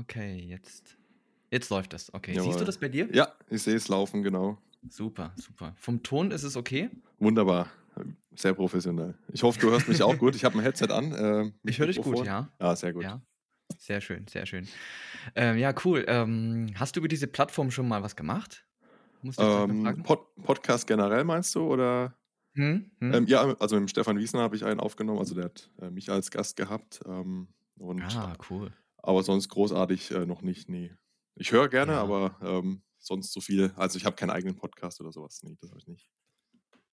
Okay, jetzt jetzt läuft das. Okay. Siehst du Jawohl. das bei dir? Ja, ich sehe es laufen, genau. Super, super. Vom Ton ist es okay? Wunderbar. Sehr professionell. Ich hoffe, du hörst mich auch gut. Ich habe 'n Headset an, äh, Ich höre dich gut, ja. Ah, sehr gut. Ja. Sehr schön, sehr schön. Ähm, ja, cool. Ähm, hast du über diese Plattform schon mal was gemacht? Direkt mal Ähm. Pod Podcast generell meinst du oder? Mhm, Ähm, mhm. ja, also mit Stefan Wiesner habe ich einen aufgenommen, also der hat, äh, mich als Gast gehabt, ähm, Ah, cool. Aber sonst großartig, äh, noch nicht, ne. Ich höre gerne, Ja. aber, ähm, sonst so viel also, ich habe keinen eigenen Podcast oder so was. Ne, das habe ich nicht.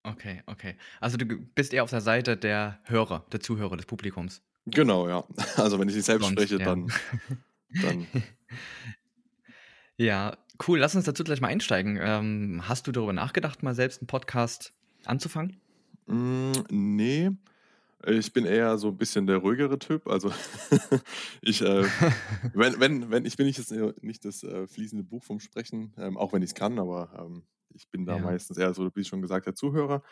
Okay, okay. Also, du bist eher auf der Seite der Hörer, der Zuhörer, des Publikums? Genau, ja. Also, wenn ich nicht selbst Sonst, spreche, ja. dann dann Ja, cool. Lass uns dazu gleich mal einsteigen. Ähm, hast du darüber nachgedacht, mal selbst 'n Podcast anzufangen? Hm, ne. Ich bin eher so 'n bisschen der ruhigere Typ. Also, ich, äh wenn wenn wenn ich bin nicht das äh, nicht das, äh, fließende Buch vom Sprechen, ähm, auch wenn ich's kann, aber, ähm, ich bin da Ja. meistens eher so, wie schon gesagt, der Zuhörer,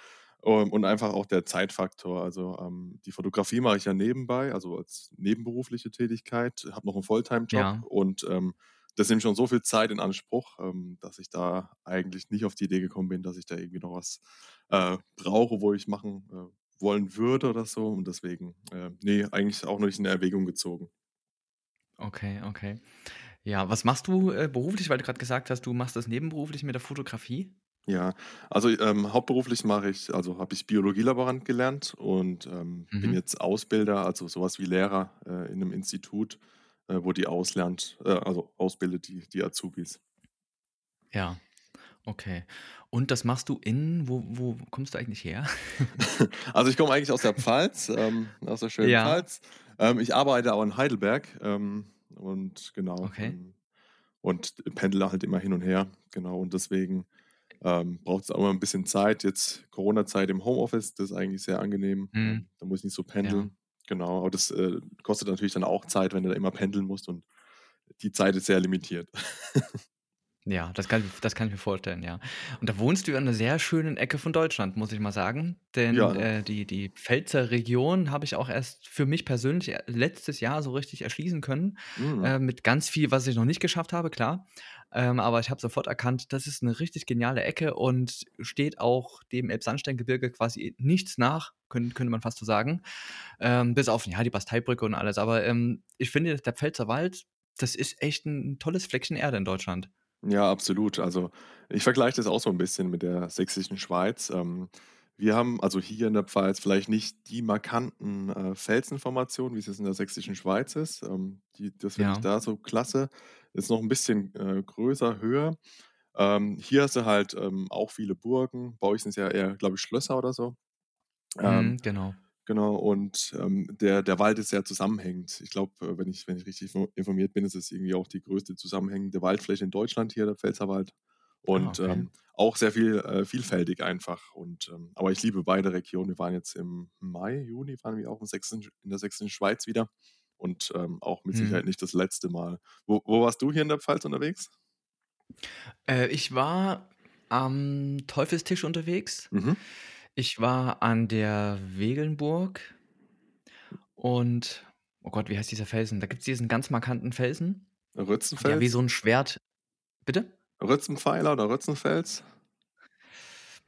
ähm, und einfach auch der Zeitfaktor. Also, ähm, die Fotografie mache ich ja nebenbei, also als nebenberufliche Tätigkeit, habe noch 'n Fulltime-Job Ja. und, ähm, das nimmt schon so viel Zeit in Anspruch, ähm, dass ich da eigentlich nicht auf die Idee gekommen bin, dass ich da irgendwie noch was, äh, brauche, wo ich machen, äh, wollen würde oder so und deswegen, äh, ne, eigentlich auch noch nicht in Erwägung gezogen. Okay, okay. Ja, was machst du, äh, beruflich, weil du grad gesagt hast, du machst das nebenberuflich mit der Fotografie? Ja, also, ähm, hauptberuflich mache ich also, habe ich Biologielaborant gelernt und, ähm, bin Mhm. jetzt Ausbilder, also, so was wie Lehrer, äh, in 'nem Institut, äh, wo die auslernt äh, also, ausbildet die die Azubis. Ja, okay. Und das machst du in wo wo kommst du eigentlich her? Also, ich komme eigentlich aus der Pfalz, ähm, aus der schönen Ja. Pfalz. Ähm, ich arbeite aber in Heidelberg, ähm, und genau, Okay. ähm, und pendle halt immer hin und her, genau. Und deswegen, ähm, braucht's auch immer 'n bisschen Zeit. Jetzt Corona-Zeit im Homeoffice, das ist eigentlich sehr angenehm. Mhm. Da muss ich nicht so Ja. pendeln. Genau, aber das, äh, kostet natürlich dann auch Zeit, wenn du da immer pendeln musst und die Zeit ist sehr limitiert. Ja, das kann ich das kann ich mir vorstellen, ja. Und da wohnst du in 'ner sehr schönen Ecke von Deutschland, muss ich mal sagen, denn, Ja. äh, die die Pfälzer Region habe ich auch erst für mich persönlich e letztes Jahr so richtig erschließen können, Mhm. äh, mit ganz viel, was ich noch nicht geschafft habe, klar. Ähm, aber ich habe sofort erkannt, das ist 'ne richtig geniale Ecke und steht auch dem Elbsandsteingebirge quasi nichts nach, könn könnte man fast so sagen, ähm, bis auf, ja, die Basteibrücke und alles. Aber, ähm, ich finde, der Pfälzerwald, das ist echt 'n tolles Fleckchen Erde in Deutschland. Ja, absolut. Also, ich vergleiche das auch so 'n bisschen mit der sächsischen Schweiz. Ähm, wir haben also, hier in der Pfalz vielleicht nicht die markanten, äh, Felsenformationen, wie es jetzt in der sächsischen Schweiz ist. Ähm, die das finde ich Ja. da so klasse. Ist noch 'n bisschen, äh, größer, höher. Ähm, hier hast du halt, ähm, auch viele Burgen. Bei euch sind's ja eher, glaube ich, Schlösser oder so. Ähm, Mhm, genau. Genau und, ähm, der der Wald ist sehr zusammenhängend. Ich glaube, äh, wenn ich wenn ich richtig info informiert bin, ist es irgendwie auch die größte zusammenhängende Waldfläche in Deutschland hier, der Pfälzerwald Ah, und, okay. ähm, auch sehr viel äh, vielfältig einfach und, ähm aber ich liebe beide Regionen. Wir waren jetzt im Mai, Juni waren wir auch im sächsischen in der sächsischen Schweiz wieder und, ähm, auch mit Mhm. Sicherheit nicht das letzte Mal. Wo wo warst du hier in der Pfalz unterwegs? Äh, ich war am Teufelstisch unterwegs. Mhm. Ich war an der Wegelnburg und oh Gott, wie heißt dieser Felsen? Da gibt's diesen ganz markanten Felsen, der wie Rötzenfels? so 'n Schwert bitte? Rötzenpfeiler oder Rötzenfels?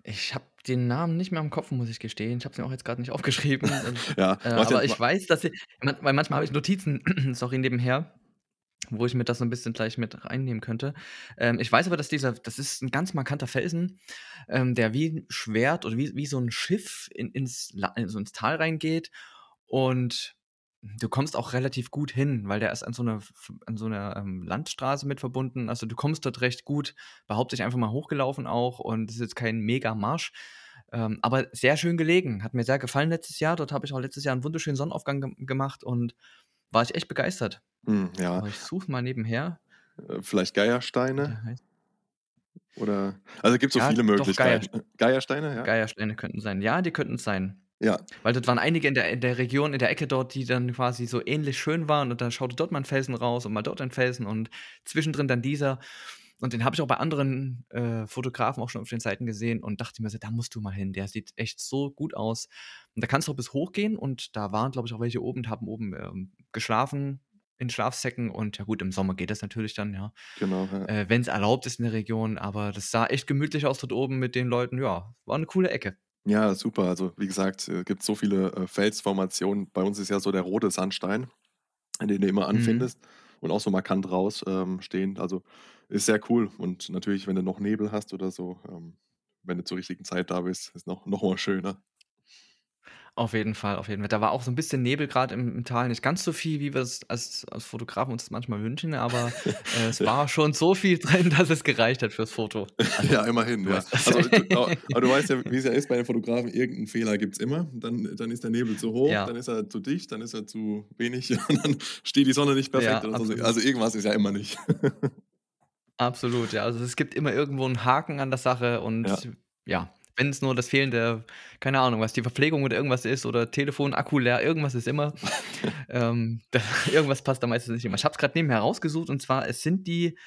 Ich habe den Namen nicht mehr im Kopf, muss ich gestehen. Ich habe es mir auch jetzt grad nicht aufgeschrieben, Ja, äh, ja aber ich weiß, dass ich man weil manchmal habe ich Notizen, sorry, nebenher, wo ich mir das so 'n bisschen gleich mit reinnehmen könnte. Ähm, ich weiß aber, dass dieser das ist 'n ganz markanter Felsen, ähm, der wie 'n Schwert oder wie wie so 'n Schiff in ins so ins Tal reingeht und du kommst auch relativ gut hin, weil der ist an so 'ner f an so 'ner, ähm, Landstraße mit verbunden. Also, du kommst dort recht gut, behaupte ich, einfach mal hochgelaufen auch und ist jetzt kein Megamarsch, ähm, aber sehr schön gelegen. Hat mir sehr gefallen letztes Jahr. Dort habe ich auch letztes Jahr 'n wunderschönen Sonnenaufgang gem gemacht und war ich echt begeistert. Mhm, ja. Aber ich suche mal nebenher Äh, vielleicht Geiersteine? Oder also, gibt's so Ja, viele doch, Geierst Möglichkeiten. Geiersteine, ja? Geiersteine könnten sein. Ja, die könnten's sein. Ja. Weil dort waren einige in der in der Region, in der Ecke dort, die dann quasi so ähnlich schön waren und da schaute dort mal 'n Felsen raus und mal dort ein Felsen und zwischendrin dann dieser. Und den habe ich auch bei anderen, äh, Fotografen auch schon auf den Seiten gesehen und dachte mir so: „Da musst du mal hin, der sieht echt so gut aus.“ Und da kannst du auch bis hoch gehen und da waren, glaube ich, auch welche oben und haben oben, ähm, geschlafen in Schlafsäcken und ja gut, im Sommer geht das natürlich dann, ja, Genau, ja. äh, wenn's erlaubt ist in der Region, aber das sah echt gemütlich aus dort oben mit den Leuten. Ja, war 'ne coole Ecke. Ja, super. Also, wie gesagt, äh, gibt so viele, äh, Felsformationen. Bei uns ist ja so der rote Sandstein, den du immer Mhm. anfindest und auch so markant raus ähm. Also, ist sehr cool und natürlich, wenn du noch Nebel hast oder so, ähm, wenn du zur richtigen Zeit da bist, ist noch noch mal schöner. Auf jeden Fall, auf jeden Fall. Da war auch so 'n bisschen Nebel grad im im Tal, nicht ganz so viel, wie wir's als als Fotografen uns das manchmal wünschen, aber, äh, es war schon so viel drin, dass es gereicht hat fürs Foto. Also, Ja, immerhin, ja. Also, du aber du weißt ja, wie's ja ist bei den Fotografen, irgend 'n Fehler gibt's immer. Dann dann ist der Nebel zu hoch, Ja. dann ist er zu dicht, dann ist er zu wenig und dann steht die Sonne nicht perfekt Ja, so. Also, irgendwas ist ja immer nicht. Absolut, ja. Also, es gibt immer irgendwo 'n Haken an der Sache Ja. und ja, wenn's nur das fehlende keine Ahnung, was die Verpflegung oder irgendwas ist oder Telefon, Akku leer, irgendwas ist immer. Ähm, da irgendwas passt da meistens nicht immer. Ich habe es grad nebenher rausgesucht und zwar, es sind die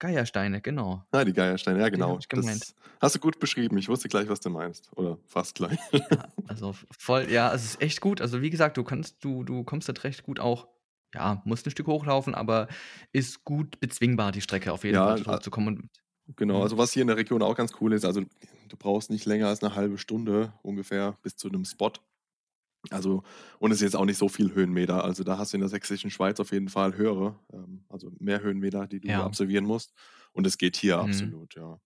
Geiersteine, genau. Ah, die Geiersteine, ja genau. ich gemeint. Das hast du gut beschrieben. Ich wusste gleich, was du meinst oder fast gleich. Ja, also, voll ja, es ist echt gut. Also, wie gesagt, du kannst du du kommst dort recht gut auch ja, musst 'n Stück hochlaufen, aber ist gut bezwingbar, die Strecke auf jeden Fall, Ja, dort a hochzukommen genau. mhm. Also, was hier in der Region auch ganz cool ist, also, du brauchst nicht länger als 'ne 1/2 Stunde ungefähr bis zu 'nem Spot. Also und es ist jetzt auch nicht so viel Höhenmeter. Also, da hast du in der Sächsischen Schweiz auf jeden Fall höhere ähm, also, mehr Höhenmeter, die du Ja. absolvieren musst und es geht hier Mhm. absolut, ja.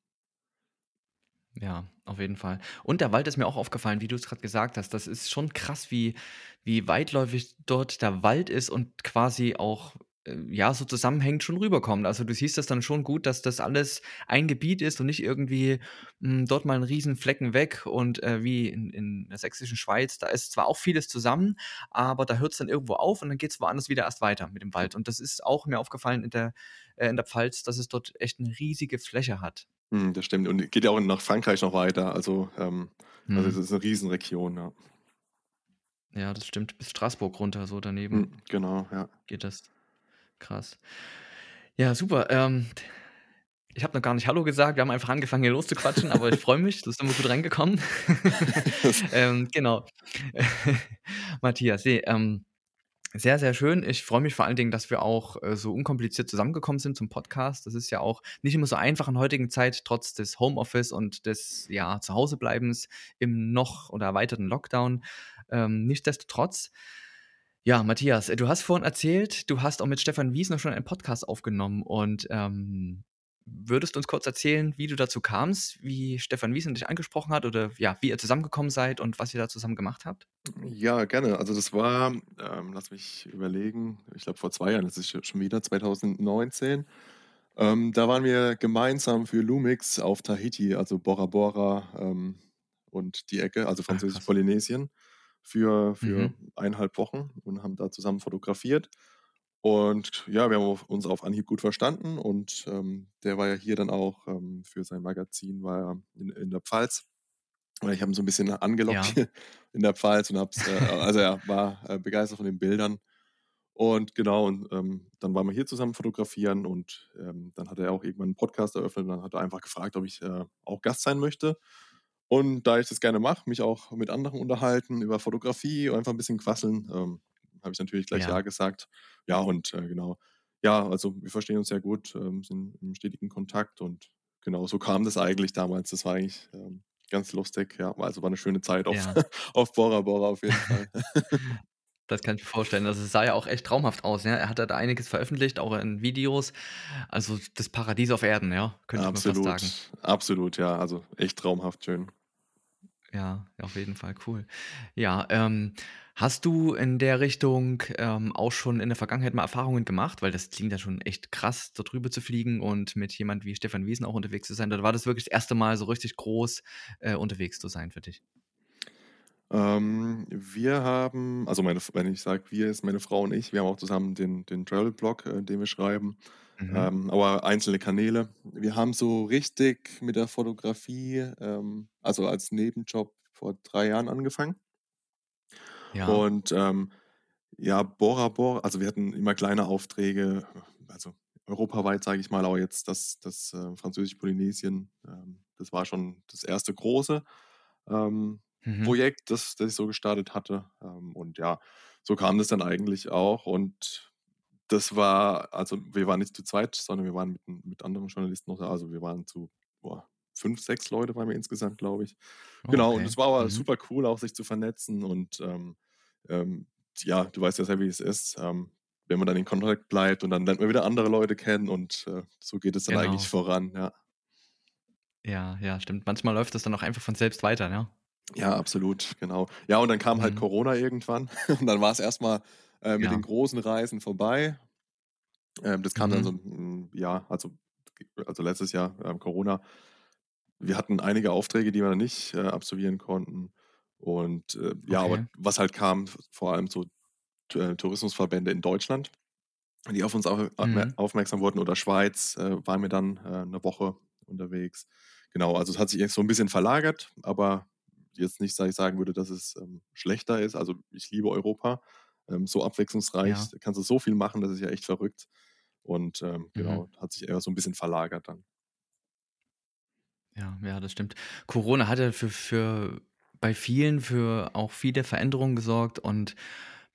Ja, auf jeden Fall. Und der Wald ist mir auch aufgefallen, wie du's grad gesagt hast. Das ist schon krass, wie wie weitläufig dort der Wald ist und quasi auch, äh, ja, so zusammenhängend schon rüberkommt. Also, du siehst das dann schon gut, dass das alles ein Gebiet ist und nicht irgendwie, hm, dort mal 'n Riesenflecken weg und, äh, wie in in der Sächsischen Schweiz, da ist zwar auch vieles zusammen, aber da hört's dann irgendwo auf und dann geht's woanders wieder erst weiter mit dem Wald. Und das ist auch mir aufgefallen in der äh, in der Pfalz, dass es dort echt 'ne riesige Fläche hat. Mhm, das stimmt und geht ja auch nach Frankreich noch weiter. Also, ähm also, es Mhm. ist 'ne Riesenregion, ja. Ja, das stimmt. Bis Straßburg runter, so daneben Mhm, genau, ja. geht das. Krass. Ja, super. Ähm, ich habe noch gar nicht hallo gesagt. Wir haben einfach angefangen, hier loszuquatschen, aber ich freue mich, da sind wir gut reingekommen. Ähm, genau. Matthias, ne, ähm, sehr, sehr schön. Ich freue mich vor allen Dingen, dass wir auch, äh, so unkompliziert zusammengekommen sind zum Podcast. Das ist ja auch nicht immer so einfach in heutigen Zeit, trotz des Homeoffice und des, ja, Zu-Hause-Bleibens im noch oder erweiterten Lockdown. Ähm, nichtsdestotrotz ja, Matthias, du hast vorhin erzählt, du hast auch mit Stefan Wiesner schon einen Podcast aufgenommen und, ähm, würdest du uns kurz erzählen, wie du dazu kamst, wie Stefan Wiesner dich angesprochen hat oder ja, wie ihr zusammengekommen seid und was ihr da zusammen gemacht habt? Ja, gerne. Also, das war ähm, lass mich überlegen, ich glaube, vor 2 Jahren ist es sch schon wieder 2019. Ähm, da waren wir gemeinsam für Lumix auf Tahiti, also Bora Bora, ähm, und die Ecke, also. Französisch-Polynesien, für für Mhm. 1 1/2 Wochen und haben da zusammen fotografiert. Und ja, wir haben uns auf Anhieb gut verstanden und, ähm, der war ja hier dann auch, ähm, für sein Magazin war er in in der Pfalz. Und ich habe ihn so 'n bisschen angelockt Ja. hier in der Pfalz und habe es äh, also, er war, äh, begeistert von den Bildern. Und genau und, ähm, dann waren wir hier zusammen fotografieren und, ähm, dann hat er auch irgendwann 'n Podcast eröffnet und dann hat er einfach gefragt, ob ich, äh, auch Gast sein möchte. Und da ich das gerne mache, mich auch mit anderen unterhalten über Fotografie einfach 'n bisschen quasseln, ähm, habe ich natürlich gleich ja Ja. gesagt. Ja, und, äh, genau. Ja, also, wir verstehen uns sehr gut, ähm, sind im stetigen Kontakt und genau, so kam das eigentlich damals. Das war eigentlich, ähm, ganz lustig, ja. Also, war 'ne schöne Zeit auf Ja. auf Bora Bora auf jeden Fall. Das kann ich mir vorstellen. Also, es sah ja auch echt traumhaft aus, ja. Er hat da einiges veröffentlicht, auch in Videos. Also, das Paradies auf Erden, ja, könnte man fast sagen. Absolut, absolut, ja. Also, echt traumhaft schön. Ja, auf jeden Fall, cool. Ja, ähm, hast du in der Richtung, ähm, auch schon in der Vergangenheit mal Erfahrungen gemacht? Weil das klingt ja schon echt krass, dort rüber zu fliegen und mit jemand wie Stefan Wiesner auch unterwegs zu sein. Oder war das wirklich das 1. Mal so richtig groß, äh, unterwegs zu sein für dich? Ähm, wir haben also, meine wenn ich sage wir, ist meine Frau und ich. Wir haben auch zusammen den den Travel-Blog, äh, den wir schreiben, Mhm. ähm, aber einzelne Kanäle. Wir haben so richtig mit der Fotografie, ähm, also, als Nebenjob vor 3 Jahren angefangen. Ja. Und, ähm, ja, Bora Bor also, wir hatten immer kleine Aufträge, also, europaweit, sage ich mal, aber jetzt das das, äh, Französisch-Polynesien, ähm, das war schon das 1. große, ähm, Mhm. Projekt, das das ich so gestartet hatte. Ähm, und ja, so kam das dann eigentlich auch und Das war also, wir waren nicht zu zweit, sondern wir waren mit mit anderen Journalisten noch da. Also, wir waren zu, boah, 5, 6 Leute waren wir insgesamt, glaube ich. Oh, Genau, und okay. es war aber Mhm. super cool, auch sich zu vernetzen und, ähm, ähm, ja, du weißt ja selber, wie es ist, ähm, wenn man dann in Kontakt bleibt und dann lernt man wieder andere Leute kennen und, äh, so geht es dann eigentlich Genau. voran, ja. Ja, ja, stimmt. Manchmal läuft das dann auch einfach von selbst weiter, ne? Ja, absolut, genau. Ja, und dann kam halt Mhm. Corona irgendwann und dann war's erst mal, äh, mit den Ja. großen Reisen vorbei. Ähm, das kam dann so Mhm. 'n Jahr, also also letztes Jahr, ähm, Corona. Wir hatten einige Aufträge, die wir dann nicht, äh, absolvieren konnten. Und, äh, ja, aber Okay. was halt kam, vor allem so äh, Tourismusverbände in Deutschland, die auf uns au aufmer Mhm. aufmerksam wurden oder Schweiz, äh, waren wir dann, äh, 'ne Woche unterwegs. Genau, also es hat sich so 'n bisschen verlagert, aber jetzt nicht, dass ich sagen würde, dass es, ähm, schlechter ist. Also, ich liebe Europa, ähm, so abwechslungsreich, Ja. da kannst du so viel machen, das ist ja echt verrückt. Und, ähm, Mhm. genau, hat sich eher so 'n bisschen verlagert dann. Ja, ja, das stimmt. Corona hat ja für für bei vielen für auch viele Veränderungen gesorgt und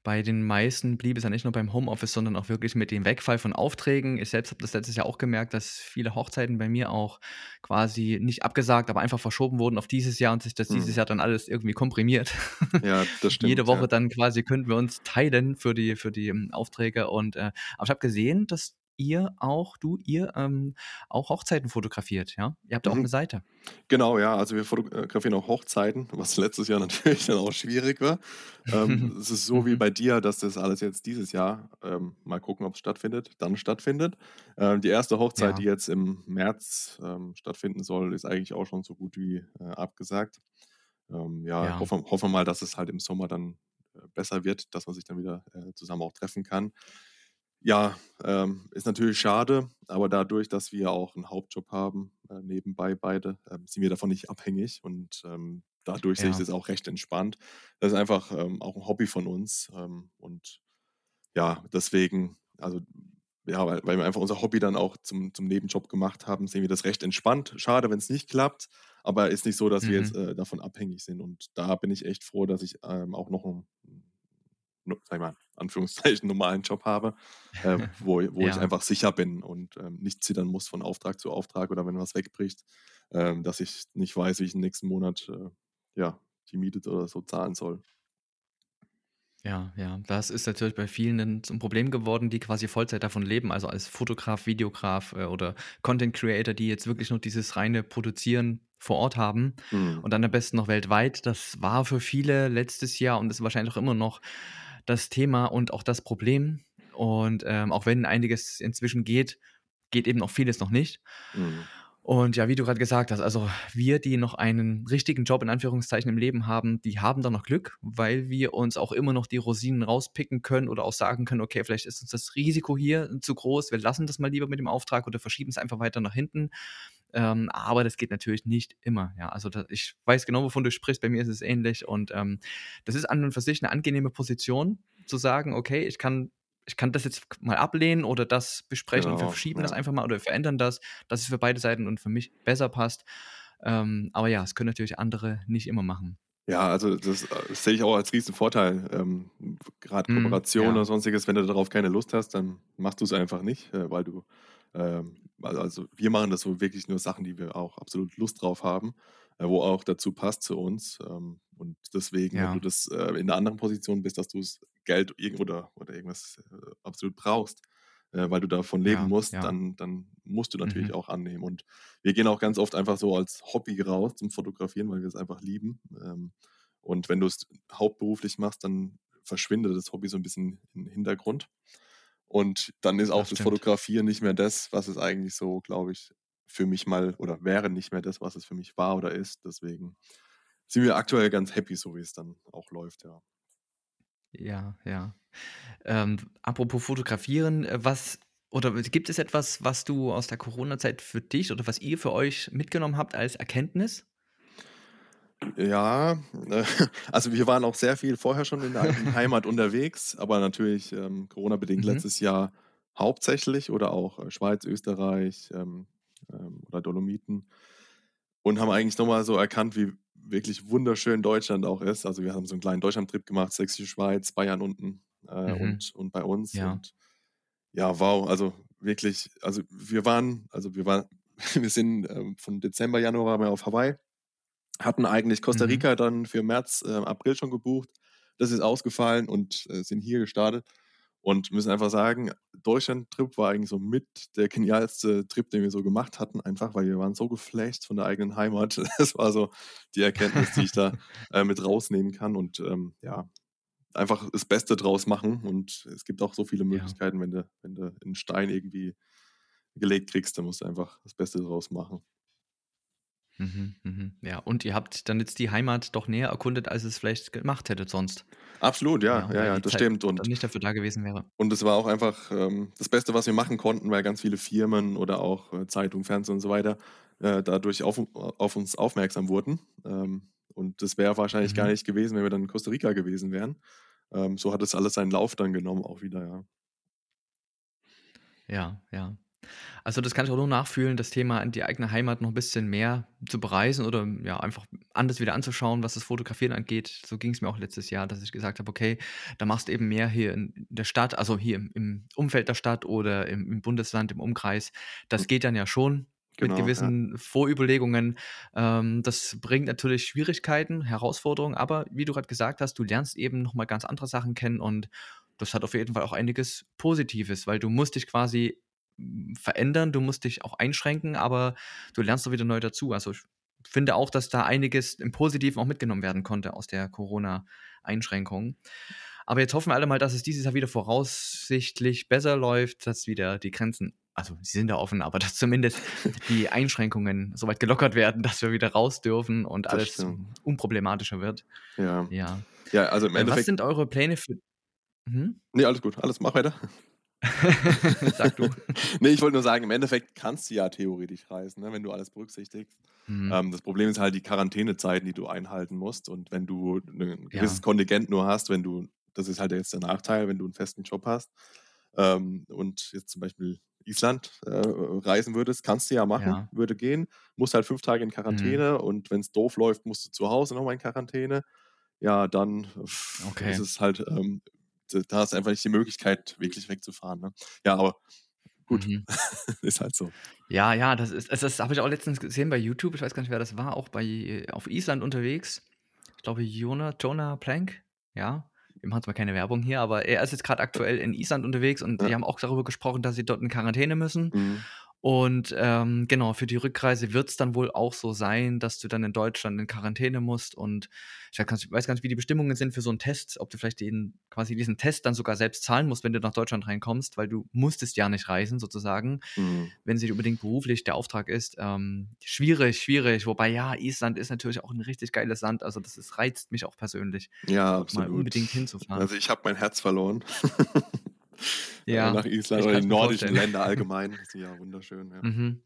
bei den meisten blieb es ja nicht nur beim Homeoffice, sondern auch wirklich mit dem Wegfall von Aufträgen. Ich selbst habe das letztes Jahr auch gemerkt, dass viele Hochzeiten bei mir auch quasi nicht abgesagt, aber einfach verschoben wurden auf dieses Jahr und sich das dieses Mhm. Jahr dann alles irgendwie komprimiert. Ja, das Jede stimmt, Woche ja. dann quasi könnten wir uns teilen für die für die, ähm, Aufträge und, äh aber ich habe gesehen, dass ihr auch du, ihr, ähm, auch Hochzeiten fotografiert, ja? Ihr habt da auch 'ne Mhm. Seite. Genau, ja, also wir fotografieren auch Hochzeiten, was letztes Jahr natürlich dann auch schwierig war. Ähm, es ist so wie Mhm. bei dir, dass das alles jetzt dieses Jahr ähm, mal gucken, ob's stattfindet dann stattfindet. Ähm, die 1. Hochzeit, die Ja. jetzt im März, ähm, stattfinden soll, ist eigentlich auch schon so gut wie, äh, abgesagt. Ähm, ja, Ja. hoffen hoffen wir mal, dass es halt im Sommer dann, äh, besser wird, dass man sich dann wieder, äh, zusammen auch treffen kann. Ja, ähm, ist natürlich schade, aber dadurch, dass wir auch 'n Hauptjob haben, äh, nebenbei beide, ähm, sind wir davon nicht abhängig und, ähm, dadurch sehe ich Ja. das auch recht entspannt. Das ist einfach, ähm, auch 'n Hobby von uns, ähm, und ja, deswegen also, ja, weil weil wir einfach unser Hobby dann auch zum zum Nebenjob gemacht haben, sehen wir das recht entspannt. Schade, wenn's nicht klappt, aber ist nicht so, dass wir jetzt, Mhm. äh, davon abhängig sind und da bin ich echt froh, dass ich, ähm, auch noch 'n no sage ich mal, Anführungszeichen, normalen Job habe, äh, wo wo ich Ja. einfach sicher bin und, ähm, nicht zittern muss von Auftrag zu Auftrag oder wenn was wegbricht, ähm, dass ich nicht weiß, wie ich im nächsten Monat, äh, ja, die Miete oder so zahlen soll. Ja, ja, das ist natürlich bei vielen zum Problem geworden, die quasi Vollzeit davon leben, also als Fotograf, Videograf, äh, oder Content Creator, die jetzt wirklich nur dieses reine Produzieren vor Ort haben Mhm. und dann am besten noch weltweit. Das war für viele letztes Jahr und ist wahrscheinlich auch immer noch das Thema und auch das Problem. Und, ähm, auch wenn einiges inzwischen geht, geht eben noch vieles noch nicht. Mhm. Und ja, wie du grad gesagt hast, also wir, die noch einen richtigen Job in Anführungszeichen im Leben haben, die haben da noch Glück, weil wir uns auch immer noch die Rosinen rauspicken können oder auch sagen können: „Okay, vielleicht ist uns das Risiko hier zu groß. Wir lassen das mal lieber mit dem Auftrag oder verschieben's einfach weiter nach hinten.“ Ähm, aber das geht natürlich nicht immer, ja. Also da ich weiß genau, wovon du sprichst. Bei mir ist es ähnlich und, ähm, das ist an und für sich 'ne angenehme Position zu sagen: „Okay, ich kann ich kann das jetzt mal ablehnen oder das besprechen und wir Genau, verschieben das ja. einfach mal oder verändern das, dass es für beide Seiten und für mich besser passt.“ Ähm, aber ja, das können natürlich andere nicht immer machen. Ja, also das, äh, sehe ich auch als Riesenvorteil, ähm, grad Mhm, Kooperation oder ja. Sonstiges, wenn du darauf keine Lust hast, dann machst du's einfach nicht, äh, weil du, ähm also wir machen das so wirklich nur Sachen, die wir auch absolut Lust drauf haben, äh, wo auch dazu passt zu uns. Ähm, und deswegen, wenn du Ja. das, äh, in 'ner anderen Position bist, dass du's Geld irgend oder oder irgendwas, äh, absolut brauchst, äh, weil du davon leben Ja, musst, ja. dann dann musst du natürlich Mhm. auch annehmen. Und wir gehen auch ganz oft einfach so als Hobby raus zum Fotografieren, weil wir's einfach lieben. Ähm, und wenn du's hauptberuflich machst, dann verschwindet das Hobby so 'n bisschen in Hintergrund. Und dann ist auch Das das. Fotografieren nicht mehr das, was es eigentlich so, glaube ich, für mich mal oder wäre nicht mehr das, was es für mich war oder ist. Deswegen sind wir aktuell ganz happy, so wie's dann auch läuft, ja. Ja, ja. Ähm, apropos Fotografieren, äh, was oder gibt es etwas, was du aus der Corona-Zeit für dich oder was ihr für euch mitgenommen habt als Erkenntnis? Ja, äh, also wir waren auch sehr viel vorher schon in der alten Heimat unterwegs, aber natürlich, ähm, Corona-bedingt Mhm. letztes Jahr hauptsächlich oder auch, äh, Schweiz, Österreich, ähm, ähm, oder Dolomiten und haben eigentlich noch mal so erkannt, wie wirklich wunderschön Deutschland auch ist. Also, wir haben so 'n kleinen Deutschlandtrip gemacht, Sächsische Schweiz, Bayern unten, äh, Mhm. und und bei uns Ja. und Ja, wow, also wirklich, also wir waren also wir waren wir sind, ähm, von Dezember, Januar waren wir auf Hawaii, hatten eigentlich Costa Mhm. Rica dann für März, äh, April schon gebucht. Das ist ausgefallen und, äh, sind hier gestartet und müssen einfach sagen, Deutschland-Trip war eigentlich so mit der genialste Trip, den wir so gemacht hatten, einfach weil wir waren so geflasht von der eigenen Heimat. Das war so die Erkenntnis, die ich da, äh, mit rausnehmen kann und, ähm, ja, einfach das Beste draus machen und es gibt auch so viele Ja. Möglichkeiten, wenn du wenn du 'n Stein irgendwie gelegt kriegst, dann musst du einfach das Beste draus machen. Mhm, mhm. Ja, und ihr habt dann jetzt die Heimat doch näher erkundet, als es vielleicht gemacht hättet sonst. Absolut, ja, Ja, ja, ja, das Zeit stimmt und nicht dafür da gewesen wäre. und es war auch einfach, ähm, das Beste, was wir machen konnten, weil ganz viele Firmen oder auch, äh, Zeitung, Fernsehen und so weiter, äh, dadurch auf auf uns aufmerksam wurden. Ähm, und das wäre wahrscheinlich gar Mhm. nicht gewesen, wenn wir dann in Costa Rica gewesen wären. Ähm, so hat das alles seinen Lauf dann genommen auch wieder, ja. Ja, ja. Also, das kann ich auch nur nachfühlen, das Thema in die eigene Heimat noch 'n bisschen mehr zu bereisen oder, ja, einfach anders wieder anzuschauen, was das Fotografieren angeht. So ging's mir auch letztes Jahr, dass ich gesagt habe: „Okay, da machst du eben mehr hier in der Stadt, also hier im im Umfeld der Stadt oder im im Bundesland, im Umkreis.“ Hm. Das geht dann ja schon mit Genau, ja. gewissen Vorüberlegungen. Ähm, das bringt natürlich Schwierigkeiten, Herausforderungen, aber wie du grad gesagt hast, du lernst eben noch mal ganz andere Sachen kennen und das hat auf jeden Fall auch einiges Positives, weil du musst dich quasi, verändern, du musst dich auch einschränken, aber du lernst auch wieder neu dazu. Also, ich finde auch, dass da einiges im Positiven auch mitgenommen werden konnte aus der Corona-Einschränkung. Aber jetzt hoffen wir alle mal, dass es dieses Jahr wieder voraussichtlich besser läuft, dass wieder die Grenzen also, sie sind ja offen, aber dass zumindest die Einschränkungen so weit gelockert werden, dass wir wieder raus dürfen und Das alles stimmt. unproblematischer wird. Ja. Ja. Ja, also im Äh, was Endeffekt sind eure Pläne für mhm. Ne, alles gut. Alles mach weiter. Sag du. Ne, ich wollte nur sagen, im Endeffekt kannst du ja theoretisch reisen, ne, wenn du alles berücksichtigst. Mhm. Ähm, das Problem ist halt die Quarantänezeiten, die du einhalten musst und wenn du 'ne 'n gewisses Ja. Kontingent nur hast, wenn du das ist halt jetzt der Nachteil, wenn du 'n festen Job hast, ähm, und jetzt zum Beispiel Island, äh, reisen würdest, kannst du ja machen, Ja. würde gehen, musst halt 5 Tage in Mhm. Quarantäne und wenn's doof läuft, musst du zu Hause noch mal in Quarantäne. Ja, dann ist Okay. es halt, ähm da hast du einfach nicht die Möglichkeit, wirklich wegzufahren, ne? Ja, aber gut, Mhm. ist halt so. Ja, ja, das ist das habe ich auch letztens gesehen bei YouTube. Ich weiß gar nicht, wer das war, auch bei auf Island unterwegs. Ich glaube, Jona Jonah Plank, ja? Wir machen zwar keine Werbung hier, aber er ist jetzt grad aktuell in Island unterwegs und die Ja. haben auch darüber gesprochen, dass sie dort in Quarantäne müssen. Mhm. Und, ähm, genau, für die Rückreise wird's dann wohl auch so sein, dass du dann in Deutschland in Quarantäne musst und ich weiß gar nicht, wie die Bestimmungen sind für so 'n Test, ob du vielleicht den quasi diesen Test dann sogar selbst zahlen musst, wenn du nach Deutschland reinkommst, weil du musstest ja nicht reisen sozusagen, Mhm. wenn es nicht unbedingt beruflich der Auftrag ist. Ähm, schwierig, schwierig. Wobei, ja, Island ist natürlich auch 'n richtig geiles Land. Also, das ist reizt mich auch persönlich, Ja, dort mal absolut. unbedingt hinzufahren. Also, ich habe mein Herz verloren, äh, nach Ja, Island ich oder die nordischen vorstellen. Länder allgemein. Sind ja wunderschön, ja. Mhm.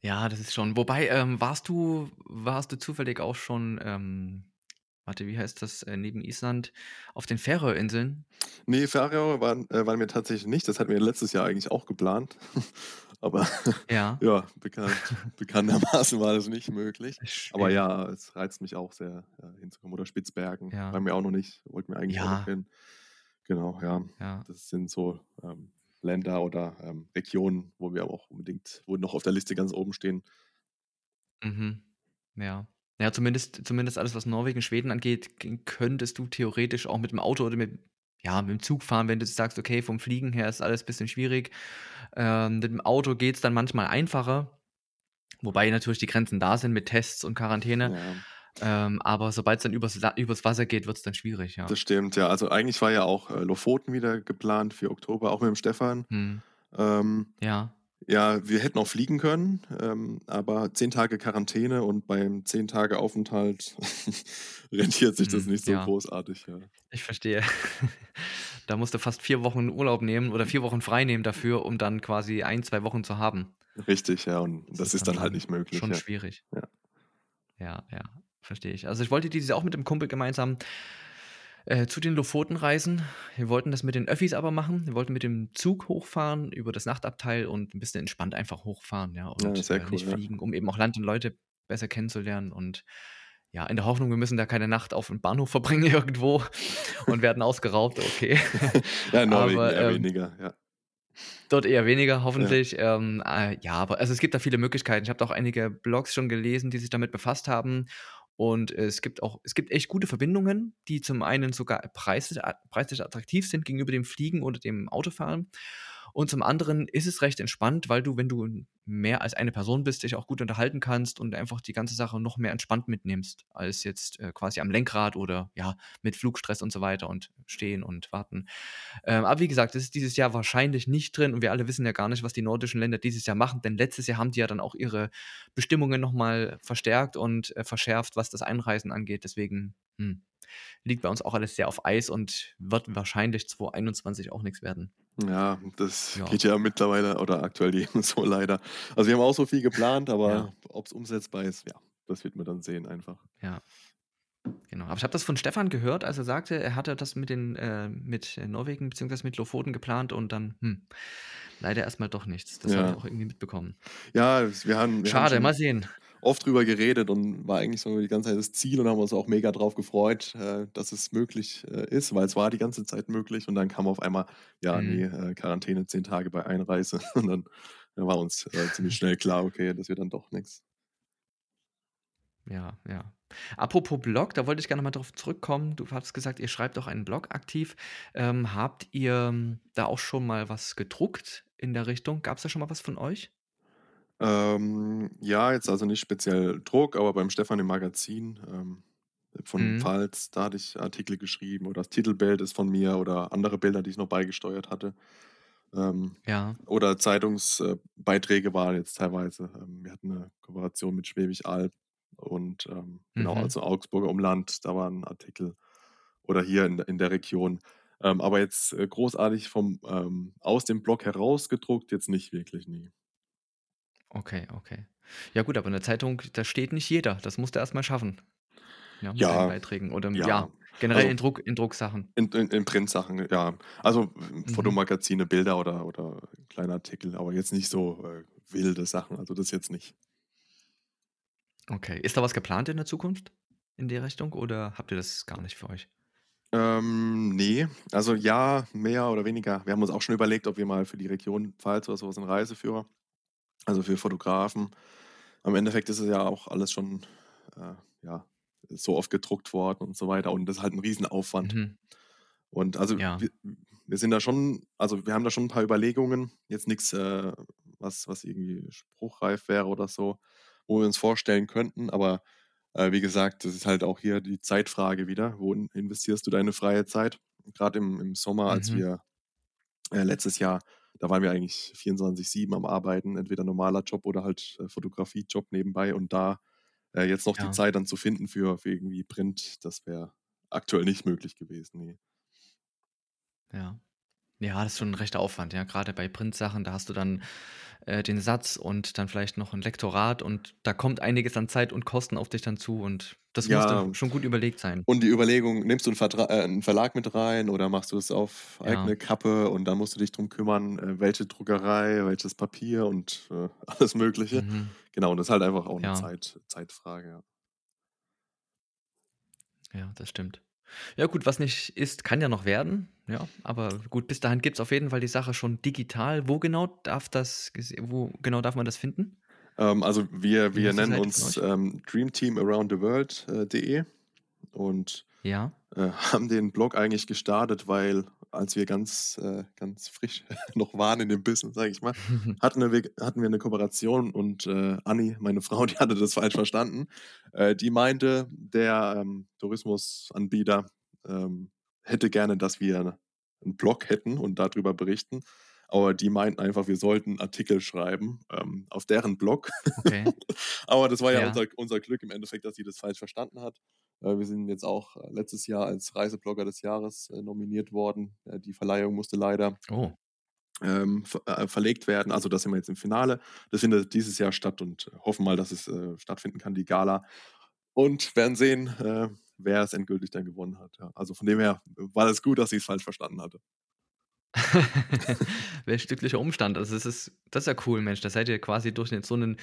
Ja, das ist schon wobei, ähm, warst du warst du zufällig auch schon, ähm warte, wie heißt das, äh, neben Island, auf den Färöerinseln? Ne, Färöer waren äh, waren wir tatsächlich nicht. Das hatten wir letztes Jahr eigentlich auch geplant. Aber Ja. ja, bekannt bekanntermaßen war das nicht möglich. Ist Aber schwierig. ja, es reizt mich auch sehr, äh, hinzukommen. Oder Spitzbergen, Ja. waren wir auch noch nicht, wollten wir eigentlich auch noch Ja. hin. Genau, ja. Ja. Das sind so, ähm, Länder oder, ähm, Regionen, wo wir auch unbedingt wo noch auf der Liste ganz oben stehen. Mhm. Ja. Ja, zumindest zumindest alles, was Norwegen, Schweden angeht, könntest du theoretisch auch mit'm Auto oder mit ja, mit'm Zug fahren, wenn du sagst: „Okay, vom Fliegen her ist alles bisschen schwierig.“ Ähm, mit'm Auto geht's dann manchmal einfacher, wobei natürlich die Grenzen da sind mit Tests und Quarantäne. Ja. Ähm, aber sobald's dann übers La übers Wasser geht, wird's dann schwierig, ja. Das stimmt, ja. Also, eigentlich war ja auch, äh, Lofoten wieder geplant für Oktober, auch mit dem Stefan. Mhm. Ähm, Ja. ja, wir hätten auch fliegen können, ähm, aber 10 Tage Quarantäne und beim 10 Tage Aufenthalt rentiert sich das Mhm, nicht so ja. großartig, ja. Ich verstehe. Da musst du fast 4 Wochen Urlaub nehmen oder 4 Wochen frei nehmen dafür, um dann quasi 1, 2 Wochen zu haben. Richtig, ja, und Das das ist dann dann halt nicht möglich, schon ja. schwierig. Ja. Ja, ja, verstehe ich. Also, ich wollte dieses Jahr auch mit dem Kumpel gemeinsam, äh, zu den Lofoten reisen. Wir wollten das mit den Öffis aber machen. Wir wollten mit dem Zug hochfahren über das Nachtabteil und 'n bisschen entspannt einfach hochfahren, ja, Ja, und, sehr äh, cool, nicht ja. fliegen, um eben auch Land und Leute besser kennenzulernen und ja, in der Hoffnung, wir müssen da keine Nacht auf 'm Bahnhof verbringen irgendwo und werden ausgeraubt, okay. Ja, in Norwegen Aber, eher ähm weniger, ja. Dort eher weniger, Ja. hoffentlich. Ähm, äh, ja, aber also, es gibt da viele Möglichkeiten. Ich habe da auch einige Blogs schon gelesen, die sich damit befasst haben. Und es gibt auch es gibt echt gute Verbindungen, die zum einen sogar preislich preislich attraktiv sind gegenüber dem Fliegen oder dem Autofahren. Und zum anderen ist es recht entspannt, weil du, wenn du mehr als eine Person bist, dich auch gut unterhalten kannst und einfach die ganze Sache noch mehr entspannt mitnimmst als jetzt, äh, quasi am Lenkrad oder, ja, mit Flugstress und so weiter und stehen und warten. Ähm, aber wie gesagt, das ist dieses Jahr wahrscheinlich nicht drin und wir alle wissen ja gar nicht, was die nordischen Länder dieses Jahr machen, denn letztes Jahr haben die ja dann auch ihre Bestimmungen noch mal verstärkt und, äh, verschärft, was das Einreisen angeht. Deswegen, hm, liegt bei uns auch alles sehr auf Eis und wird wahrscheinlich 2021 auch nix werden. Ja, das Ja. geht ja mittlerweile oder aktuell jedem so leider. Also, wir haben auch so viel geplant, Ja. aber ob's umsetzbar ist, ja, das wird man dann sehen einfach. Ja. Genau. Aber ich habe das von Stefan gehört, als er sagte, er hatte das mit den äh, mit Norwegen beziehungsweise mit Lofoten geplant und dann, hm, leider erst mal doch nichts. Das habe ich Ja. auch irgendwie mitbekommen. Ja, es wir haben wir haben Schade, mal schon sehen. Oft drüber geredet und war eigentlich so die ganze Zeit das Ziel und haben uns auch mega drauf gefreut, äh, dass es möglich, äh, ist, weil es war die ganze Zeit möglich und dann kam auf einmal: „Ja, Mhm. äh, Quarantäne 10 Tage bei Einreise.“ Und dann, ja, war uns, äh, ziemlich schnell klar: „Okay, das wird dann doch nix.“ Ja, ja. Apropos Blog, da wollte ich gerne mal drauf zurückkommen. Du hattest gesagt, ihr schreibt auch einen Blog aktiv. Ähm, habt ihr da auch schon mal was gedruckt in der Richtung? Gab's da schon mal was von euch? Ähm, ja, jetzt also nicht speziell Druck, aber beim Stefan im Magazin, ähm, von Mhm. Pfalz, da hatte ich Artikel geschrieben oder das Titelbild ist von mir oder andere Bilder, die ich noch beigesteuert hatte. Ähm, Ja. oder Zeitungs äh, waren jetzt teilweise ähm, wir hatten 'ne Kooperation mit Schwäbisch Alb und, ähm, genau, Mhm. also Augsburger Umland, da waren Artikel oder hier in in der Region. Ähm, aber jetzt, äh, großartig vom aus dem Blog heraus gedruckt jetzt nicht wirklich, ne. Okay, okay. Ja gut, aber in der Zeitung, da steht nicht jeder. Das musst du erst mal schaffen, ja, mit deinen Ja, Beiträgen oder, ja. ja, generell Also in Druck in Drucksachen. in in in Printsachen, ja. Also, Mhm. Fotomagazine, Bilder oder oder kleine Artikel, aber jetzt nicht so, äh, wilde Sachen, also das jetzt nicht. Okay. Ist da was geplant in der Zukunft in die Richtung oder habt ihr das gar nicht für euch? Ähm, ne, also ja, mehr oder weniger. Wir haben uns auch schon überlegt, ob wir mal für die Region Pfalz oder so was 'n Reiseführer also für Fotografen. Im Endeffekt ist es ja auch alles schon, äh, ja, so oft gedruckt worden und so weiter und das ist halt 'n Riesenaufwand. Mhm. Und also, Ja. wir wir sind da schon also, wir haben da schon 'n paar Überlegungen, jetzt nix, äh, was was irgendwie spruchreif wäre oder so, wo wir uns vorstellen könnten, aber, äh, wie gesagt, das ist halt auch hier die Zeitfrage wieder. Wo in investierst du deine freie Zeit? Grad im im Sommer, als Mhm. wir äh, letztes Jahr, da waren wir eigentlich 24/7 am Arbeiten, entweder normaler Job oder halt, äh, Fotografiejob nebenbei und da, äh, jetzt noch die Ja. Zeit dann zu finden für für irgendwie Print, das wäre aktuell nicht möglich gewesen, ne. Ja. Ja, das ist schon 'n rechter Aufwand, ja, grade bei Printsachen, da hast du dann, äh, den Satz und dann vielleicht noch 'n Lektorat und da kommt einiges an Zeit und Kosten auf dich dann zu und das muss Ja. dann schon gut überlegt sein. Und die Überlegung, nimmst du 'n Vertra äh, 'n Verlag mit rein oder machst du es auf Ja. eigene Kappe und dann musst du dich drum kümmern, äh, welche Druckerei, welches Papier und, äh, alles Mögliche. Mhm. Genau, und das ist halt einfach auch 'ne Ja. Zeit Zeitfrage, ja. Ja, das stimmt. Ja gut, was nicht ist, kann ja noch werden, ja, aber gut, bis dahin gibt's auf jeden Fall die Sache schon digital. Wo genau darf das wo genau darf man das finden? Ähm, also wir wir nennen uns, ähm, dreamteamaroundtheworld äh, und, Ja. äh, haben den Blog eigentlich gestartet, weil als wir ganz äh, ganz frisch noch waren in dem Business, sage ich mal, hatten wir hatten wir 'ne Kooperation und, äh, Anni, meine Frau, die hatte das falsch verstanden. Äh, die meinte, der, ähm, Tourismusanbieter, ähm, hätte gerne, dass wir 'n Blog hätten und da drüber berichten. Aber die meinten einfach, wir sollten Artikel schreiben, ähm, auf deren Blog. Okay. Aber das war ja Ja. unser unser Glück im Endeffekt, dass sie das falsch verstanden hat. Äh, wir sind jetzt auch letztes Jahr als Reiseblogger des Jahres, äh, nominiert worden. Äh, die Verleihung musste leider Oh. ähm, ver äh, verlegt werden. Also, da sind wir jetzt im Finale. Das findet dieses Jahr statt und hoffen mal, dass es, äh, stattfinden kann, die Gala. Und werden sehen, äh, wer es endgültig dann gewonnen hat, ja. Also, von dem her war es gut, dass sie's falsch verstanden hatte. Welch glücklicher Umstand. Also, das ist das ist ja cool, Mensch. Da seid ihr quasi durch so 'nen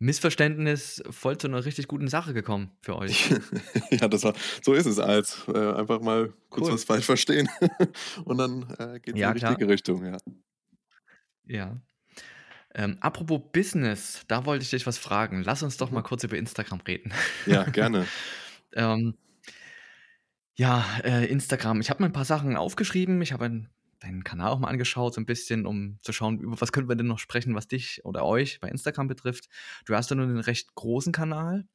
Missverständnis voll zu 'ner richtig guten Sache gekommen für euch. Ja, das war so ist es halt. Äh, einfach mal kurz Cool. was falsch verstehen und dann, äh, in die Ja, klar. richtige Richtung, ja. Ja. Ähm, apropos Business, da wollte ich dich was fragen. Lass uns doch mal Mhm. kurz über Instagram reden. Ja, gerne. Ähm ja, äh, Instagram. Ich habe mir 'n paar Sachen aufgeschrieben. Ich habe ein deinen Kanal auch mal angeschaut, so 'n bisschen, um zu schauen, über was könnten wir denn noch sprechen, was dich oder euch bei Instagram betrifft. Du hast ja nun 'nen recht großen Kanal,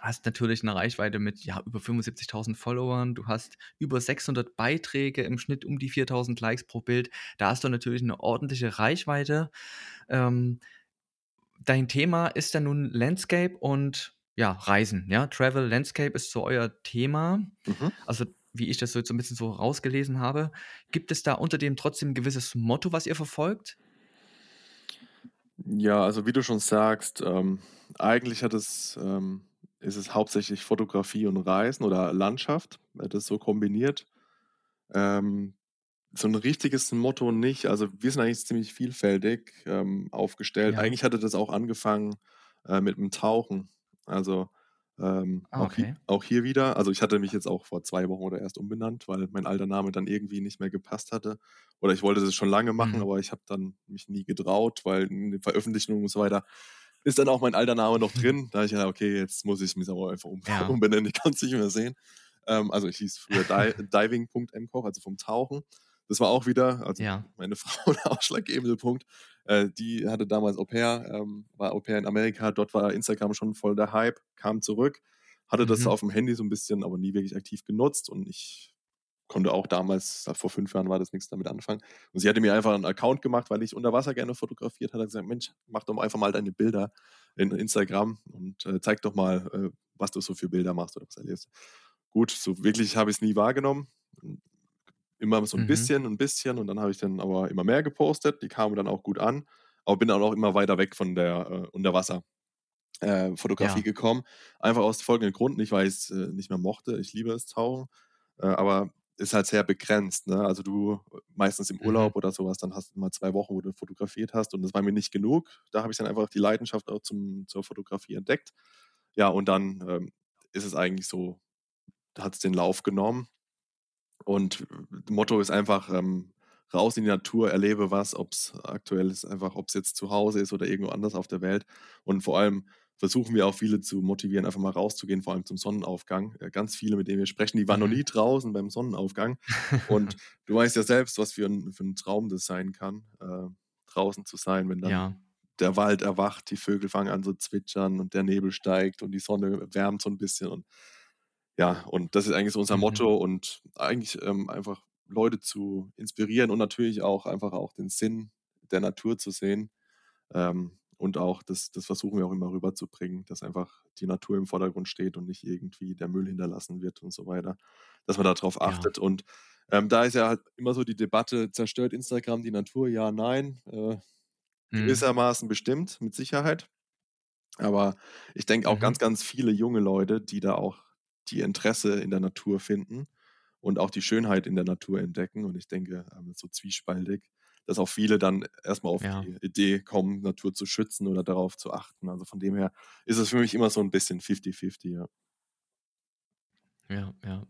hast natürlich 'ne Reichweite mit, ja, über 75.000 Followern. Du hast über 600 Beiträge, im Schnitt um die 4.000 Likes pro Bild. Da hast du natürlich 'ne ordentliche Reichweite. Ähm, dein Thema ist ja nun Landscape und, ja, Reisen, ja? Travel, Landscape ist so euer Thema. Mhm. Also, wie ich das so jetzt so 'n bisschen so rausgelesen habe. Gibt es da unter dem trotzdem 'n gewisses Motto, was ihr verfolgt? Ja, also wie du schon sagst, ähm, eigentlich hat es ähm, ist es hauptsächlich Fotografie und Reisen oder Landschaft, äh, das so kombiniert. Ähm, so 'n richtiges Motto nicht. Also, wir sind eigentlich ziemlich vielfältig, ähm, aufgestellt. Ja. Eigentlich hatte das auch angefangen, äh, mit'm Tauchen. Also, ähm, Ah, auch okay. auch hier wieder also, ich hatte mich jetzt auch vor 2 Wochen oder erst umbenannt, weil mein alter Name dann irgendwie nicht mehr gepasst hatte. Oder ich wollte das schon lange machen, Mhm. aber ich habe dann mich nie getraut, weil in den Veröffentlichungen und so weiter ist dann auch mein alter Name noch drin. Da ich gedacht: „Okay, jetzt muss ich mich aber einfach um Ja. umbenennen, ich kann's nicht mehr sehen.“ Ähm, also, ich hieß früher Di Diving.mKoch, also vom Tauchen. Das war auch wieder also, Ja. meine Frau der ausschlaggebende Punkt. Äh, die hatte damals Au-pair ähm, war Au-pair in Amerika. Dort war Instagram schon voll der Hype, kam zurück, hatte das Mhm. auf'm Handy so 'n bisschen, aber nie wirklich aktiv genutzt und ich konnte auch damals vor 5 Jahren war das nix damit anfangen. Und sie hatte mir einfach 'n Account gemacht, weil ich unter Wasser gerne fotografiert hatte, hat gesagt: „Mensch, mach doch einfach mal deine Bilder in Instagram und, äh, zeig doch mal, äh, was du so für Bilder machst oder was erlebst.“ Gut, so wirklich habe ich's nie wahrgenommen. Immer so 'n Mhm. bisschen 'n bisschen und dann habe ich dann aber immer mehr gepostet. Die kamen dann auch gut an, aber bin dann auch immer weiter weg von der, äh, Unterwasser äh, Fotografie Ja. gekommen. Einfach aus folgendem Grund, nicht weil ich's, äh, nicht mehr mochte. Ich liebe das Tauchen, äh, aber ist halt sehr begrenzt, ne? Also, du meistens im Mhm. Urlaub oder so was, dann hast du mal 2 Wochen, wo du fotografiert hast und das war mir nicht genug. Da habe ich dann einfach die Leidenschaft auch zum zur Fotografie entdeckt. Ja, und dann, ähm, ist es eigentlich so hat's den Lauf genommen. Und Motto ist einfach, ähm, raus in die Natur, erlebe was, ob's aktuell ist einfach ob's jetzt zu Hause ist oder irgendwo anders auf der Welt. Und vor allem versuchen wir auch viele zu motivieren, einfach mal rauszugehen, vor allem zum Sonnenaufgang. Äh, ganz viele, mit denen wir sprechen, die waren noch Mhm. nie draußen beim Sonnenaufgang. Und du weißt ja selbst, was für 'n für 'n Traum das sein kann, äh, draußen zu sein, wenn dann Ja. der Wald erwacht, die Vögel fangen an zu zwitschern und der Nebel steigt und die Sonne wärmt so 'n bisschen und ja, und das ist eigentlich so unser Mhm. Motto und eigentlich, ähm, einfach Leute zu inspirieren und natürlich auch einfach auch den Sinn der Natur zu sehen. Ähm, und auch das das versuchen wir auch immer rüberzubringen, dass einfach die Natur im Vordergrund steht und nicht irgendwie der Müll hinterlassen wird und so weiter, dass man da drauf Ja. achtet. Und, ähm, da ist ja halt immer so die Debatte: Zerstört Instagram die Natur? Ja, nein. Äh, Mhm. gewissermaßen bestimmt, mit Sicherheit. Aber ich denke auch ganz, Mhm. ganz viele junge Leute, die da auch die Interesse in der Natur finden und auch die Schönheit in der Natur entdecken. Und ich denke, ähm, so zwiespältig, dass auch viele dann erst mal auf Ja. die Idee kommen, Natur zu schützen oder darauf zu achten. Also, von dem her ist es für mich immer so 'n bisschen fifty-fifty, ja. Ja, ja.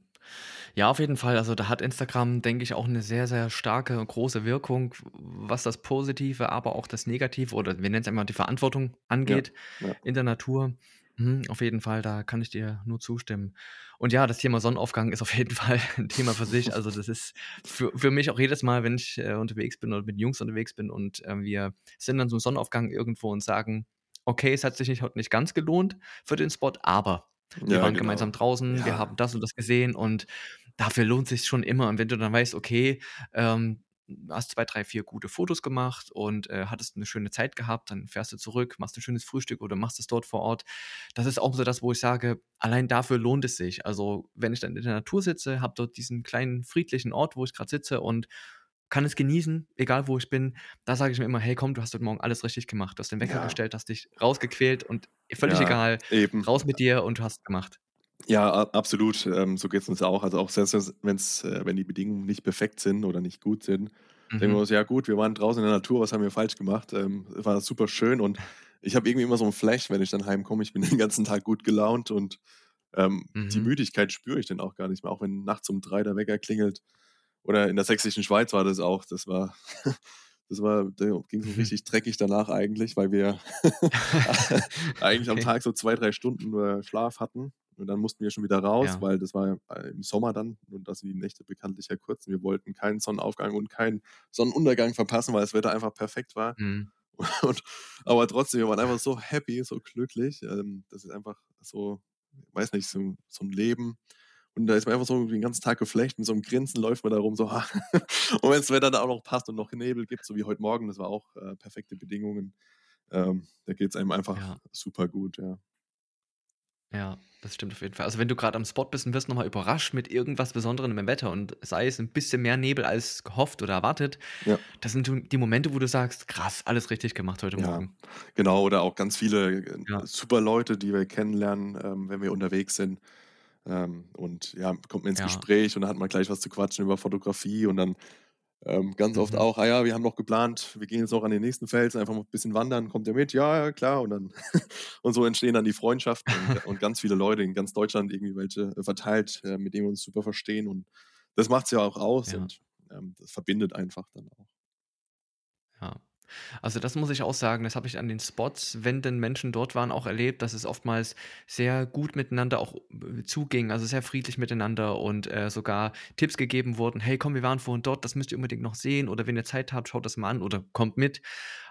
Ja, auf jeden Fall. Also, da hat Instagram, denke ich, auch 'ne sehr, sehr starke, große Wirkung, was das Positive, aber auch das Negative oder wir nennen's einmal die Verantwortung Ja, angeht ja. in der Natur. Mhm, auf jeden Fall, da kann ich dir nur zustimmen. Und ja, das Thema Sonnenaufgang ist auf jeden Fall 'n Thema für sich. Also, das ist für für mich auch jedes Mal, wenn ich, äh, unterwegs bin oder mit Jungs unterwegs bin und, ähm, wir sind dann zum Sonnenaufgang irgendwo und sagen: „Okay, es hat sich nicht heute nicht ganz gelohnt für den Spot, aber wir Ja, waren genau. gemeinsam draußen, wir Ja. haben das und das gesehen und dafür lohnt sich's schon immer.“ Und wenn du dann weißt, okay, ähm, hast 2, 3, 4 gute Fotos gemacht und, äh, hattest 'ne schöne Zeit gehabt, dann fährst du zurück, machst 'n schönes Frühstück oder machst es dort vor Ort. Das ist auch so das, wo ich sage, allein dafür lohnt es sich. Also, wenn ich dann in der Natur sitze, habe dort diesen kleinen friedlichen Ort, wo ich grad sitze und kann es genießen, egal wo ich bin, da sage ich mir immer: „Hey, komm, du hast heute Morgen alles richtig gemacht. Du hast den Wecker Ja. gestellt, hast dich rausgequält und völlig Ja, egal, eben. raus mit dir und du hast gemacht.“ Ja, absolut. Ähm, so geht's uns auch. Also, auch selbst wenn's äh, wenn die Bedingungen nicht perfekt sind oder nicht gut sind, denken wir Mhm. uns: „Ja gut, wir waren draußen in der Natur, was haben wir falsch gemacht?“ Ähm, war superschön und ich habe irgendwie immer so 'n Flash, wenn ich dann heimkomme. Ich bin den ganzen Tag gut gelaunt und, ähm, die Mhm. Müdigkeit spüre ich dann auch gar nicht mehr, auch wenn nachts um 3 der Wecker klingelt. Oder in der sächsischen Schweiz war das auch. Das war das war da ging's so richtig dreckig danach eigentlich, weil wir eigentlich am Okay. Tag so 2, 3 Stunden nur Schlaf hatten und dann mussten wir schon wieder raus, Ja. weil das war äh, im Sommer dann und da sind die Nächte bekanntlich ja kurz. Wir wollten keinen Sonnenaufgang und keinen Sonnenuntergang verpassen, weil das Wetter einfach perfekt war. Mhm. Und aber trotzdem, wir waren einfach so happy, so glücklich. Ähm, das ist einfach so, weiß nicht, so so 'n Leben. Und da ist man einfach so den ganzen Tag geflasht, mit so 'nem Grinsen läuft man da rum, so ha und wenn's Wetter dann auch noch passt und noch Nebel gibt, so wie heute Morgen, das war auch, äh, perfekte Bedingungen. Ähm, da geht's einem einfach Ja. super gut, ja. Ja, das stimmt auf jeden Fall. Also, wenn du grad am Spot bist und wirst noch mal überrascht mit irgendwas Besonderem im Wetter und sei es 'n bisschen mehr Nebel als gehofft oder erwartet, Ja. das sind die Momente, wo du sagst: „Krass, alles richtig gemacht heute Ja, Morgen.“ genau. Oder auch ganz viele, äh, Ja. super Leute, die wir kennenlernen, ähm, wenn wir unterwegs sind. Ähm, und ja, kommt man ins. Gespräch und dann hat man gleich was zu quatschen über Fotografie und dann, ähm, ganz oft Mhm. auch: „Ah ja, wir haben noch geplant, wir gehen jetzt noch an den nächsten Felsen, einfach noch bisschen wandern. Kommt ihr mit?“ „Ja, ja, klar.“ Und dann und so entstehen dann die Freundschaften und und ganz viele Leute in ganz Deutschland irgendwie welche verteilt, äh, mit denen wir uns super verstehen und das macht's ja auch aus Ja. und, ähm, das verbindet einfach dann auch. Also, das muss ich auch sagen, das habe ich an den Spots, wenn denn Menschen dort waren, auch erlebt, dass es oftmals sehr gut miteinander auch, äh, zuging, also, sehr friedlich miteinander und, äh, sogar Tipps gegeben wurden: „Hey, komm, wir waren vorhin dort, das müsst ihr unbedingt noch sehen oder wenn ihr Zeit habt, schaut das mal an oder kommt mit.“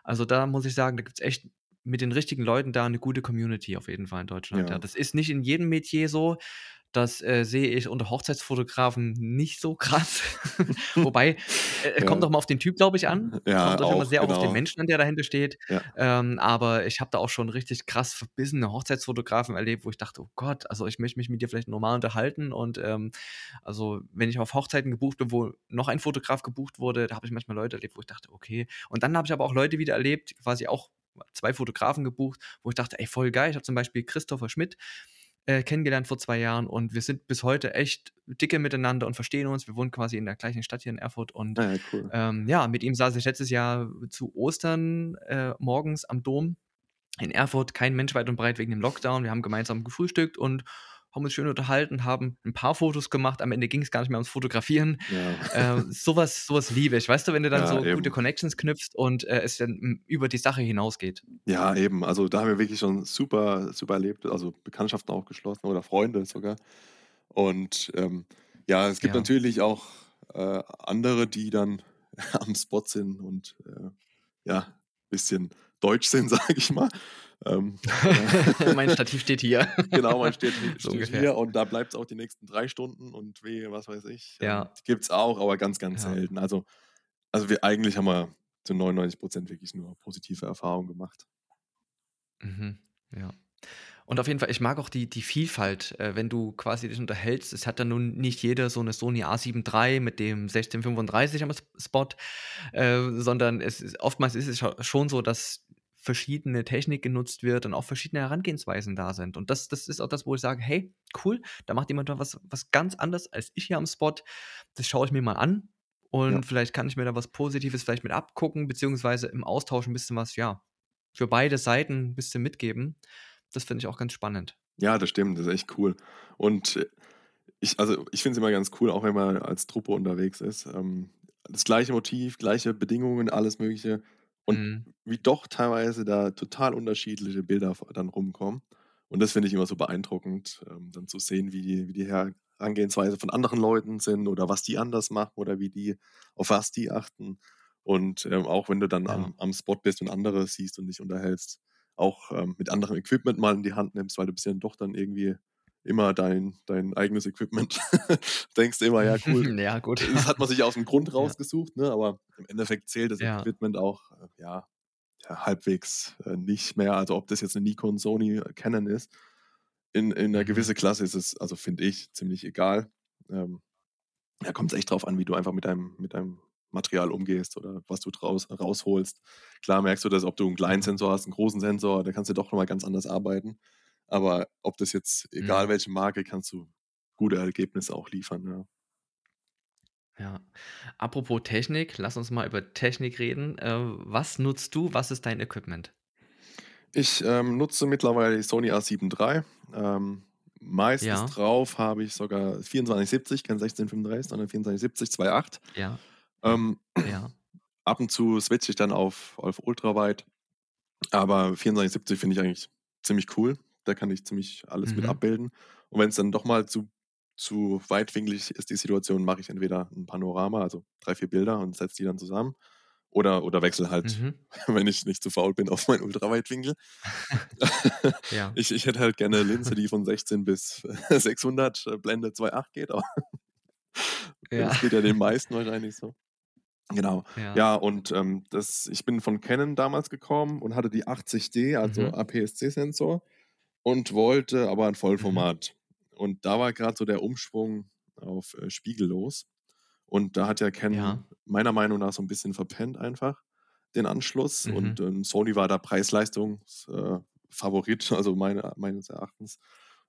Also, da muss ich sagen, da gibt's echt mit den richtigen Leuten da 'ne gute Community auf jeden Fall in Deutschland, ja. Ja. Das ist nicht in jedem Metier so. Das, äh, sehe ich unter Hochzeitsfotografen nicht so krass. Wobei, äh, kommt Ja. auch mal auf den Typ, glaube ich, an. Ja, Kommt auch immer sehr auch auf den genau. Menschen an, der dahinter steht. Ja. Ähm, aber ich habe da auch schon richtig krass verbissene Hochzeitsfotografen erlebt, wo ich dachte: „Oh Gott, also, ich möchte mich mit dir vielleicht normal unterhalten.“ Und, ähm, also, wenn ich auf Hochzeiten gebucht bin, wo noch ein Fotograf gebucht wurde, da habe ich manchmal Leute erlebt, wo ich dachte: „Okay.“ Und dann habe ich aber auch Leute wieder erlebt, quasi auch 2 Fotografen gebucht, wo ich dachte: „Ey, voll geil.“ Ich habe zum Beispiel Christopher Schmidt, äh, kennengelernt vor 2 Jahren und wir sind bis heute echt dicke miteinander und verstehen uns. Wir wohnen quasi in der gleichen Stadt hier in Erfurt und, Ah ja, cool. ähm, ja, mit ihm saß ich letztes Jahr zu Ostern, äh, morgens am Dom in Erfurt, kein Mensch weit und breit wegen dem Lockdown. Wir haben gemeinsam gefrühstückt und haben uns schön unterhalten, haben 'n paar Fotos gemacht. Am Ende ging's gar nicht mehr ums Fotografieren. Ja. Äh, so was so was liebe ich. Weißt du, wenn du dann Ja, so gute eben. Connections knüpfst und, äh, es dann, hm, über die Sache hinausgeht. Ja, eben. Also, da haben wir wirklich schon super super erlebt, also, Bekanntschaften auch geschlossen oder Freunde sogar. Und, ähm, ja, es gibt Ja. natürlich auch, äh, andere, die dann am Spot sind und, äh, ja, bisschen deutsch sind, sage ich mal. Ähm, Mein Stativ steht hier. genau, man steht So steht ungefähr. hier und da bleibt's auch die nächsten 3 Stunden und wehe, was weiß ich. Ähm, Ja. gibt's auch, aber ganz, ganz Ja. selten. Also also, wir eigentlich haben wir zu 99 % wirklich nur positive Erfahrungen gemacht. Mhm, ja. Und auf jeden Fall, ich mag auch die die Vielfalt, äh, wenn du quasi dich unterhältst. Es hat dann nun nicht jeder so 'ne Sony A7 III mit dem 1635 am Spot, äh, sondern es ist oftmals ist es scho schon so, dass verschiedene Technik genutzt wird und auch verschiedene Herangehensweisen da sind. Und das das ist auch das, wo ich sage: „Hey, cool, da macht jemand was was ganz anderes als ich hier am Spot. Das schaue ich mir mal an Ja. und vielleicht kann ich mir da was Positives vielleicht mit abgucken, beziehungsweise im Austausch 'n bisschen was, ja, für beide Seiten 'n bisschen mitgeben.“ Das finde ich auch ganz spannend. Ja, das stimmt, das ist echt cool. Und, äh, ich also, ich finde es immer ganz cool, auch wenn man als Truppe unterwegs ist. Ähm, das gleiche Motiv, gleiche Bedingungen, alles Mögliche und Mhm. wie doch teilweise da total unterschiedliche Bilder dann rumkommen. Und das finde ich immer so beeindruckend, ähm, dann zu sehen, wie die wie die Herangehensweise von anderen Leuten sind oder was die anders machen oder wie die auf was die achten. Und, ähm, auch wenn du dann Ja. am am Spot bist und andere siehst und dich unterhältst, auch, ähm, mit anderem Equipment mal in die Hand nimmst, weil du bist ja doch dann irgendwie immer dein dein eigenes Equipment. Denkst immer: „Ja, cool, Ja, gut. das hat man sich aus'm Grund Ja. rausgesucht“, ne? Aber im Endeffekt zählt das Ja. Equipment auch, äh, ja, ja, halbwegs, äh, nicht mehr. Also, ob das jetzt 'ne Nikon, Sony, Canon ist. In in 'ner Mhm. gewisse Klasse ist es, also, finde ich, ziemlich egal. Ähm, da kommt's echt drauf an, wie du einfach mit deinem mit deinem Material umgehst oder was du draus rausholst. Klar merkst du das, ob du 'n kleinen. Sensor hast, 'n großen Sensor, da kannst du doch noch mal ganz anders arbeiten. Aber ob das jetzt egal Mhm. welche Marke, kannst du gute Ergebnisse auch liefern, ja. Ja. Apropos Technik, lass uns mal über Technik reden. Äh, was nutzt du? Was ist dein Equipment? Ich, ähm, nutze mittlerweile die Sony A7 III. Ähm, meistens Ja. drauf habe ich sogar 24-70, kein 16-35, sondern 24-70 2.8. Ja. Ähm, Ja. ab und zu switche ich dann auf auf Ultrawide, aber 24-70 finde ich eigentlich ziemlich cool. Da kann ich ziemlich alles mit Mhm. abbilden. Und wenn's dann doch mal zu zu weitwinklig ist, die Situation, mache ich entweder 'n Panorama, also 3, 4 Bilder und setze die dann zusammen oder oder wechsle halt, Mhm. wenn ich nicht zu faul bin, auf meinen Ultraweitwinkel. Ja. Ich ich hätte halt gerne 'ne Linse, die von 16 bis 600, äh, Blende 2.8 geht, aber Ja. das geht ja den meisten wahrscheinlich so. Genau. Ja. Ja, und, ähm, das ich bin von Canon damals gekommen und hatte die 80D, also Mhm. APS-C-Sensor und wollte aber 'n Mhm. Vollformat. Und da war grad so der Umschwung auf, äh, spiegellos. Und da hat ja Canon Ja. meiner Meinung nach so 'n bisschen verpennt einfach den Anschluss und, Mhm. ähm, Sony war da Preis-Leistungs äh, also meine meines Erachtens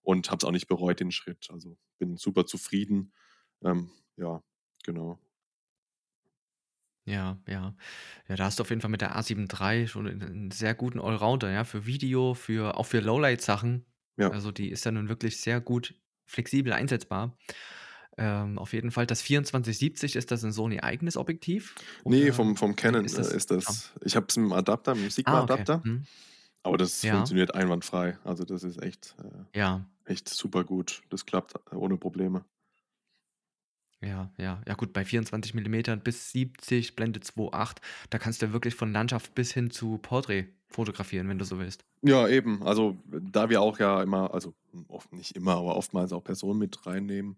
und habe es auch nicht bereut, den Schritt. Also, bin super zufrieden. Ähm, ja, genau. Ja, ja. Ja, da hast du auf jeden Fall mit der A7 III schon 'n 'n sehr guten Allrounder, ja, für Video, für auch für Lowlight-Sachen. Ja. Also, die ist ja nun wirklich sehr gut flexibel einsetzbar. Ähm, auf jeden Fall. Das 24-70, ist das 'n Sony-eigenes Objektiv Ne, oder vom vom Canon, ist äh, das ist ah. das. Ich habe es mit'm Adapter, mit'm Ah, okay. Sigma-Adapter, Mhm. aber das Ja. funktioniert einwandfrei. Also, das ist echt, äh Ja. echt supergut. Das klappt ohne Probleme. Ja, ja. Ja gut, bei 24 mm bis 70, Blende 2.8, da kannst du ja wirklich von Landschaft bis hin zu Porträt fotografieren, wenn du so willst. Ja, eben. Also, da wir auch ja immer also, oft nicht immer, aber oftmals auch Personen mit reinnehmen,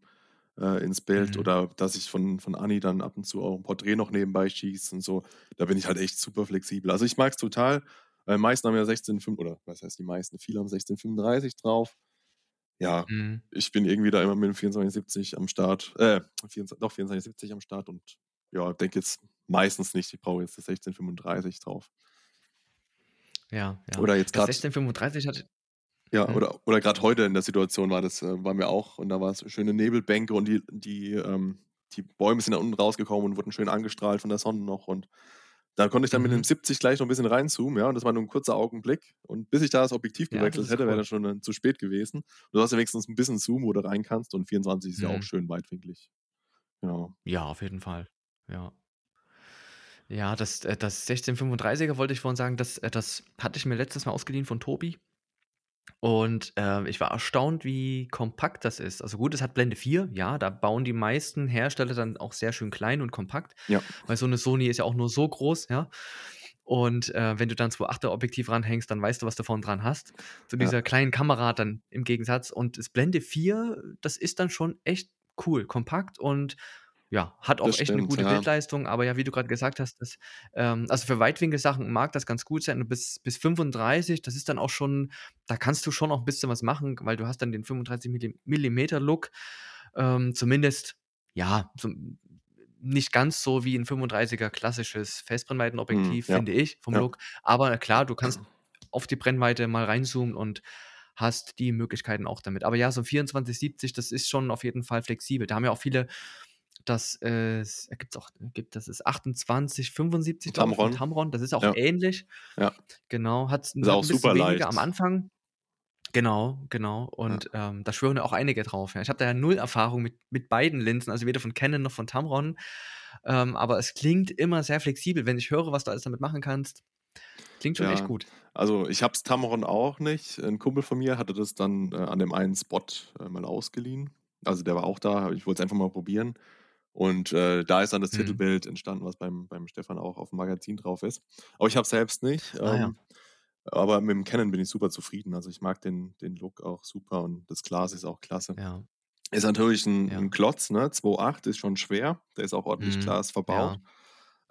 äh, ins Bild Mhm. oder dass ich von von Anni dann ab und zu auch 'n Porträt noch nebenbei schieße und so, da bin ich halt echt super flexibel. Also, ich mag's total. Äh, meisten haben ja 16:5 oder was heißt die meisten? Viele haben 16:35 drauf. Ja, Mhm. ich bin irgendwie da immer mit dem 24-70 am Start. Äh, 24 doch 24-70 am Start und ja, denke jetzt meistens nicht, ich brauche jetzt das 16:35 drauf. Ja, ja. Oder jetzt grad 16:35 hatte Ja, mhm. oder oder grad heute in der Situation war das äh, waren wir auch und da war's schöne Nebelbänke und die die, ähm die Bäume sind da unten rausgekommen und wurden schön angestrahlt von der Sonne noch und da konnte ich dann mit dem Mhm. 70 gleich noch 'n bisschen reinzoomen, ja, und das war nur 'n kurzer Augenblick. Und bis ich da das Objektiv Ja, das gewechselt ist hätte, wäre cool. das schon dann zu spät gewesen. Du hast ja wenigstens 'n bisschen Zoom, wo du rein kannst und 24 ist ja auch Mhm. schön weitwinklig. Genau. Ja, auf jeden Fall. Ja. Ja, das äh, das 16-35er wollte ich vorhin sagen, das äh, das hatte ich mir letztes Mal ausgeliehen von Tobi. Und, äh, ich war erstaunt, wie kompakt das ist. Also gut, es hat Blende 4, ja, da bauen die meisten Hersteller dann auch sehr schön klein und kompakt, Ja. weil so 'ne Sony ist ja auch nur so groß, ja? Und, äh, wenn du dann 2.8er Objektiv ranhängst, dann weißt du, was du vorn dran hast. Zu Ja. dieser kleinen Kamera dann im Gegensatz. Und das Blende 4, das ist dann schon echt cool, kompakt und ja, hat auch Das echt stimmt, gute ja. Bildleistung. Aber ja, wie du grad gesagt hast, das ähm, also für Weitwinkelsachen mag das ganz gut sein und bis bis 35, das ist dann auch schon da kannst du schon auch 'n bisschen was machen, weil du hast dann den 35 Milli Millimeter-Look. Ähm, zumindest, ja, so nicht ganz so wie 'n 35er klassisches Mhm, Festbrennweitenobjektiv, ja. finde ich, vom Ja. Look. Aber klar, du kannst auf die Brennweite mal reinzoomen und hast die Möglichkeiten auch damit. Aber ja, so 'n 24-70, das ist schon auf jeden Fall flexibel. Da haben ja auch viele das, äh, s gibt's auch gibt das ist 28-75, glaube ich, von Tamron. Tamron. Das ist auch Ja. ähnlich. Ja. Genau, Ist hat auch 'n bisschen super weniger am leicht. Anfang. Genau, genau. Ja. Und, ähm, da schwören ja auch einige drauf, ja. Ich habe da ja 0 Erfahrung mit mit beiden Linsen, also weder von Canon noch von Tamron. Ähm, aber es klingt immer sehr flexibel, wenn ich höre, was du alles damit machen kannst. Klingt schon echt Ja, gut. also ich habe das Tamron auch nicht. 'N Kumpel von mir hatte das dann, äh, an dem einen Spot, äh, mal ausgeliehen. Also, der war auch da, ich wollte es einfach mal probieren. Und, äh, da ist dann das Mhm. Titelbild entstanden, was beim beim Stefan auch aufm Magazin drauf ist. Aber ich habe es selbst nicht, Ah ja. ähm, aber mit'm Canon bin ich super zufrieden. Also, ich mag den den Look auch super und das Glas ist auch klasse. Ja. Ist natürlich 'n Ja. 'n Klotz, ne? 2.8 ist schon schwer. Da ist auch ordentlich Mhm. Glas verbaut. Ja.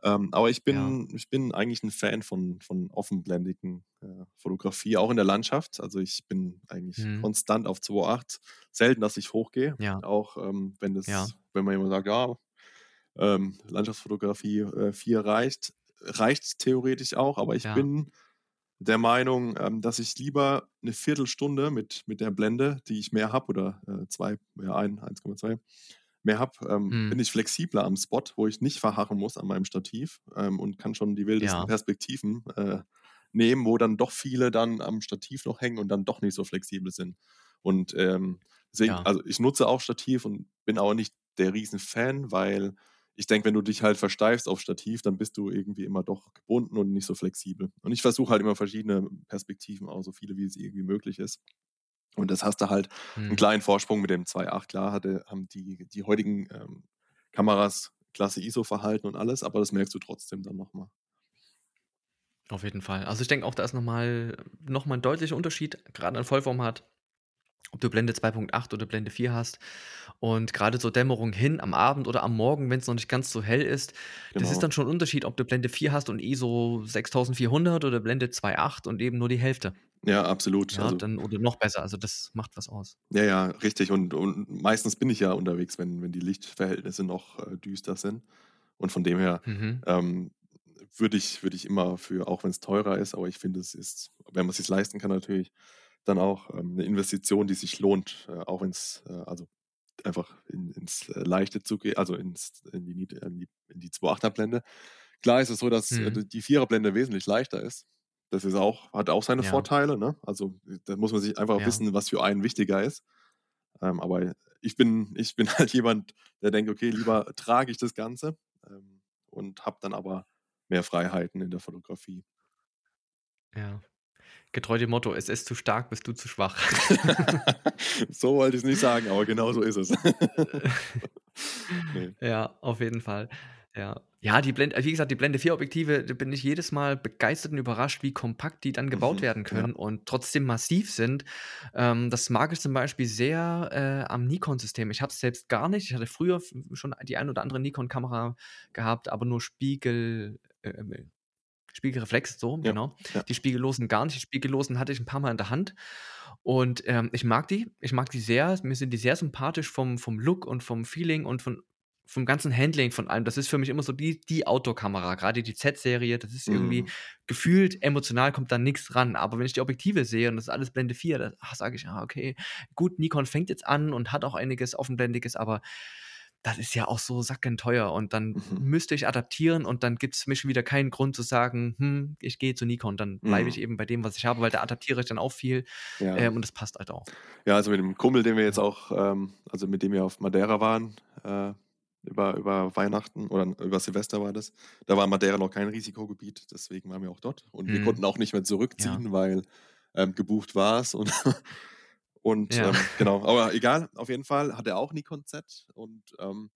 Ähm, aber ich Ja. bin ich bin eigentlich 'n Fan von von offenblendigen, äh, Fotografie, auch in der Landschaft. Also, ich bin eigentlich Mhm. konstant auf 2.8. Selten, dass ich hochgehe, Ja. auch, ähm, wenn Ja. das wenn mir jemand sagt: „Ja, ähm, Landschaftsfotografie, äh, 4 reicht.“ Reicht theoretisch auch, aber ich Ja. bin der Meinung, ähm, dass ich lieber 'ne Viertelstunde mit mit der Blende, die ich mehr habe oder, äh, 2 ja, ein 1,2 mehr habe, ähm, bin Mhm. ich flexibler am Spot, wo ich nicht verharren muss an meinem Stativ, ähm, und kann schon die wildesten Ja. Perspektiven, äh, nehmen, wo dann doch viele dann am Stativ noch hängen und dann doch nicht so flexibel sind. Und ähm, deswegen, Ja. also ich nutze auch Stativ und bin auch nicht der Riesenfan, weil ich denke, wenn du dich halt versteifst auf Stativ, dann bist du irgendwie immer doch gebunden und nicht so flexibel. Und ich versuche halt immer verschiedene Perspektiven, auch so viele wie es irgendwie möglich ist. Und das hast du halt einen Mhm. kleinen Vorsprung mit dem 2.8. Klar hatte, haben die, die heutigen ähm, Kameras klasse ISO-Verhalten und alles, aber das merkst du trotzdem dann nochmal. Auf jeden Fall. Also ich denke auch, da ist nochmal noch mal ein deutlicher Unterschied, gerade an Vollformat, ob du Blende 2.8 oder Blende 4 hast. Und gerade so Dämmerung hin am Abend oder am Morgen, wenn es noch nicht ganz so hell ist, das ist Genau. dann schon ein Unterschied, ob du Blende 4 hast und ISO 6400 oder Blende 2.8 und eben nur die Hälfte. Ja, absolut. Ja, Also, dann oder noch besser. Also das macht was aus. ja, ja, richtig. Und, und meistens bin ich ja unterwegs, wenn, wenn die Lichtverhältnisse noch äh, düster sind. Und von dem her Mhm. ähm, würde ich, würde ich immer für, auch wenn es teurer ist, aber ich finde, es ist, wenn man es sich leisten kann, natürlich dann auch ähm, eine Investition, die sich lohnt, äh, auch wenn es äh, also einfach in, ins äh, Leichte zu gehen, also ins, in die, in die, in die 2.8er Blende. Klar ist es so, dass äh, Mhm. die 4er Blende wesentlich leichter ist. Das ist auch, hat auch seine Ja. Vorteile. Ne? Also da muss man sich einfach Ja. wissen, was für einen wichtiger ist. Ähm, aber ich bin, ich bin halt jemand, der denkt, okay, lieber trage ich das Ganze ähm, und habe dann aber mehr Freiheiten in der Fotografie. Ja. Getreu dem Motto: „Es ist zu stark, bist du zu schwach.“ so wollte ich es nicht sagen, aber genau so ist es. nee. Ja, auf jeden Fall. Ja. Ja, die Blende wie gesagt, die Blende 4 Objektive, da bin ich jedes Mal begeistert und überrascht, wie kompakt die dann gebaut Mhm, werden ja. können und trotzdem massiv sind. Ähm, das mag ich zum Beispiel sehr, äh, am Nikon-System. Ich habe es selbst gar nicht. Ich hatte früher f schon die ein oder andere Nikon-Kamera gehabt, aber nur Spiegel äh, ähm, Spiegelreflex, so, Ja, genau. ja. Die spiegellosen gar nicht. Die spiegellosen hatte ich ein paar Mal in der Hand und, ähm, ich mag die. Ich mag die sehr. Mir sind die sehr sympathisch vom vom Look und vom Feeling und von vom ganzen Handling von allem. Das ist für mich immer so die die Outdoor-Kamera, grade die Z-Serie, das ist irgendwie Mhm. gefühlt emotional kommt da nix ran. Aber wenn ich die Objektive sehe und das ist alles Blende 4, da ah, sage ich: „Ah, okay, gut, Nikon fängt jetzt an und hat auch einiges Offenblendiges, aber das ist ja auch so sackenteuer und dann Mhm. müsste ich adaptieren und dann gibt's für mich wieder keinen Grund zu sagen: hm, ich gehe zu Nikon.“ Dann bleibe ich Mhm. eben bei dem, was ich habe, weil da adaptiere ich dann auch viel, Ja. ähm, und das passt halt auch. Ja, also mit dem Kumpel, den wir jetzt auch, ähm, also mit dem wir auf Madeira waren, äh, über, über Weihnachten oder über Silvester war das. Da war Madeira noch kein Risikogebiet, deswegen waren wir auch dort. Und wir Mhm. konnten auch nicht mehr Ja. zurückziehen, weil ähm, gebucht war es. Und, und Ja. ähm, genau, aber egal, auf jeden Fall hat er auch Nikon Z. Und ähm,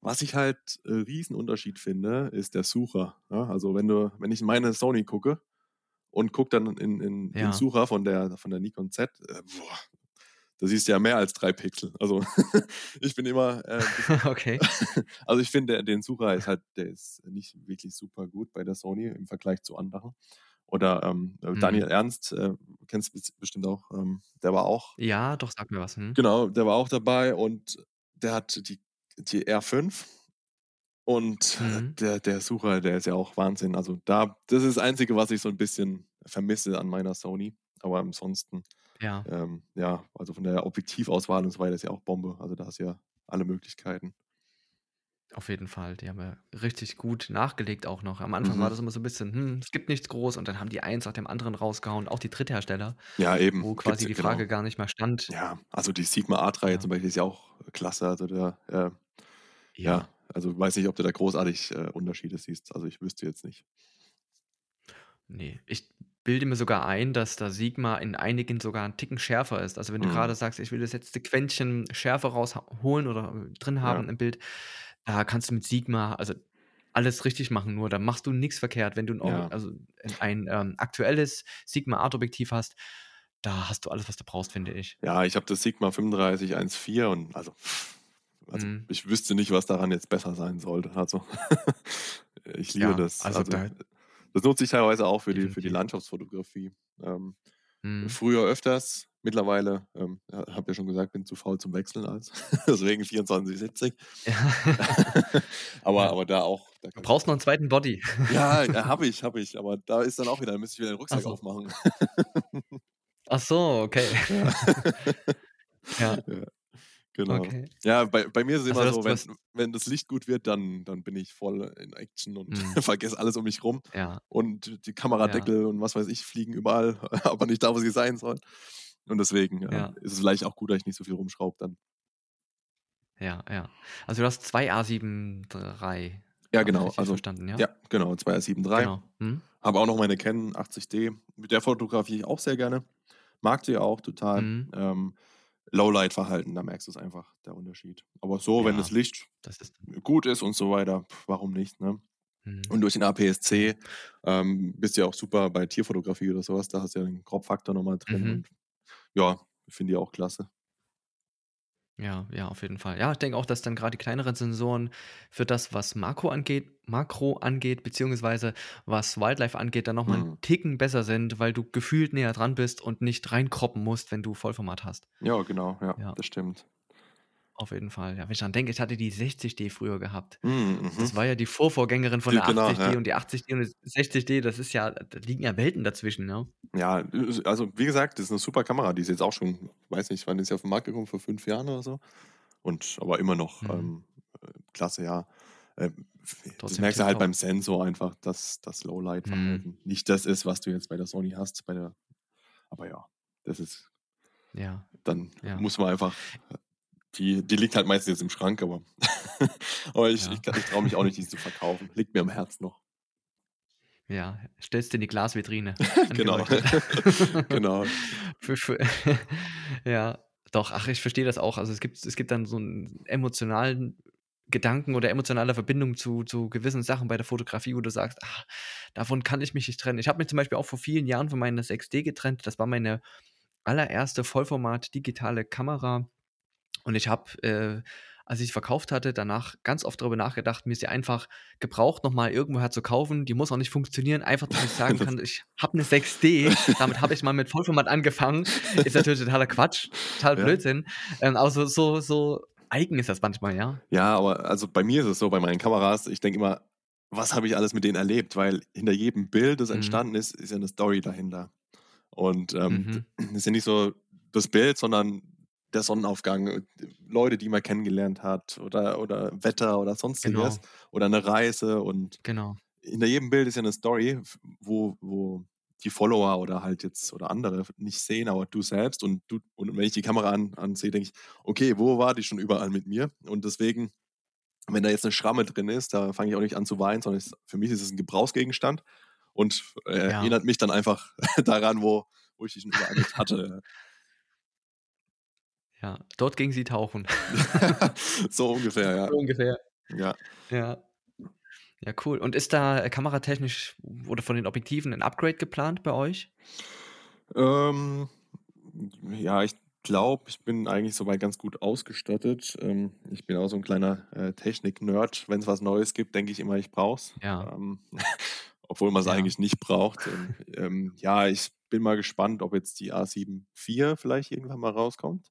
was ich halt äh, Riesenunterschied finde, ist der Sucher. Ja? Also wenn du, wenn ich in meine Sony gucke und gucke dann in, in den Ja. Sucher von der, von der Nikon Z, äh, boah, da siehst du ja mehr als drei Pixel. Also ich bin immer, äh, Okay. also ich finde, den Sucher ist halt, der ist nicht wirklich super gut bei der Sony im Vergleich zu anderen. Oder ähm, äh, Daniel Mhm. Ernst, äh, kennst du bestimmt auch, ähm, der war auch, Ja, doch, sag mir was, mhm. genau, der war auch dabei und der hat die, die R5 und äh, Mhm. der, der Sucher, der ist ja auch Wahnsinn. Also da, das ist das Einzige, was ich so ein bisschen vermisse an meiner Sony. Aber ansonsten, Ja. ähm, ja, also von der Objektivauswahl und so weiter ist ja auch Bombe. Also da hast du ja alle Möglichkeiten. Auf jeden Fall. Die haben ja richtig gut nachgelegt auch noch. Am Anfang war Mhm. das immer so 'n bisschen: „Hm, es gibt nichts groß“ und dann haben die eins nach dem anderen rausgehauen, auch die Dritthersteller, Ja, eben. wo Gibt's quasi ja, die genau. Frage gar nicht mehr stand. Ja, also die Sigma A3 Ja. zum Beispiel ist ja auch klasse. Also der, äh, Ja. ja, also weiß nicht, ob du da großartig äh, Unterschiede siehst. Also ich wüsste jetzt nicht. Ne, ich bilde mir sogar ein, dass da Sigma in einigen sogar 'n Ticken schärfer ist. Also, wenn du Mhm. sagst: „Ich will das letzte Quäntchen Schärfe rausholen oder äh, drin Ja. haben im Bild“, da kannst du mit Sigma, also, alles richtig machen, nur da machst du nix verkehrt. Wenn du 'n Or Ja. also, ein, ähm, aktuelles Sigma Art Objektiv hast, da hast du alles, was du brauchst, finde ich. Ja, ich habe das Sigma 35 1.4 und also, also Mhm. ich wüsste nicht, was daran jetzt besser sein sollte. Also ich liebe Ja, das. also Also da das nutze ich teilweise auch für die, für die. Landschaftsfotografie. Ähm, Mhm. früher öfters, mittlerweile, ähm, ja, habe ja schon gesagt, bin zu faul zum Wechseln als deswegen 2470. aber, Ja. aber da auch, da Du kann ich brauchst noch 'n zweiten Body. Ja, ja, habe ich, habe ich, aber da ist dann auch wieder da müsste ich wieder den Rucksack so. aufmachen. Ach so, okay. Ja. Ja. Ja, Genau. Okay. Ja, bei bei mir ist es Also, immer das so, wenn wenn das Licht gut wird, dann dann bin ich voll in Action und Mhm. vergesse alles um mich rum. Ja. Und die Ja. Kameradeckel und was weiß ich, fliegen überall, aber nicht da, wo sie sein sollen. Und deswegen, Ja. ist es vielleicht auch gut, dass ich nicht so viel rumschraube dann. Ja, ja. Also, du hast 2 A7 III. Ja, Habe ich genau. Also verstanden, ja? ja, genau, 2 A7 III. Genau. Mhm. Habe auch noch meine Canon 80D. Mit der fotografiere ich auch sehr gerne. Mag die auch total. Mhm. Ähm, Lowlight-Verhalten, da merkst du's einfach, der Unterschied. Aber so, wenn das Ja, Licht das ist gut ist und so weiter, warum nicht, ne? Mhm. Und durch den Ja. APS-C, ähm, bist du ja auch super bei Tierfotografie oder so was. Da hast du ja den Crop-Faktor noch mal drin Mhm. und ja, finde ich auch klasse. Ja, ja, auf jeden Fall. Ja, ich denke auch, dass dann grad die kleineren Sensoren für das, was Makro angeht Makro angeht, beziehungsweise was Wildlife angeht, dann noch mal 'n Mhm. Ticken besser sind, weil du gefühlt näher dran bist und nicht reinkroppen musst, wenn du Vollformat hast. Ja, genau, ja, Ja. das stimmt. Auf jeden Fall. Ja, wenn ich dran denke, ich hatte die 60D früher gehabt. Mhm, mhm. Das war ja die Vorvorgängerin von der genau, 80D ja. und die 80D und die 60D, das ist ja da liegen ja Welten dazwischen, ne? Ja, äh, also, wie gesagt, das ist 'ne super Kamera. Die ist jetzt auch schon weiß nicht, wann ist sie auf 'n Markt gekommen? Vor 5 Jahren oder so. Und aber immer noch, Mhm. ähm, äh, klasse, ja. F das Trotzdem merkst du halt tipptopp. beim Sensor einfach, dass das Mhm. Lowlight-Verhalten nicht das ist, was du jetzt bei der Sony hast, bei der aber ja, das ist Ja. dann Ja. muss man einfach die die liegt halt meistens jetzt im Schrank, aber aber ich Ja. ich ich traue mich auch nicht, die zu verkaufen. Liegt mir am Herzen noch. Ja, stellst du in die Glasvitrine, Genau. Genau. Für für ja, doch, ach, ich verstehe das auch. Also, es gibt es gibt dann so 'n emotionalen Gedanken oder emotionale Verbindung zu zu gewissen Sachen bei der Fotografie, wo du sagst: „Ah, davon kann ich mich nicht trennen.“ Ich habe mich zum Beispiel auch vor vielen Jahren von meiner 6D getrennt. Das war meine allererste Vollformat-digitale Kamera. Und ich habe, äh, als ich verkauft hatte, danach ganz oft darüber nachgedacht, mir sie einfach gebraucht noch mal irgendwoher zu kaufen. Die muss auch nicht funktionieren, einfach, dass ich sagen kann: „Ich habe 'ne 6D, damit habe ich mal mit Vollformat angefangen.“ Ist natürlich totaler Quatsch, total Ja. Blödsinn. Ähm, aber so so so eigen ist das manchmal, ja? Ja, aber also, bei mir ist es so, bei meinen Kameras, ich denke immer: „Was habe ich alles mit denen erlebt?“ Weil hinter jedem Bild, das Mhm. entstanden ist, ist ja 'ne Story dahinter. Und, ähm, Mhm. ist ja nicht so das Bild, sondern der Sonnenaufgang, äh, Leute, die man kennengelernt hat oder oder Wetter oder Sonstiges Genau. oder 'ne Reise und Genau. hinter jedem Bild ist ja 'ne Story, wo wo die Follower oder halt jetzt oder andere nicht sehen, aber du selbst und du und wenn ich die Kamera an ansehe, denke ich: „Okay, wo war die schon überall mit mir?“ Und deswegen, wenn da jetzt 'ne Schramme drin ist, da fange ich auch nicht an zu weinen, sondern es für mich ist es 'n Gebrauchsgegenstand und, äh, Ja. erinnert mich dann einfach daran, wo wo ich die schon überall mit hatte. Ja, dort ging sie tauchen. So ungefähr, ja. So ungefähr. Ja. Ja. Ja, cool. Und ist da, kameratechnisch oder von den Objektiven 'n Upgrade geplant bei euch? Ähm, ja, ich glaube, ich bin eigentlich so weit ganz gut ausgestattet. Ähm, ich bin auch so 'n kleiner, äh, Technik-Nerd. Wenn's was Neues gibt, denke ich immer, ich brauche es. Ja. Ähm, obwohl man's Ja. eigentlich nicht braucht. Ähm, ähm, ja, ich bin mal gespannt, ob jetzt die A7 IV vielleicht irgendwann mal rauskommt.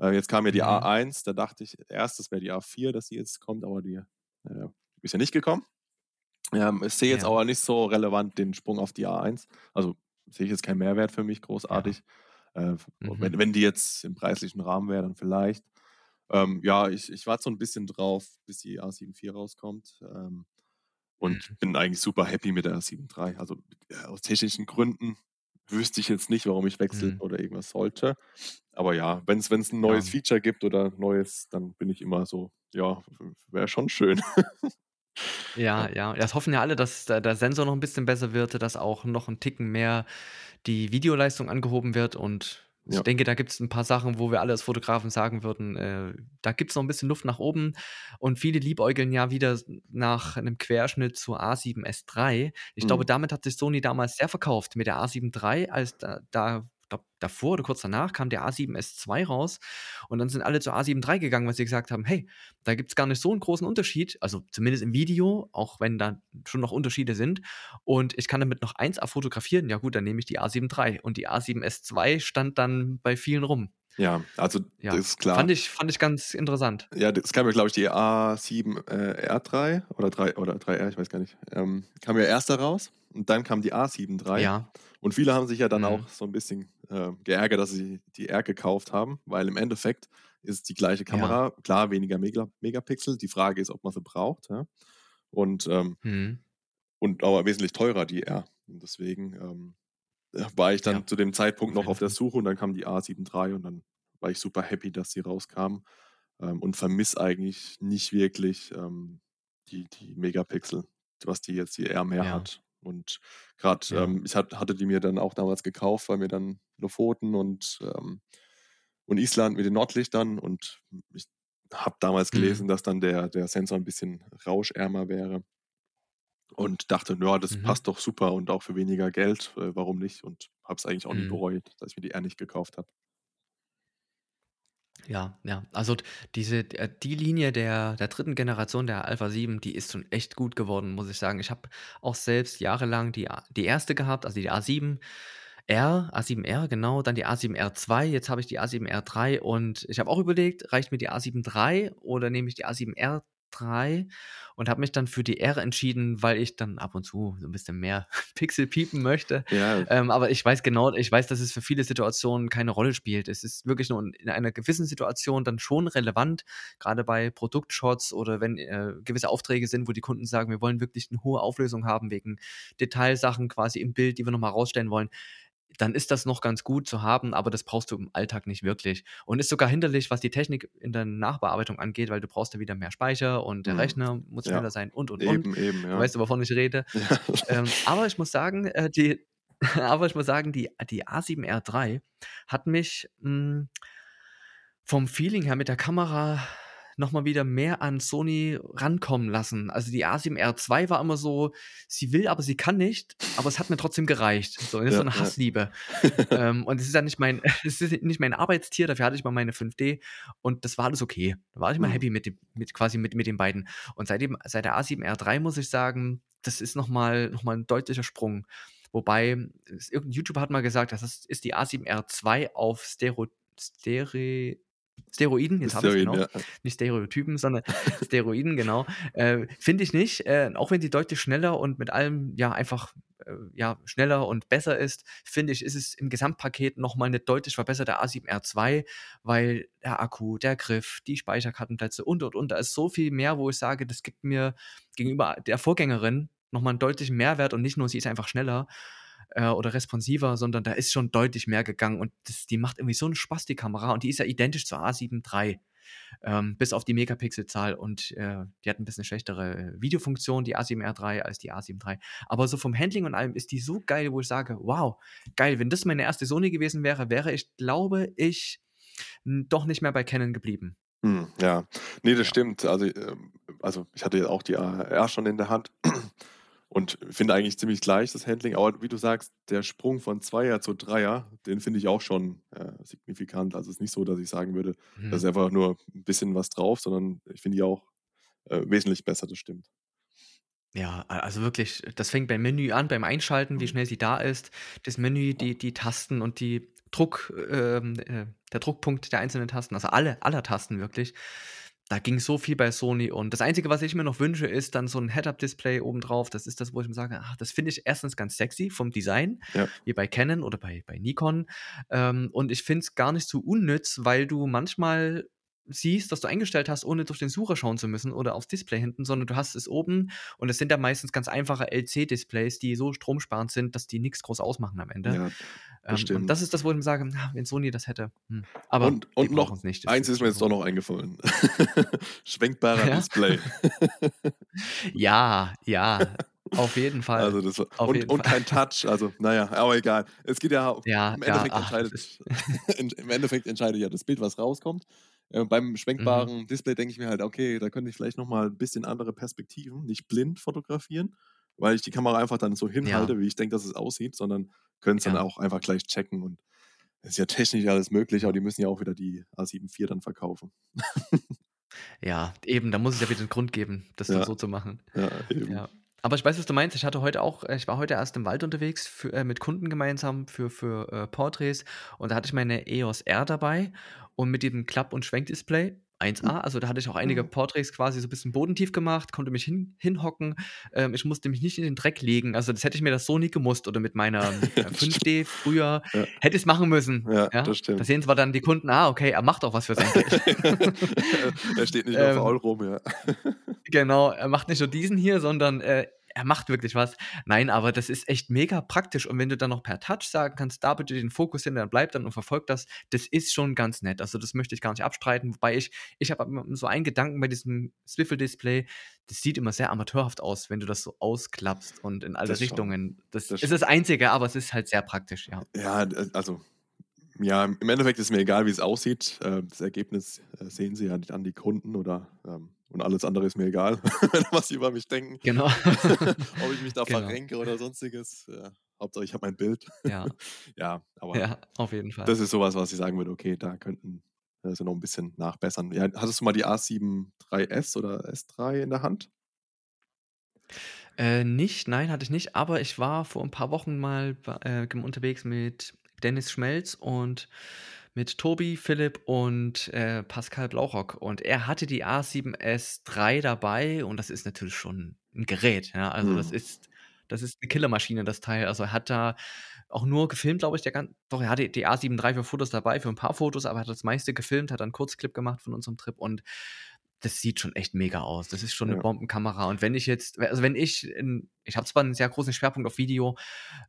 Äh, jetzt kam ja die Mhm. A1, da dachte ich erst, das wäre die A4, dass die jetzt kommt, aber die, äh, ist ja nicht gekommen. Ähm, ich sehe jetzt Ja. aber nicht so relevant den Sprung auf die A1. Also, sehe ich jetzt keinen Mehrwert für mich Ja. großartig. Äh, f Mhm. wenn wenn die jetzt im preislichen Rahmen wäre, dann vielleicht. Ähm, ja, ich ich warte so 'n bisschen drauf, bis die A7 IV rauskommt, ähm, und Mhm. bin eigentlich super happy mit der A7 III. Also, äh, aus technischen Gründen wüsste ich jetzt nicht, warum ich wechseln Mhm. oder irgendwas sollte. Aber ja, wenn's wenn's 'n neues Ja. Feature gibt oder Neues, dann bin ich immer so: „Ja, wäre schon schön.“ Ja, Ja. Das hoffen ja alle, dass der Sensor noch 'n bisschen besser wird, dass auch noch 'n Ticken mehr die Videoleistung angehoben wird. Und ich Ja. denke, da gibt's 'n paar Sachen, wo wir alle als Fotografen sagen würden, äh, da gibt's noch 'n bisschen Luft nach oben. Und viele liebäugeln ja wieder nach 'nem Querschnitt zur A7S III. Ich glaube, Mhm. damit hat sich Sony damals sehr verkauft mit der A7 III, als da da glaube, davor oder kurz danach kam der A7S II raus. Und dann sind alle zur A7 III gegangen, weil sie gesagt haben: „Hey, da gibt's gar nicht so 'n großen Unterschied, also zumindest im Video, auch wenn da schon noch Unterschiede sind. Und ich kann damit noch 1A fotografieren. Ja gut, dann nehme ich die A7 III.“ Und die A7S II stand dann bei vielen rum. Ja, also, das Ja, ist klar. fand ich fand ich ganz interessant. Ja, das kam ja, glaube ich, die A7, äh, R3 oder 3 oder 3R, ich weiß gar nicht. Ähm, kam ja erst da raus und dann kam die A7 III. Ja. Und viele haben sich ja dann Mhm. auch so 'n bisschen, äh, geärgert, dass sie die R gekauft haben, weil im Endeffekt ist die gleiche Ja. Kamera. Klar, weniger Mega Megapixel. Die Frage ist, ob man sie braucht, ja. Und, ähm Mhm. und aber wesentlich teurer, die R. Und deswegen, ähm, äh, war ich dann Ja, zu dem Zeitpunkt noch auf der. Suche und dann kam die A7 III und dann war ich super happy, dass die rauskam, ähm, und vermisse eigentlich nicht wirklich, ähm, die die Megapixel, was die jetzt die R mehr Ja. hat. Und grad, Ja. ähm, ich hat hatte die mir dann auch damals gekauft, weil mir dann Lofoten und, ähm und Island mit den Nordlichtern und ich habe damals Mhm. gelesen, dass dann der der Sensor 'n bisschen rauschärmer wäre und dachte: „Ja, das Mhm. passt doch super und auch für weniger Geld, äh, warum nicht?“ Und habe es eigentlich auch nie Mhm. bereut, dass ich mir die R nicht gekauft habe. Ja, ja. Also, diese äh, die Linie der der 3. Generation der Alpha 7, die ist schon echt gut geworden, muss ich sagen. Ich habe auch selbst jahrelang die die 1. gehabt, also die A7R, A7R, genau, dann die A7R II, jetzt habe ich die A7R III und ich habe auch überlegt, reicht mir die A7 III oder nehme ich die A7R III und habe mich dann für die R entschieden, weil ich dann ab und zu so 'n bisschen mehr Pixel piepen möchte. Ja. Ähm, aber ich weiß genau ich weiß, dass es für viele Situationen keine Rolle spielt. Es ist wirklich nur in in einer gewissen Situation dann schon relevant, grade bei Produktshots oder wenn, äh, gewisse Aufträge sind, wo die Kunden sagen: „Wir wollen wirklich 'ne hohe Auflösung haben wegen Detailsachen quasi im Bild, die wir noch mal rausstellen wollen.“ Dann ist das noch ganz gut zu haben, aber das brauchst du im Alltag nicht wirklich und ist sogar hinderlich, was die Technik in der Nachbearbeitung angeht, weil du brauchst ja wieder mehr Speicher und der Mhm. Rechner muss Ja. schneller sein und, und, und. Eben, eben, Du ja. weißt, wovon ich rede. Ja. Ähm, aber ich muss sagen, äh, die aber ich muss sagen, die die A7R III hat mich, hm vom Feeling her mit der Kamera noch mal wieder mehr an Sony rankommen lassen. Also, die A7R II war immer so, sie will, aber sie kann nicht, aber es hat mir trotzdem gereicht. So, das ist so Ja, 'ne ja. Hassliebe. Ähm, und es ist ja nicht mein es ist nicht mein Arbeitstier, dafür hatte ich mal meine 5D und das war alles okay. Da war ich immer Mhm. happy mit dem mit quasi mit mit den beiden. Und seitdem seit der A7R III muss ich sagen, das ist noch mal noch mal 'n deutlicher Sprung. Wobei, es irgend 'n YouTuber hat mal gesagt, das ist ist die A7R II auf Stero Stere Steroiden, jetzt habe Steroiden, genau. ja. Nicht Stereotypen, sondern Steroiden, genau. Äh, finde ich nicht, äh, auch wenn sie deutlich schneller und mit allem, ja, einfach, äh, ja, schneller und besser ist, finde ich, ist es im Gesamtpaket noch mal 'ne deutlich verbesserte A7R II, weil der Akku, der Griff, die Speicherkartenplätze und, und, und. Da ist so viel mehr, wo ich sage, das gibt mir gegenüber der Vorgängerin noch mal 'n deutlichen Mehrwert und nicht nur, sie ist einfach schneller, äh, oder responsiver, sondern da ist schon deutlich mehr gegangen und das die macht irgendwie so 'n Spaß, die Kamera und die ist ja identisch zur A7 III, ähm, bis auf die Megapixelzahl und, äh, die hat 'n bisschen schlechtere, äh, Videofunktion, die A7R III als die A7 III. Aber so vom Handling und allem ist die so geil, wo ich sage: „Wow, geil, wenn das meine 1. Sony gewesen wäre, wäre ich, glaube ich, hm, doch nicht mehr bei Canon geblieben.“ Mhm, ja. Ne, das Ja. stimmt. Also, ähm also, ich hatte ja auch die A-R schon in der Hand und finde eigentlich ziemlich gleich das Handling. Aber wie du sagst, der Sprung von 2er zu 3er, den finde ich auch schon, äh, signifikant. Also, es ist nicht so, dass ich sagen würde, da ist Mhm. einfach nur 'n bisschen was drauf, sondern ich finde die auch, äh, wesentlich besser, das stimmt. Ja, also wirklich, das fängt beim Menü an, beim Einschalten, wie Mhm. schnell sie da ist. Das Menü, die die Tasten und die Druck ähm, äh, der Druckpunkt der einzelnen Tasten, also alle aller Tasten wirklich. Da ging so viel bei Sony und das Einzige, was ich mir noch wünsche, ist dann so 'n Head-Up-Display obendrauf. Das ist das, wo ich mir sage: „Ach, das finde ich erstens ganz sexy vom Design, Ja. wie bei Canon oder bei bei Nikon.“ Ähm, und ich finde es gar nicht so unnütz, weil du manchmal siehst, dass du eingestellt hast, ohne durch den Sucher schauen zu müssen oder aufs Display hinten, sondern du hast es oben und es sind ja meistens ganz einfache LC-Displays, die so stromsparend sind, dass die nix groß ausmachen am Ende. Ja, das Ähm, und das ist das, wo ich mir sage: „Ah, wenn Sony das hätte, hm.“ Aber Und und noch nicht, das eins ist mir jetzt doch noch eingefallen. Schwenkbarer Ja? Display. Ja, ja, auf jeden Fall. Also, das und jeden und Fall. kein Touch, also, na ja, aber egal. Es geht ja Ja, im ja, Endeffekt ach, das entscheidet im im Endeffekt entscheidet ja das Bild, was rauskommt. Äh, beim Mhm. schwenkbaren Display denke ich mir halt: „Okay, da könnte ich vielleicht noch mal 'n bisschen andere Perspektiven nicht blind fotografieren, weil ich die Kamera einfach dann so Ja. hinhalte, wie ich denke, dass es aussieht, sondern könnte es dann Ja. auch einfach gleich checken.“ Und ist ja technisch alles möglich, aber Ja. die müssen ja auch wieder die A7 IV dann verkaufen. Ja, eben, da muss es ja wieder 'n Grund geben, das dann Ja. so zu machen. Ja, eben. Ja. Aber ich weiß, was du meinst. Ich hatte heute auch äh, ich war heute erst im Wald unterwegs für äh, mit Kunden gemeinsam für für, äh, Porträts und da hatte ich meine EOS R dabei und mit diesem Klapp und Schwenkdisplay 1A. Hm. Also, da hatte ich auch einige Mhm. Porträts quasi so 'n bisschen bodentief gemacht, konnte mich hin hinhocken. Ähm, ich musste mich nicht in den Dreck legen. Also, das hätte ich mir das so nie gemusst oder mit meiner, Ja, äh, das stimmt. 5D früher Ja. hätte ich's machen müssen, Ja, ja? das Da stimmt. sehen zwar dann die Kunden: „Ah, okay, er macht auch was für sein Geld.“ Er steht nicht nur faul Ähm rum, ja. Genau, er macht nicht nur diesen hier, sondern, äh, er macht wirklich was. Nein, aber das ist echt mega praktisch und wenn du dann noch per Touch sagen kannst: „Da bitte den Fokus hin“, dann bleibt dann und verfolgt das. Das ist schon ganz nett. Also, das möchte ich gar nicht abstreiten, wobei ich ich habe so einen Gedanken bei diesem Swivel-Display, das sieht immer sehr amateurhaft aus, wenn du das so ausklappst und in alle Das schon. Richtungen. Das Das ist schon. das Einzige, aber es ist halt sehr praktisch, ja. Ja, d also ja, im Endeffekt ist mir egal, wie's aussieht. Äh, das Ergebnis, äh, sehen sie ja dann die Kunden oder, ähm und alles andere ist mir egal, was sie über mich denken. Genau. Ob ich mich da Genau. verrenke oder Sonstiges. Äh, Hauptsache, ich habe mein Bild. Ja. Ja, aber Ja, auf jeden Fall. das ist so was, ich sagen würde: „Okay, da könnten, sie noch 'n bisschen nachbessern.“ Ja, hattest du mal die A7 III S oder S3 in der Hand? Äh, nicht, nein, hatte ich nicht, aber ich war vor 'n paar Wochen mal äh, unterwegs mit Dennis Schmelz und mit Tobi, Philipp und, äh, Pascal Blaurock und er hatte die A7S III dabei und das ist natürlich schon 'n Gerät, ja? Also, das Mhm. ist das ist 'ne Killermaschine, das Teil. Also, er hat da auch nur gefilmt, glaube ich, der gan doch, er hatte die A7 III für Fotos dabei, für 'n paar Fotos, aber er hat das meiste gefilmt, hat dann 'n Kurzclip gemacht von unserem Trip und das sieht schon echt mega aus. Das ist schon 'ne Ja. Bombenkamera und wenn ich jetzt also, wenn ich in ich habe zwar 'n sehr großen Schwerpunkt auf Video,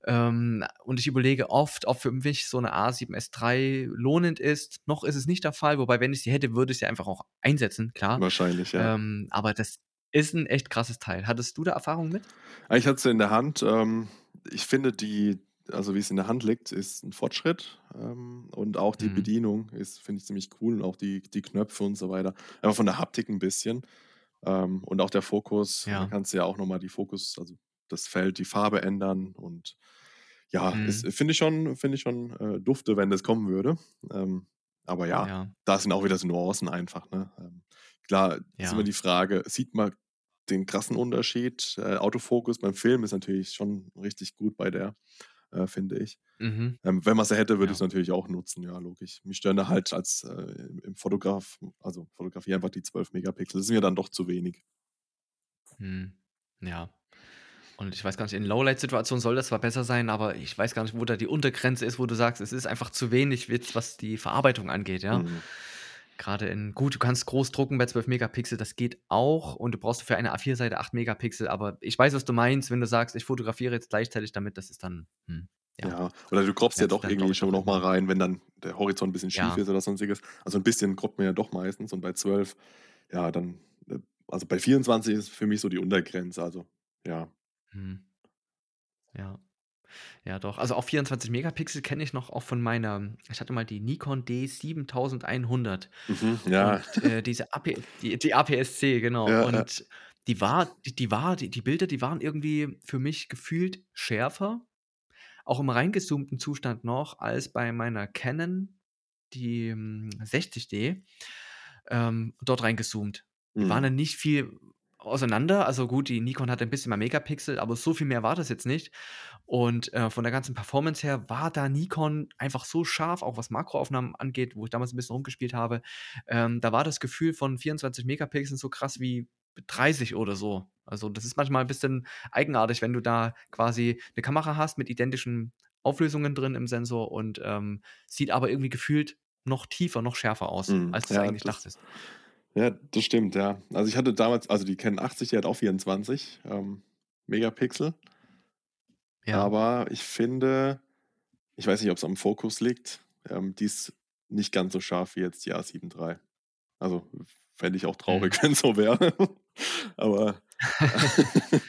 ähm, und ich überlege oft, ob für mich so 'ne A7S III lohnend ist. Noch ist es nicht der Fall, wobei, wenn ich sie hätte, würde ich sie einfach auch einsetzen, klar. Wahrscheinlich, ja. Ähm, aber das ist 'n echt krasses Teil. Hattest du da Erfahrung mit? Ah, ich hatte sie in der Hand. Ähm, ich finde die also, wie's in der Hand liegt, ist 'n Fortschritt. Ähm, und auch die Mhm. Bedienung ist finde ich ziemlich cool und auch die die Knöpfe und so weiter. Einfach von der Haptik 'n bisschen. Ähm, und auch der Fokus, da Ja. kannst du ja auch noch mal die Fokus also, das Feld, die Farbe ändern und ja, Mhm. finde ich schon finde ich schon, äh, dufte, wenn das kommen würde. Ähm, aber ja, Ja. da sind auch wieder so Nuancen einfach, ne? Ähm, klar, ist immer Ja. die Frage, sieht man den krassen Unterschied? Äh, Autofokus beim Film ist natürlich schon richtig gut bei der, äh, finde ich. Mhm. Ähm, wenn man sie hätte, würde Ja. ich's natürlich auch nutzen, ja, logisch. Mich stören da halt als, äh, im Fotograf also, Fotografie einfach die 12 Megapixel. Das sind mir dann doch zu wenig. Mhm. Ja. Und ich weiß gar nicht, in Lowlight-Situationen soll das zwar besser sein, aber ich weiß gar nicht, wo da die Untergrenze ist, wo du sagst, es ist einfach zu wenig, was die Verarbeitung angeht, ja? Mhm. Grade in gut, du kannst groß drucken bei 12 Megapixel, das geht auch und du brauchst für eine A4-Seite 8 Megapixel, aber ich weiß, was du meinst, wenn du sagst: „Ich fotografiere jetzt gleichzeitig damit“, das ist dann, hm, ja, Ja, oder du croppst ja wär's doch irgendwie schon doch noch mal irgendwann. rein, wenn dann der Horizont 'n bisschen schief Ja. ist oder Sonstiges. Also, 'n bisschen croppt man ja doch meistens und bei 12, ja, dann äh, also, bei 24 ist für mich so die Untergrenze, also, ja. Mhm. Ja. Ja, doch. Also, auch 24 Megapixel kenne ich noch auch von meiner ich hatte mal die Nikon D7100 Mhm, ja. und, äh, diese AP die die APS-C, genau. Ja, ja. Und die war die die war die die Bilder, die waren irgendwie für mich gefühlt schärfer, auch im reingezoomten Zustand noch als bei meiner Canon, die, hm, 60D, ähm, dort reingezoomt. Die waren Mhm. dann nicht viel auseinander. Also, gut, die Nikon hatte 'n bisschen mehr Megapixel, aber so viel mehr war das jetzt nicht. Und, äh, von der ganzen Performance her war da Nikon einfach so scharf, auch was Makroaufnahmen angeht, wo ich damals 'n bisschen rumgespielt habe. Ähm, da war das Gefühl von 24 Megapixeln so krass wie 30 oder so. Also, das ist manchmal 'n bisschen eigenartig, wenn du da quasi 'ne Kamera hast mit identischen Auflösungen drin im Sensor und, ähm, sieht aber irgendwie gefühlt noch tiefer, noch schärfer aus, Mhm. als du's Ja, eigentlich das dachtest. Ja, das stimmt, ja. Also, ich hatte damals also, die Canon 80, die hat auch 24, ähm, Megapixel. Ja. Aber ich finde ich weiß nicht, ob's am Fokus liegt, ähm, die ist nicht ganz so scharf wie jetzt die A7 III. Also, fände ich auch Mhm. traurig, wenn's so wäre. Aber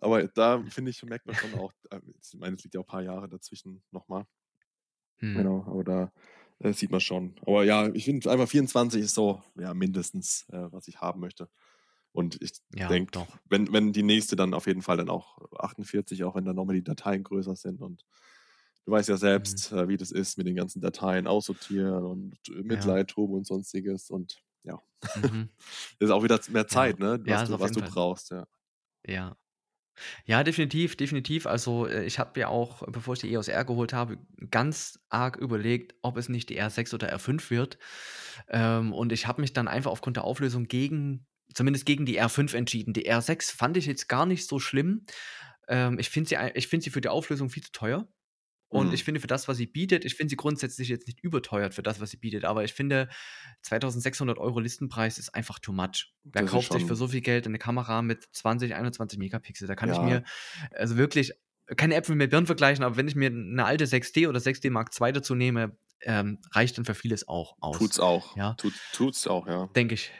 aber da finde ich, merkt man schon auch äh, ich meine, es liegt ja auch paar Jahre dazwischen noch mal. Mhm. Genau, aber da, äh, sieht man schon. Aber ja, ich finde einfach 24 ist so, ja, mindestens, äh, was ich haben möchte. Und ich Ja, denke, wenn wenn die nächste dann auf jeden Fall dann auch 48, auch wenn dann noch mal die Dateien größer sind und du weißt ja Mhm. selbst, äh, wie das ist mit den ganzen Dateien aussortieren und mit Ja. Lightroom und Sonstiges und ja. Mhm. Ist auch wieder mehr Ja. Zeit, ne, Ja, was ist du was du brauchst, ja. Ja. Ja, definitiv, definitiv. Also, äh, ich habe ja auch, bevor ich die EOS R geholt habe, ganz arg überlegt, ob es nicht die R6 oder R5 wird. Ähm, und ich habe mich dann einfach aufgrund der Auflösung gegen zumindest gegen die R5 entschieden. Die R6 fand ich jetzt gar nicht so schlimm. Ähm, ich finde sie finde sie für die Auflösung viel zu teuer. Und ich Mhm. finde für das, was sie bietet ich finde sie grundsätzlich jetzt nicht überteuert für das, was sie bietet, aber ich finde, 2.600 € Listenpreis ist einfach too much. Wer Das kauft sich für so viel Geld 'ne Kamera mit 20, 21 Megapixel? Da kann ich Ja. mir also wirklich keine Äpfel mit Birnen vergleichen, aber wenn ich mir 'ne alte 6D oder 6D Mark II dazu nehme, ähm, reicht dann für vieles auch aus, Tut's auch. ja? Tut tut's auch, ja. Denke ich.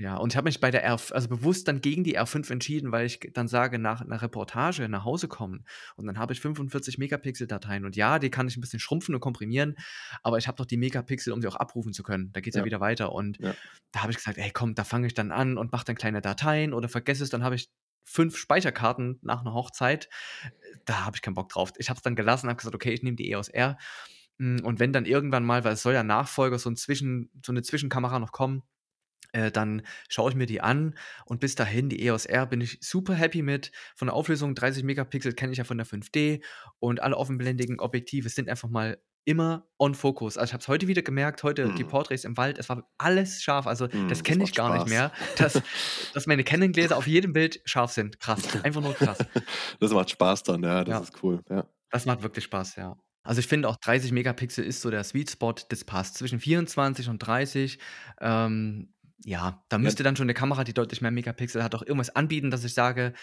Ja, und ich habe mich bei der R also bewusst dann gegen die R5 entschieden, weil ich dann sage, nach 'ner Reportage nach Hause kommen und dann habe ich 45 Megapixel Dateien und ja, die kann ich 'n bisschen schrumpfen und komprimieren, aber ich habe doch die Megapixel, um sie auch abrufen zu können. Da geht's ja Ja. wieder weiter und Ja. da habe ich gesagt: „Ey, komm, da fange ich dann an und mache dann kleine Dateien oder vergesse es, dann habe ich 5 Speicherkarten nach 'ner Hochzeit.“ Äh, da habe ich keinen Bock drauf. Ich habe es dann gelassen, habe gesagt: „Okay, ich nehme die EOS R.“ Hm, und wenn dann irgendwann mal weil es soll ja Nachfolger, so 'n Zwischen so 'ne Zwischenkamera noch kommen, äh, dann schaue ich mir die an und bis dahin, die EOS R bin ich super happy mit. Von der Auflösung 30 Megapixel kenne ich ja von der 5D und alle offenblendigen Objektive sind einfach mal immer on Focus. Also, ich habe es heute wieder gemerkt, heute die Mhm. Porträts im Wald, es war alles scharf. Also, das Mhm, das kenne ich gar nicht Spaß. mehr, dass dass meine Canon-Gläser auf jedem Bild scharf sind. Krass, einfach nur krass. Das macht Spaß dann, ja, das Ja. ist cool, ja. Das macht wirklich Spaß, ja. Also, ich finde auch 30 Megapixel ist so der Sweet Spot, das passt. Zwischen 24 und 30, ähm, ja, da Ja müsste dann schon 'ne Kamera, die deutlich mehr Megapixel hat, auch irgendwas anbieten, dass ich sage,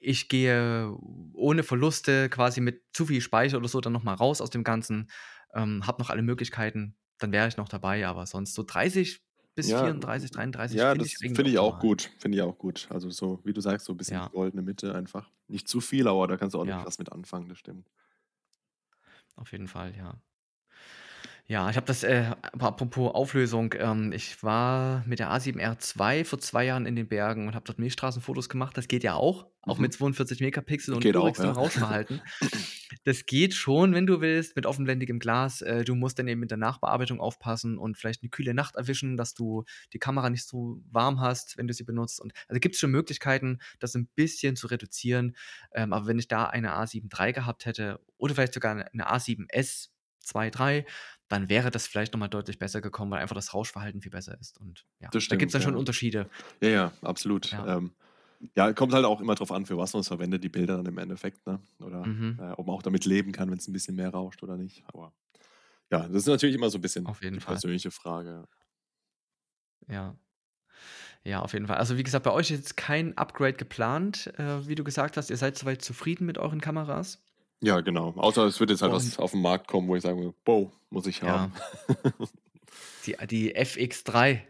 ich gehe ohne Verluste quasi mit zu viel Speicher oder so dann noch mal raus aus dem Ganzen, ähm, habe noch alle Möglichkeiten, dann wäre ich noch dabei, aber sonst so 30 bis Ja, 34, 33 ja, finde das ich eigentlich finde ich auch gut finde ich auch gut. Also, so, wie du sagst, so 'n bisschen die Ja. goldene Mitte einfach. Nicht zu viel, aber da kannst du ordentlich Ja. was mit anfangen, das stimmt. Auf jeden Fall, ja. Ja, ich habe das, äh ap apropos Auflösung, ähm, ich war mit der A7R II vor 2 Jahren in den Bergen und habe dort Milchstraßenfotos gemacht. Das geht ja auch, auch mit Mhm. 42 Megapixel und Geht auch, ja. Rauschverhalten. Das geht schon, wenn du willst, mit offenblendigem Glas. Äh, du musst dann eben mit der Nachbearbeitung aufpassen und vielleicht 'ne kühle Nacht erwischen, dass du die Kamera nicht so warm hast, wenn du sie benutzt und also, gibt's schon Möglichkeiten, das 'n bisschen zu reduzieren. Ähm, aber wenn ich da eine A7 III gehabt hätte oder vielleicht sogar 'ne 'ne A7S II, 3, dann wäre das vielleicht noch mal deutlich besser gekommen, weil einfach das Rauschverhalten viel besser ist und ja, Das da gibt's stimmt, dann schon ja. Unterschiede. Ja, ja, absolut. Ja. Ähm, ja, kommt halt auch immer drauf an, für was man's verwendet, die Bilder dann im Endeffekt, ne? Oder, Mhm. äh, ob man auch damit leben kann, wenn's 'n bisschen mehr rauscht oder nicht. Aber ja, das ist natürlich immer so 'n bisschen Auf jeden die Fall. persönliche Frage. Ja. Ja, auf jeden Fall. Also, wie gesagt, bei euch ist jetzt kein Upgrade geplant, äh, wie du gesagt hast, ihr seid so weit zufrieden mit euren Kameras? Ja, genau. Außer es wird jetzt halt was Und auf 'n Markt kommen, wo ich sagen würde: „Wow, muss ich haben.“ Ja. Die die FX3,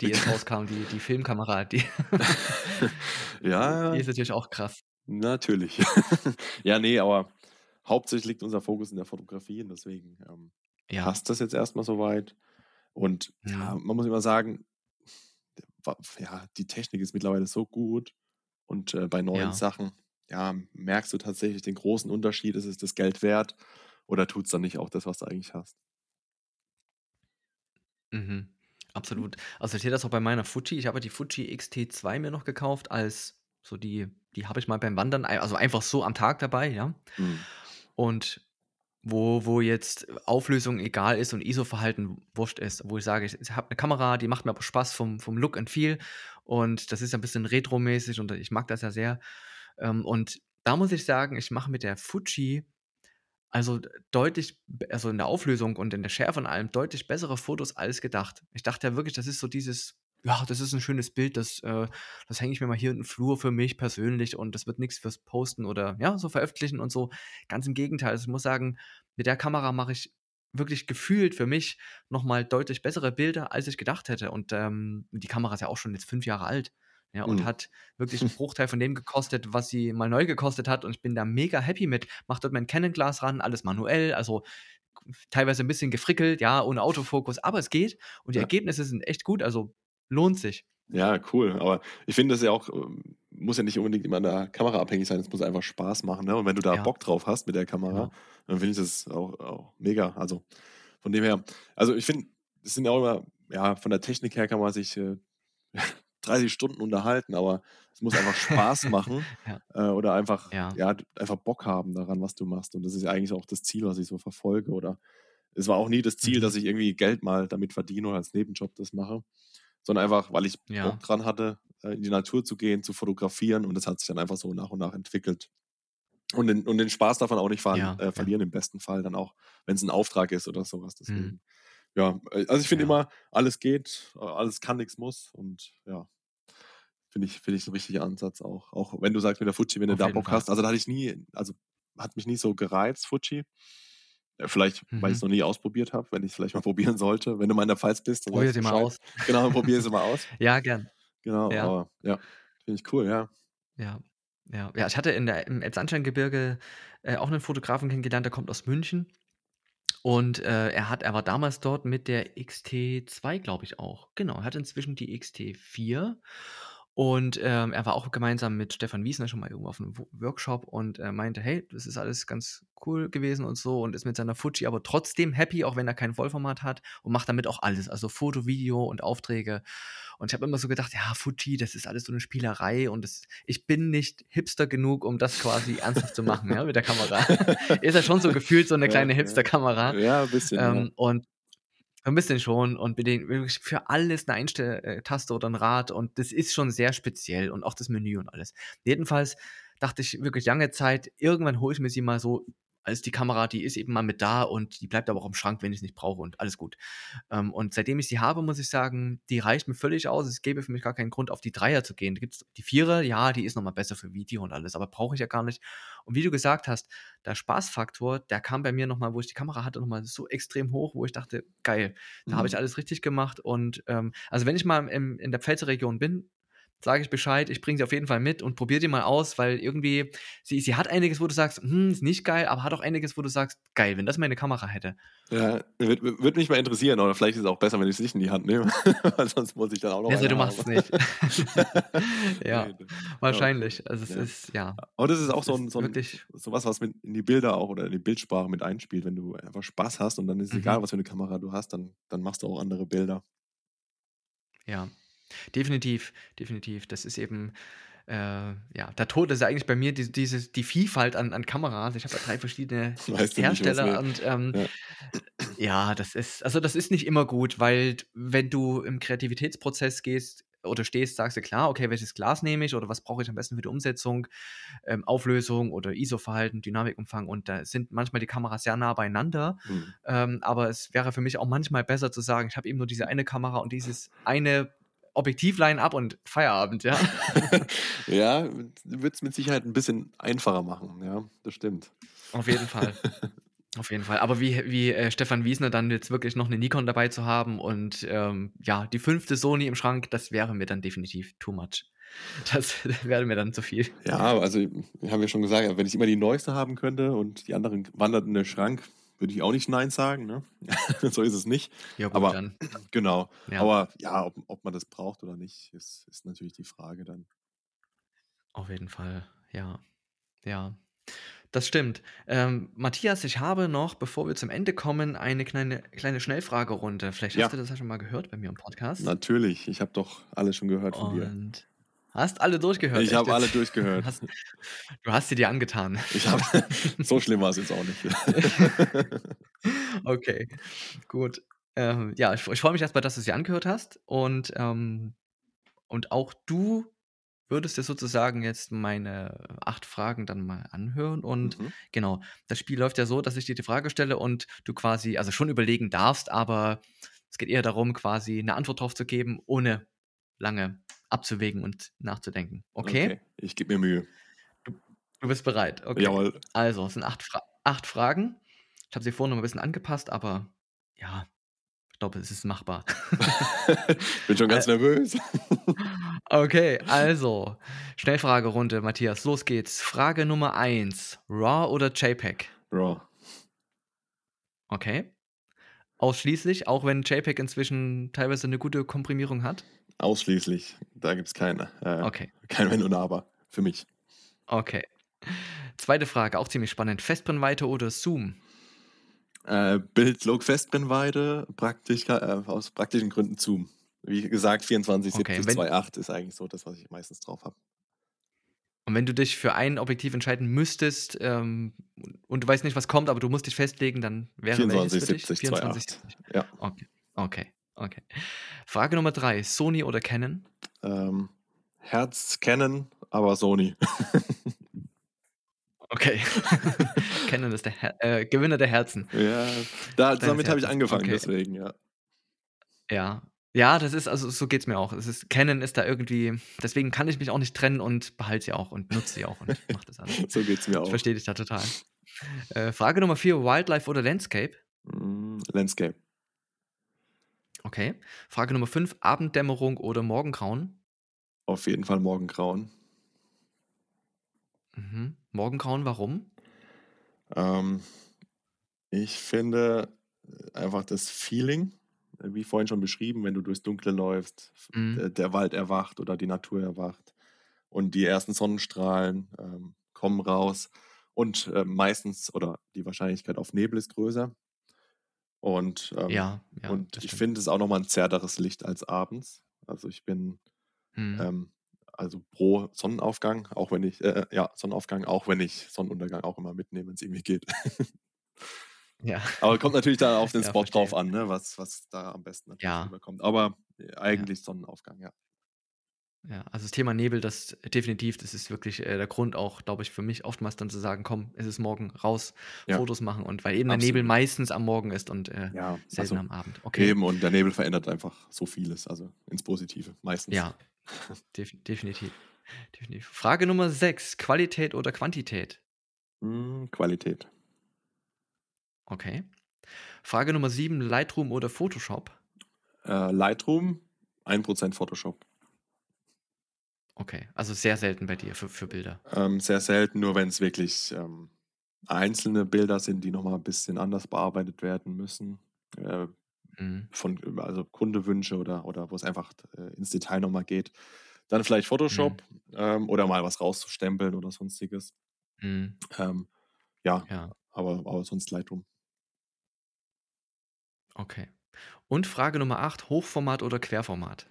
die jetzt rauskam, die die Filmkamera, die die Ja. ist natürlich auch krass. Natürlich. Ja, ne, aber hauptsächlich liegt unser Fokus in der Fotografie und deswegen, ähm, Ja. passt das jetzt erst mal so weit. Und ja, man muss immer sagen, ja, die Technik ist mittlerweile so gut und, äh, bei neuen. Sachen, ja, merkst du tatsächlich den großen Unterschied. Ist es das Geld wert oder tut's dann nicht auch das, was du eigentlich hast? Mhm. Absolut. Also, ich sehe das auch bei meiner Fuji. Ich habe die Fuji X-T2 mir noch gekauft als so die die habe ich mal beim Wandern also, einfach so am Tag dabei, ja? Mhm. Und wo wo jetzt Auflösung egal ist und ISO-Verhalten wurscht ist, wo ich sage, ich ich habe 'ne Kamera, die macht mir aber Spaß vom vom Look and Feel und das ist ja 'n bisschen retromäßig und ich mag das ja sehr. Ähm, und da muss ich sagen, ich mache mit der Fuji, also, deutlich also, in der Auflösung und in der Schärfe und allem deutlich bessere Fotos als gedacht. Ich dachte ja wirklich, das ist so dieses: „Ja, das ist 'n schönes Bild, das äh, das hänge ich mir mal hier in 'n Flur für mich persönlich und das wird nix fürs Posten oder, ja, so veröffentlichen und so.“ Ganz im Gegenteil. Also, ich muss sagen, mit der Kamera mache ich wirklich gefühlt für mich noch mal deutlich bessere Bilder, als ich gedacht hätte. Und, ähm, die Kamera ist ja auch schon jetzt 5 Jahre alt, ja, und Mhm. hat wirklich 'n Bruchteil von dem gekostet, was sie mal neu gekostet hat und ich bin da mega happy mit. Mache dort mein Canon-Glas ran, alles manuell, also, teilweise 'n bisschen gefrickelt, ja, ohne Autofokus, aber es geht und die Ja. Ergebnisse sind echt gut, also, lohnt sich. Ja, cool. Aber ich finde das ja auch ähm, muss ja nicht unbedingt immer an der Kamera abhängig sein. Es muss einfach Spaß machen, ne? Und wenn du da Ja. Bock drauf hast mit der Kamera, Genau. dann finde ich das auch auch mega. Also, von dem her also, ich finde, das sind ja auch immer ja, von der Technik her kann man sich, äh, 30 Stunden unterhalten, aber es muss einfach Spaß machen Ja. äh, oder einfach, Ja. ja, einfach Bock haben daran, was du machst. Und das ist ja eigentlich auch das Ziel, was ich so verfolge. Oder es war auch nie das Ziel, Mhm. dass ich irgendwie Geld mal damit verdiene oder als Nebenjob das mache, sondern einfach, weil ich Ja. Bock dran hatte, äh, in die Natur zu gehen, zu fotografieren. Und das hat sich dann einfach so nach und nach entwickelt. Und den, und den Spaß davon auch nicht ver Ja, äh, ja. verlieren, im besten Fall dann auch, wenn es ein Auftrag ist oder sowas. Mhm. Deswegen. Ja, äh, also ich finde Ja. immer, alles geht, äh, alles kann, nichts muss. Und ja, finde ich, finde ich ein richtiger Ansatz auch. Auch wenn du sagst mit der Fuji, wenn du Auf da jeden Bock Fall. hast. Also da hatte ich nie, also hat mich nie so gereizt, Fuji. Äh, Vielleicht, weil ich es Mhm. noch nie ausprobiert habe, wenn ich es vielleicht mal probieren sollte. Wenn du mal in der Pfalz bist, dann Probier du sie mal aus. Genau, probier es mal aus. Ja, gern. Genau, Ja. aber ja, finde ich cool, ja. Ja, ja. Ja, ich hatte in der im Elbsandsteingebirge, äh, auch 'nen Fotografen kennengelernt, der kommt aus München. Und, äh, er hat er war damals dort mit der XT2, glaube ich auch. Genau, er hat inzwischen die XT4 und, ähm, er war auch gemeinsam mit Stefan Wiesner schon mal irgendwo auf 'nem Wo Workshop und er meinte: „Hey, das ist alles ganz cool gewesen und so“ und ist mit seiner Fuji aber trotzdem happy, auch wenn er kein Vollformat hat und macht damit auch alles, also Foto, Video und Aufträge. Und ich habe immer so gedacht: „Ja, Fuji, das ist alles so 'ne Spielerei und das ich bin nicht Hipster genug, um das quasi ernsthaft zu machen, ja, mit der Kamera.“ Ist ja schon so gefühlt so 'ne Ja, kleine ja. Hipsterkamera. Ja, 'n bisschen, ja. Ähm, und ein bisschen schon und mit wirklich für alles 'ne Einstell äh, oder 'n Rad und das ist schon sehr speziell und auch das Menü und alles. Jedenfalls dachte ich wirklich lange Zeit, irgendwann hole ich mir sie mal so als die Kamera, die ist eben mal mit da und die bleibt aber auch im Schrank, wenn ich's nicht brauche und alles gut. Ähm, und seitdem ich sie habe, muss ich sagen, die reicht mir völlig aus. Es gäbe für mich gar keinen Grund, auf die Dreier zu gehen. Da gibt's die Vierer, ja, die ist noch mal besser für Video und alles, aber brauche ich ja gar nicht. Und wie du gesagt hast, der Spaßfaktor, der kam bei mir noch mal, wo ich die Kamera hatte, noch mal so extrem hoch, wo ich dachte: „Geil, da habe ich Mhm. alles richtig gemacht.“ Und, ähm, also, wenn ich mal im in der Pfälzer Region bin, sage ich Bescheid, ich bringe sie auf jeden Fall mit und probiere die mal aus, weil irgendwie sie sie hat einiges, wo du sagst: „Hm, ist nicht geil“, aber hat auch einiges, wo du sagst: „Geil, wenn das meine Kamera hätte.“ Ja, würde wür würde mich mal interessieren, oder vielleicht ist es auch besser, wenn ich's nicht in die Hand nehme, weil sonst muss ich dann auch noch Also, eine du haben. machst's nicht. Ja, Ne, okay. wahrscheinlich. Also, es Ja. ist ja, Aber das ist auch es so 'n ist so 'n wirklich so was, was mit in die Bilder auch oder in die Bildsprache mit einspielt. Wenn du einfach Spaß hast und dann ist es egal, Mhm. was für 'ne Kamera du hast, dann dann machst du auch andere Bilder. Ja, definitiv, definitiv. Das ist eben, äh, ja, der Tod ist ja eigentlich bei mir dies dieses die Vielfalt an an Kameras. Ich habe ja 3 verschiedene nicht, Hersteller ne und, ähm, ja. ja, das ist also, das ist nicht immer gut, weil wenn du im Kreativitätsprozess gehst oder stehst, sagst du: „Klar, okay, welches Glas nehme ich oder was brauche ich am besten für die Umsetzung, ähm, Auflösung oder ISO-Verhalten, Dynamikumfang“ und da sind manchmal die Kameras sehr nah beieinander. Mhm. Ähm, aber es wäre für mich auch manchmal besser zu sagen: „Ich habe eben nur diese eine Kamera und dieses eine Objektiv-Line-up und Feierabend“, ja? Ja, wird's mit Sicherheit 'n bisschen einfacher machen, ja, das stimmt. Auf jeden Fall. Auf jeden Fall. Aber wie wie, äh, Stefan Wiesner dann jetzt wirklich noch 'ne Nikon dabei zu haben und, ähm, ja, die 5. Sony im Schrank, das wäre mir dann definitiv too much. Das wäre mir dann zu viel. Ja, also, wir haben ja schon gesagt, wenn ich immer die neueste haben könnte und die anderen wanderten in den Schrank, würde ich auch nicht nein sagen, ne? So ist es nicht. Ja gut, Aber dann genau. Ja. Aber ja, ob ob man das braucht oder nicht, ist ist natürlich die Frage dann. Auf jeden Fall, ja. Ja, das stimmt. Ähm, Matthias, ich habe noch, bevor wir zum Ende kommen, eine kleine kleine Schnellfragerunde. Vielleicht hast Ja. du das ja schon mal gehört bei mir im Podcast. Natürlich, ich habe doch alles schon gehört von dir. Und hast alle durchgehört, Ich habe alle durchgehört. Hast du hast sie dir angetan. Ich habe so schlimm war's jetzt auch nicht. Okay, gut. Ähm, ja, ich ich freue mich erst mal, dass du sie angehört hast und, ähm und auch du würdest dir sozusagen jetzt meine 8 Fragen dann mal anhören und Mhm. genau, das Spiel läuft ja so, dass ich dir die Frage stelle und du quasi also, schon überlegen darfst, aber es geht eher darum, quasi 'ne Antwort drauf zu geben, ohne lange abzuwägen und nachzudenken. Okay? Okay, ich gebe mir Mühe. Du du bist bereit, okay. Jawohl. Also, es sind 8 Fra 8 Fragen. Ich habe sie vorhin noch mal 'n bisschen angepasst, aber ja, ich glaube, es ist machbar. Bin schon ganz nervös. Okay, also, Schnellfragerunde, Matthias, los geht's. Frage Nummer 1: RAW oder JPEG? RAW. Okay. Ausschließlich, auch wenn JPEG inzwischen teilweise 'ne gute Komprimierung hat? Ausschließlich. Da gibt's keine äh, Okay. kein Wenn und Aber für mich. Okay. Zweite Frage, auch ziemlich spannend. Festbrennweite oder Zoom? Äh, Bildlog Festbrennweite, praktisch äh, aus praktischen Gründen Zoom. Wie gesagt, 24, Okay, 70, wenn 2,8 ist eigentlich so das, was ich meistens drauf habe. und wenn du dich für ein Objektiv entscheiden müsstest, ähm, und du weißt nicht, was kommt, aber du musst dich festlegen, dann wäre welches 24, für dich? 70, 2,8. 24/70. Ja. Okay, okay, okay. Frage Nummer 3, Sony oder Canon? Ähm, Herz Canon, aber Sony. Okay. Canon ist der Her äh, Gewinner der Herzen. Ja, da damit habe ich angefangen, Okay. deswegen, ja. Ja. Ja, das ist also so geht's mir auch. Es ist Canon ist da irgendwie deswegen kann ich mich auch nicht trennen und behalte sie auch und nutze sie auch und mache das alles. So geht's mir Ich auch. verstehe dich da total. Äh, Frage Nummer 4, Wildlife oder Landscape? Hm, Landscape. Okay. Frage Nummer 5, Abenddämmerung oder Morgengrauen? Auf jeden Fall Morgengrauen. Mhm. Morgengrauen, warum? Ähm, ich finde äh, einfach das Feeling, wie vorhin schon beschrieben, wenn du durchs Dunkle läufst, Mhm. der, der Wald erwacht oder die Natur erwacht und die ersten Sonnenstrahlen ähm, kommen raus und äh, meistens oder die Wahrscheinlichkeit auf Nebel ist größer. Und, ähm, Ja, ja, und ich finde es auch nochmal ein zärteres Licht als abends. Also ich bin Mhm. ähm, also pro Sonnenaufgang, auch wenn ich, äh, ja, Sonnenaufgang, auch wenn ich Sonnenuntergang auch immer mitnehme, wenn es irgendwie geht. Ja. Aber kommt natürlich da auf den Ja, Spot drauf verstehe. an, ne? was, was da am besten natürlich Ja. rüberkommt. Aber äh, eigentlich Sonnenaufgang, ja. Ja, also das Thema Nebel, das definitiv, das ist wirklich äh, der Grund auch, glaube ich, für mich oftmals dann zu sagen, komm, es ist morgen raus, Ja, Fotos machen und weil eben der Nebel absolut. meistens am Morgen ist und äh, Ja, selten also am Abend. Okay. eben und der Nebel verändert einfach so vieles, also ins Positive, meistens. Ja, def definitiv. Definitiv. Frage Nummer 6, Qualität oder Quantität? Hm, Qualität. Okay. Frage Nummer 7, Lightroom oder Photoshop? Äh, Lightroom, 1% Photoshop. Okay, also sehr selten bei dir für, für Bilder. Ähm, sehr selten, nur wenn es wirklich ähm, einzelne Bilder sind, die nochmal ein bisschen anders bearbeitet werden müssen. Äh, Mhm. von also Kundewünsche oder, oder wo es einfach äh, ins Detail nochmal geht. Dann vielleicht Photoshop Mhm. ähm, oder mal was rauszustempeln oder sonstiges. Mhm. Ähm, ja, Ja, aber, aber sonst Lightroom. okay. Und Frage Nummer 8, Hochformat oder Querformat?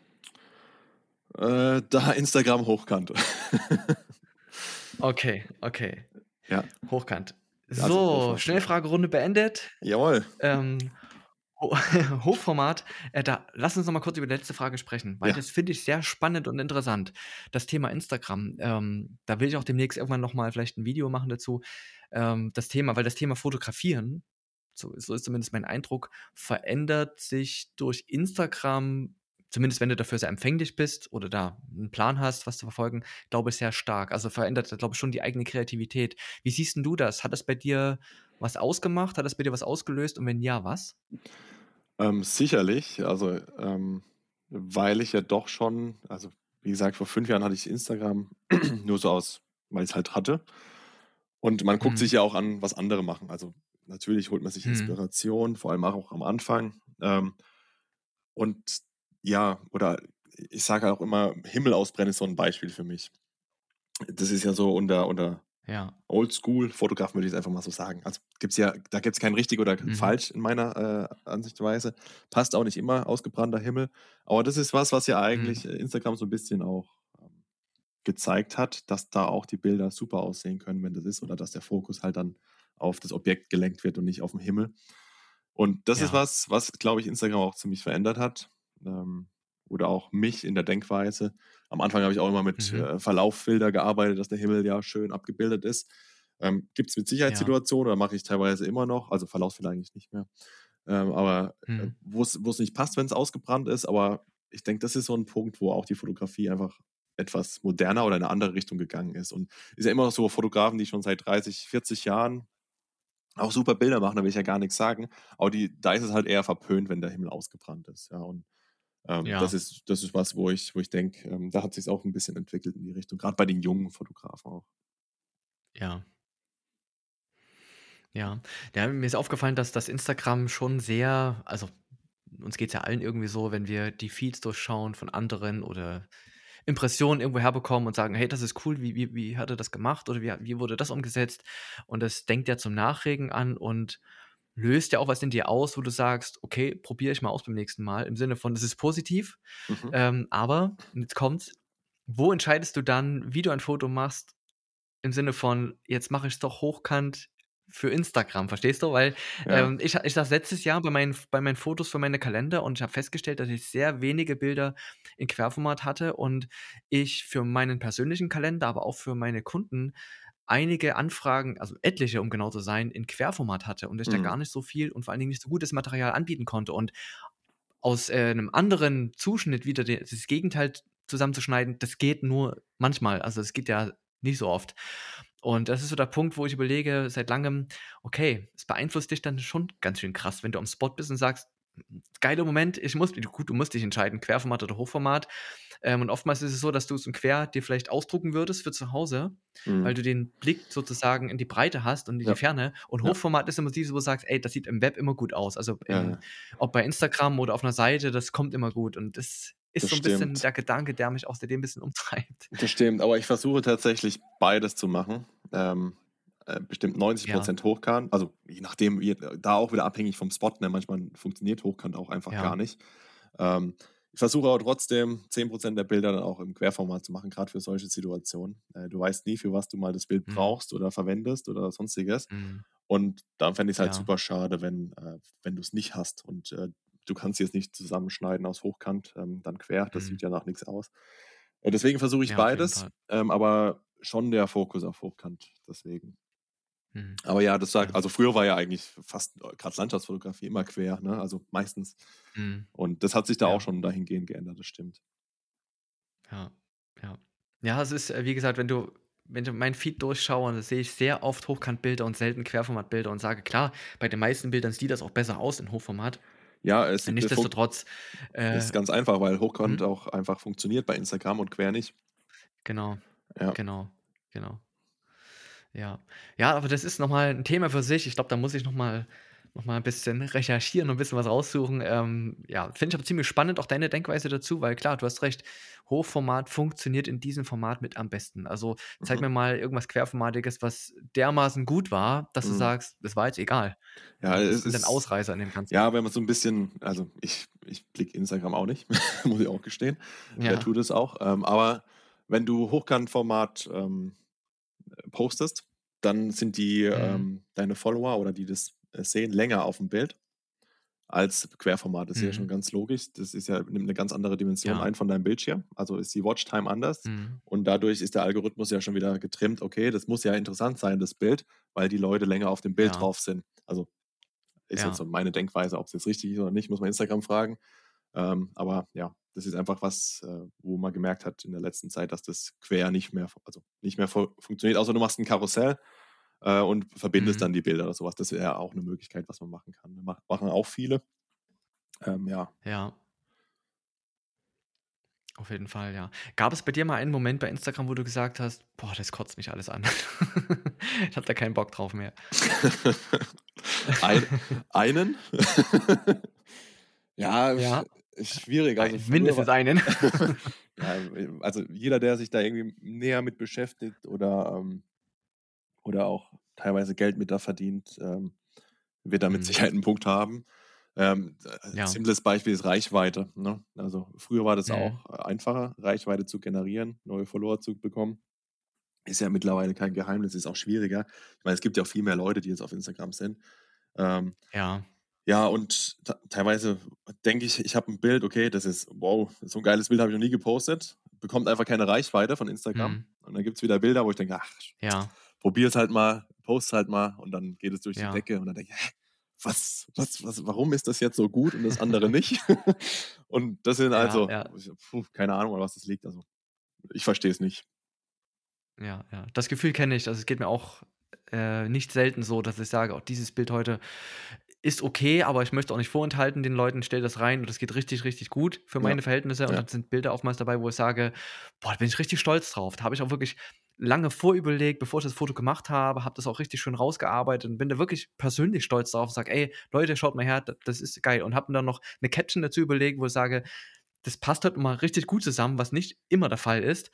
Äh, da Instagram hochkant. Okay, okay. ja, Hochkant. also So, ja. Schnellfragerunde beendet. Jawohl. Ähm, Ho Hochformat, äh, da lass uns noch mal kurz über die letzte Frage sprechen, weil Ja. das finde ich sehr spannend und interessant. Das Thema Instagram, ähm, da will ich auch demnächst irgendwann noch mal vielleicht ein Video machen dazu. Ähm, das Thema weil das Thema Fotografieren, so so ist zumindest mein Eindruck, verändert sich durch Instagram, zumindest wenn du dafür sehr empfänglich bist oder da einen Plan hast, was zu verfolgen, glaube ich, sehr stark. Also, verändert, glaube ich, schon die eigene Kreativität. Wie siehst 'n du das? Hat das bei dir was ausgemacht? Hat das bei dir was ausgelöst und wenn ja, was? Ähm, sicherlich, also ähm, weil ich ja doch schon, also wie gesagt, vor fünf Jahren hatte ich Instagram nur so aus, weil ich es halt hatte. Und man guckt sich Mhm. ja auch an, was andere machen. Also natürlich holt man sich Mhm. Inspiration, vor allem auch am Anfang. Ähm, und ja, oder ich sage auch immer, Himmel ausbrennen ist so ein Beispiel für mich. Das ist ja so unter, unter Ja. Oldschool-Fotografen, würde ich jetzt einfach mal so sagen. Also gibt's ja, da gibt es kein richtig oder Mhm. falsch in meiner äh, Ansichtweise. Passt auch nicht immer, ausgebrannter Himmel. Aber das ist was, was ja eigentlich Mhm. Instagram so ein bisschen auch ähm, gezeigt hat, dass da auch die Bilder super aussehen können, wenn das ist, oder dass der Fokus halt dann auf das Objekt gelenkt wird und nicht auf den Himmel. Und das ist Ja. was, was, glaube ich, Instagram auch ziemlich verändert hat. Ähm, oder auch mich in der Denkweise. Am Anfang habe ich auch immer mit Mhm. äh, Verlauffilter gearbeitet, dass der Himmel ja schön abgebildet ist. Ähm, Gibt es mit Ja. Sicherheitssituationen oder mache ich teilweise immer noch, also Verlaufsfilter eigentlich nicht mehr. Ähm, aber äh, Mhm. wo es wo es nicht passt, wenn es ausgebrannt ist, aber ich denke, das ist so ein Punkt, wo auch die Fotografie einfach etwas moderner oder in eine andere Richtung gegangen ist. Und ist ja immer noch so Fotografen, die schon seit 30, 40 Jahren auch super Bilder machen, da will ich ja gar nichts sagen. Aber die, da ist es halt eher verpönt, wenn der Himmel ausgebrannt ist. Ja, und ähm, das, Ja. ist, das ist was, wo ich, wo ich denke, ähm, da hat sich auch ein bisschen entwickelt in die Richtung, gerade bei den jungen Fotografen auch. Ja. Ja. Ja, mir ist aufgefallen, dass das Instagram schon sehr also, uns geht's ja allen irgendwie so, wenn wir die Feeds durchschauen von anderen oder Impressionen irgendwo herbekommen und sagen: „Hey, das ist cool, wie wie wie hat er das gemacht oder wie wie wurde das umgesetzt?“ Und das denkt ja zum Nachregen an und löst ja auch was in dir aus, wo du sagst: „Okay, probiere ich mal aus beim nächsten Mal“, im Sinne von, es ist positiv. Mhm. Ähm, aber, jetzt kommt's, wo entscheidest du dann, wie du ein Foto machst, im Sinne von: „Jetzt mache ich's doch hochkant für Instagram“, verstehst du? Weil, Ja. ähm, ich ich saß letztes Jahr bei meinen bei meinen Fotos für meine Kalender und ich habe festgestellt, dass ich sehr wenige Bilder in Querformat hatte und ich für meinen persönlichen Kalender, aber auch für meine Kunden einige Anfragen, also etliche, um genau zu sein, in Querformat hatte und ich da Mhm. gar nicht so viel und vor allen Dingen nicht so gutes Material anbieten konnte. Und aus, äh, 'nem anderen Zuschnitt wieder de das Gegenteil zusammenzuschneiden, das geht nur manchmal. Also, es geht ja nicht so oft. Und das ist so der Punkt, wo ich überlege seit Langem: Okay, es beeinflusst dich dann schon ganz schön krass, wenn du am Spot bist und sagst: „Geiler Moment, ich muss“ gut, du musst dich entscheiden, Querformat oder Hochformat. Ähm, und oftmals ist es so, dass du's in Quer dir vielleicht ausdrucken würdest für zu Hause, weil Mhm. du den Blick sozusagen in die Breite hast und in die Ja. Ferne. Und Ja. Hochformat ist immer dieses, wo du sagst: „Ey, das sieht im Web immer gut aus.“ Also, Ja, ja. ob bei Instagram oder auf 'ner Seite, das kommt immer gut. Und das ist Das so 'n bisschen stimmt. der Gedanke, der mich auch seitdem 'n bisschen umtreibt. Das stimmt, aber ich versuche tatsächlich beides zu machen. Ähm, äh, bestimmt neunzig Ja. Prozent hochkant, also, je nachdem, wie da auch wieder abhängig vom Spot, ne? Manchmal funktioniert hochkant auch einfach gar Ja. nicht. Ähm, ich versuche aber trotzdem 10 % der Bilder dann auch im Querformat zu machen, grad für solche Situationen. Äh, du weißt nie, für was du mal das Bild Mhm. brauchst oder verwendest oder Sonstiges. Mhm. Und dann fände ich's halt Ja. super schade, wenn äh, wenn du's nicht hast und, äh, du kannst jetzt nicht zusammenschneiden aus hochkant, ähm, dann quer. Das Mhm. sieht ja nach nix aus. Äh, deswegen versuche ich Ja, beides, ähm, aber schon der Fokus auf hochkant, deswegen. Mhm. Aber ja, das sagt also, früher war ja eigentlich fast grad Landschaftsfotografie immer quer, ne? Also, meistens. Mhm. Und das hat sich da auch Ja. schon dahingehend geändert, das stimmt. Ja, ja. Ja, es ist, äh, wie gesagt, wenn du wenn du meinen Feed durchschaue, dann sehe ich sehr oft Hochkantbilder und selten Querformatbilder und sage: „Klar, bei den meisten Bildern sieht das auch besser aus in Hochformat.“ Ja, es fun Nichtsdestotrotz, ist äh ganz einfach, weil hochkant mhm. auch einfach funktioniert bei Instagram und quer nicht. Genau, Ja. genau, genau. Ja. Ja, aber das ist noch mal 'n Thema für sich. Ich glaube, da muss ich noch mal noch mal 'n bisschen recherchieren und 'n bisschen was raussuchen. Ähm, ja, finde ich aber ziemlich spannend, auch deine Denkweise dazu, weil klar, du hast recht, Hochformat funktioniert in diesem Format mit am besten. Also, zeig Mhm. mir mal irgendwas Querformatiges, was dermaßen gut war, dass du Mhm. sagst: „Das war jetzt egal.“ Ja, was es ist Ausreißer in dem Ganzen? ja, wenn man so 'n bisschen also, ich ich blicke Instagram auch nicht, muss ich auch gestehen. Wer Ja. tut es auch? Ähm, aber wenn du Hochkantformat, ähm, äh, postest, dann sind die, Mhm. ähm deine Follower oder die das, äh, sehen, länger aufm Bild als Querformat. Das ist ja schon Mhm. ganz logisch. Das ist ja nimmt 'ne ganz andere Dimension Ja. ein von deinem Bildschirm. Also, ist die Watchtime anders Mhm. und dadurch ist der Algorithmus ja schon wieder getrimmt: „Okay, das muss ja interessant sein, das Bild, weil die Leute länger auf dem Bild Ja. drauf sind.“ Also, ist jetzt Ja. so meine Denkweise. Ob's jetzt richtig ist oder nicht, muss man Instagram fragen. Ähm, aber ja, das ist einfach was, äh, wo man gemerkt hat in der letzten Zeit, dass das quer nicht mehr also, nicht mehr fu funktioniert, außer du machst 'n Karussell, äh, und verbindest Mhm. dann die Bilder oder so was. Das wäre auch 'ne Möglichkeit, was man machen kann. Ma machen auch viele. Ähm, ja. Ja. Auf jeden Fall, ja. Gab es bei dir mal einen Moment bei Instagram, wo du gesagt hast: „Boah, das kotzt mich alles an. Ich habe da keinen Bock drauf mehr.“ Ein einen? Ja, Ja, schwierig. Also, mindestens einen. ja, also, jeder, der sich da irgendwie näher mit beschäftigt oder, ähm oder auch teilweise Geld mit da verdient, ähm, wird da mit Mhm. Sicherheit 'n Punkt haben. Ähm, äh, Ja. simples Beispiel ist Reichweite, ne? Also, früher war das Mhm. auch einfacher, Reichweite zu generieren, neue Follower zu bekommen. Ist ja mittlerweile kein Geheimnis, ist auch schwieriger. Ich meine, es gibt ja auch viel mehr Leute, die jetzt auf Instagram sind. Ähm, Ja. Ja, und teilweise denke ich, ich habe 'n Bild, okay, das ist wow, so 'n geiles Bild habe ich noch nie gepostet, bekommt einfach keine Reichweite von Instagram. Mhm. Und dann gibt's wieder Bilder, wo ich denke: „Ach, Ja. probier's halt mal, poste halt mal.“ Und dann geht es durch die Ja. Decke und dann denke ich: „Hä, was was was warum ist das jetzt so gut und das andere nicht?“ Und das sind also ja. puh, keine Ahnung, an was das liegt. Also, ich verstehe es nicht. Ja, ja. Das Gefühl kenne ich. Also, es geht mir auch, äh, nicht selten so, dass ich sage: „Oh, dieses Bild heute ist okay, aber ich möchte auch nicht vorenthalten den Leuten, stelle das rein und das geht richtig, richtig gut für Ja, meine Verhältnisse.“ Und ja. dann sind Bilder oftmals dabei, wo ich sage: „Boah, da bin ich richtig stolz drauf.“ Da habe ich auch wirklich lange vorüberlegt, bevor ich das Foto gemacht habe, habe das auch richtig schön rausgearbeitet und bin da wirklich persönlich stolz drauf und sage: „Ey, Leute, schaut mal her, das ist geil.“ Und habe mir dann noch 'ne Caption dazu überlegt, wo ich sage: „Das passt heute mal richtig gut zusammen“, was nicht immer der Fall ist.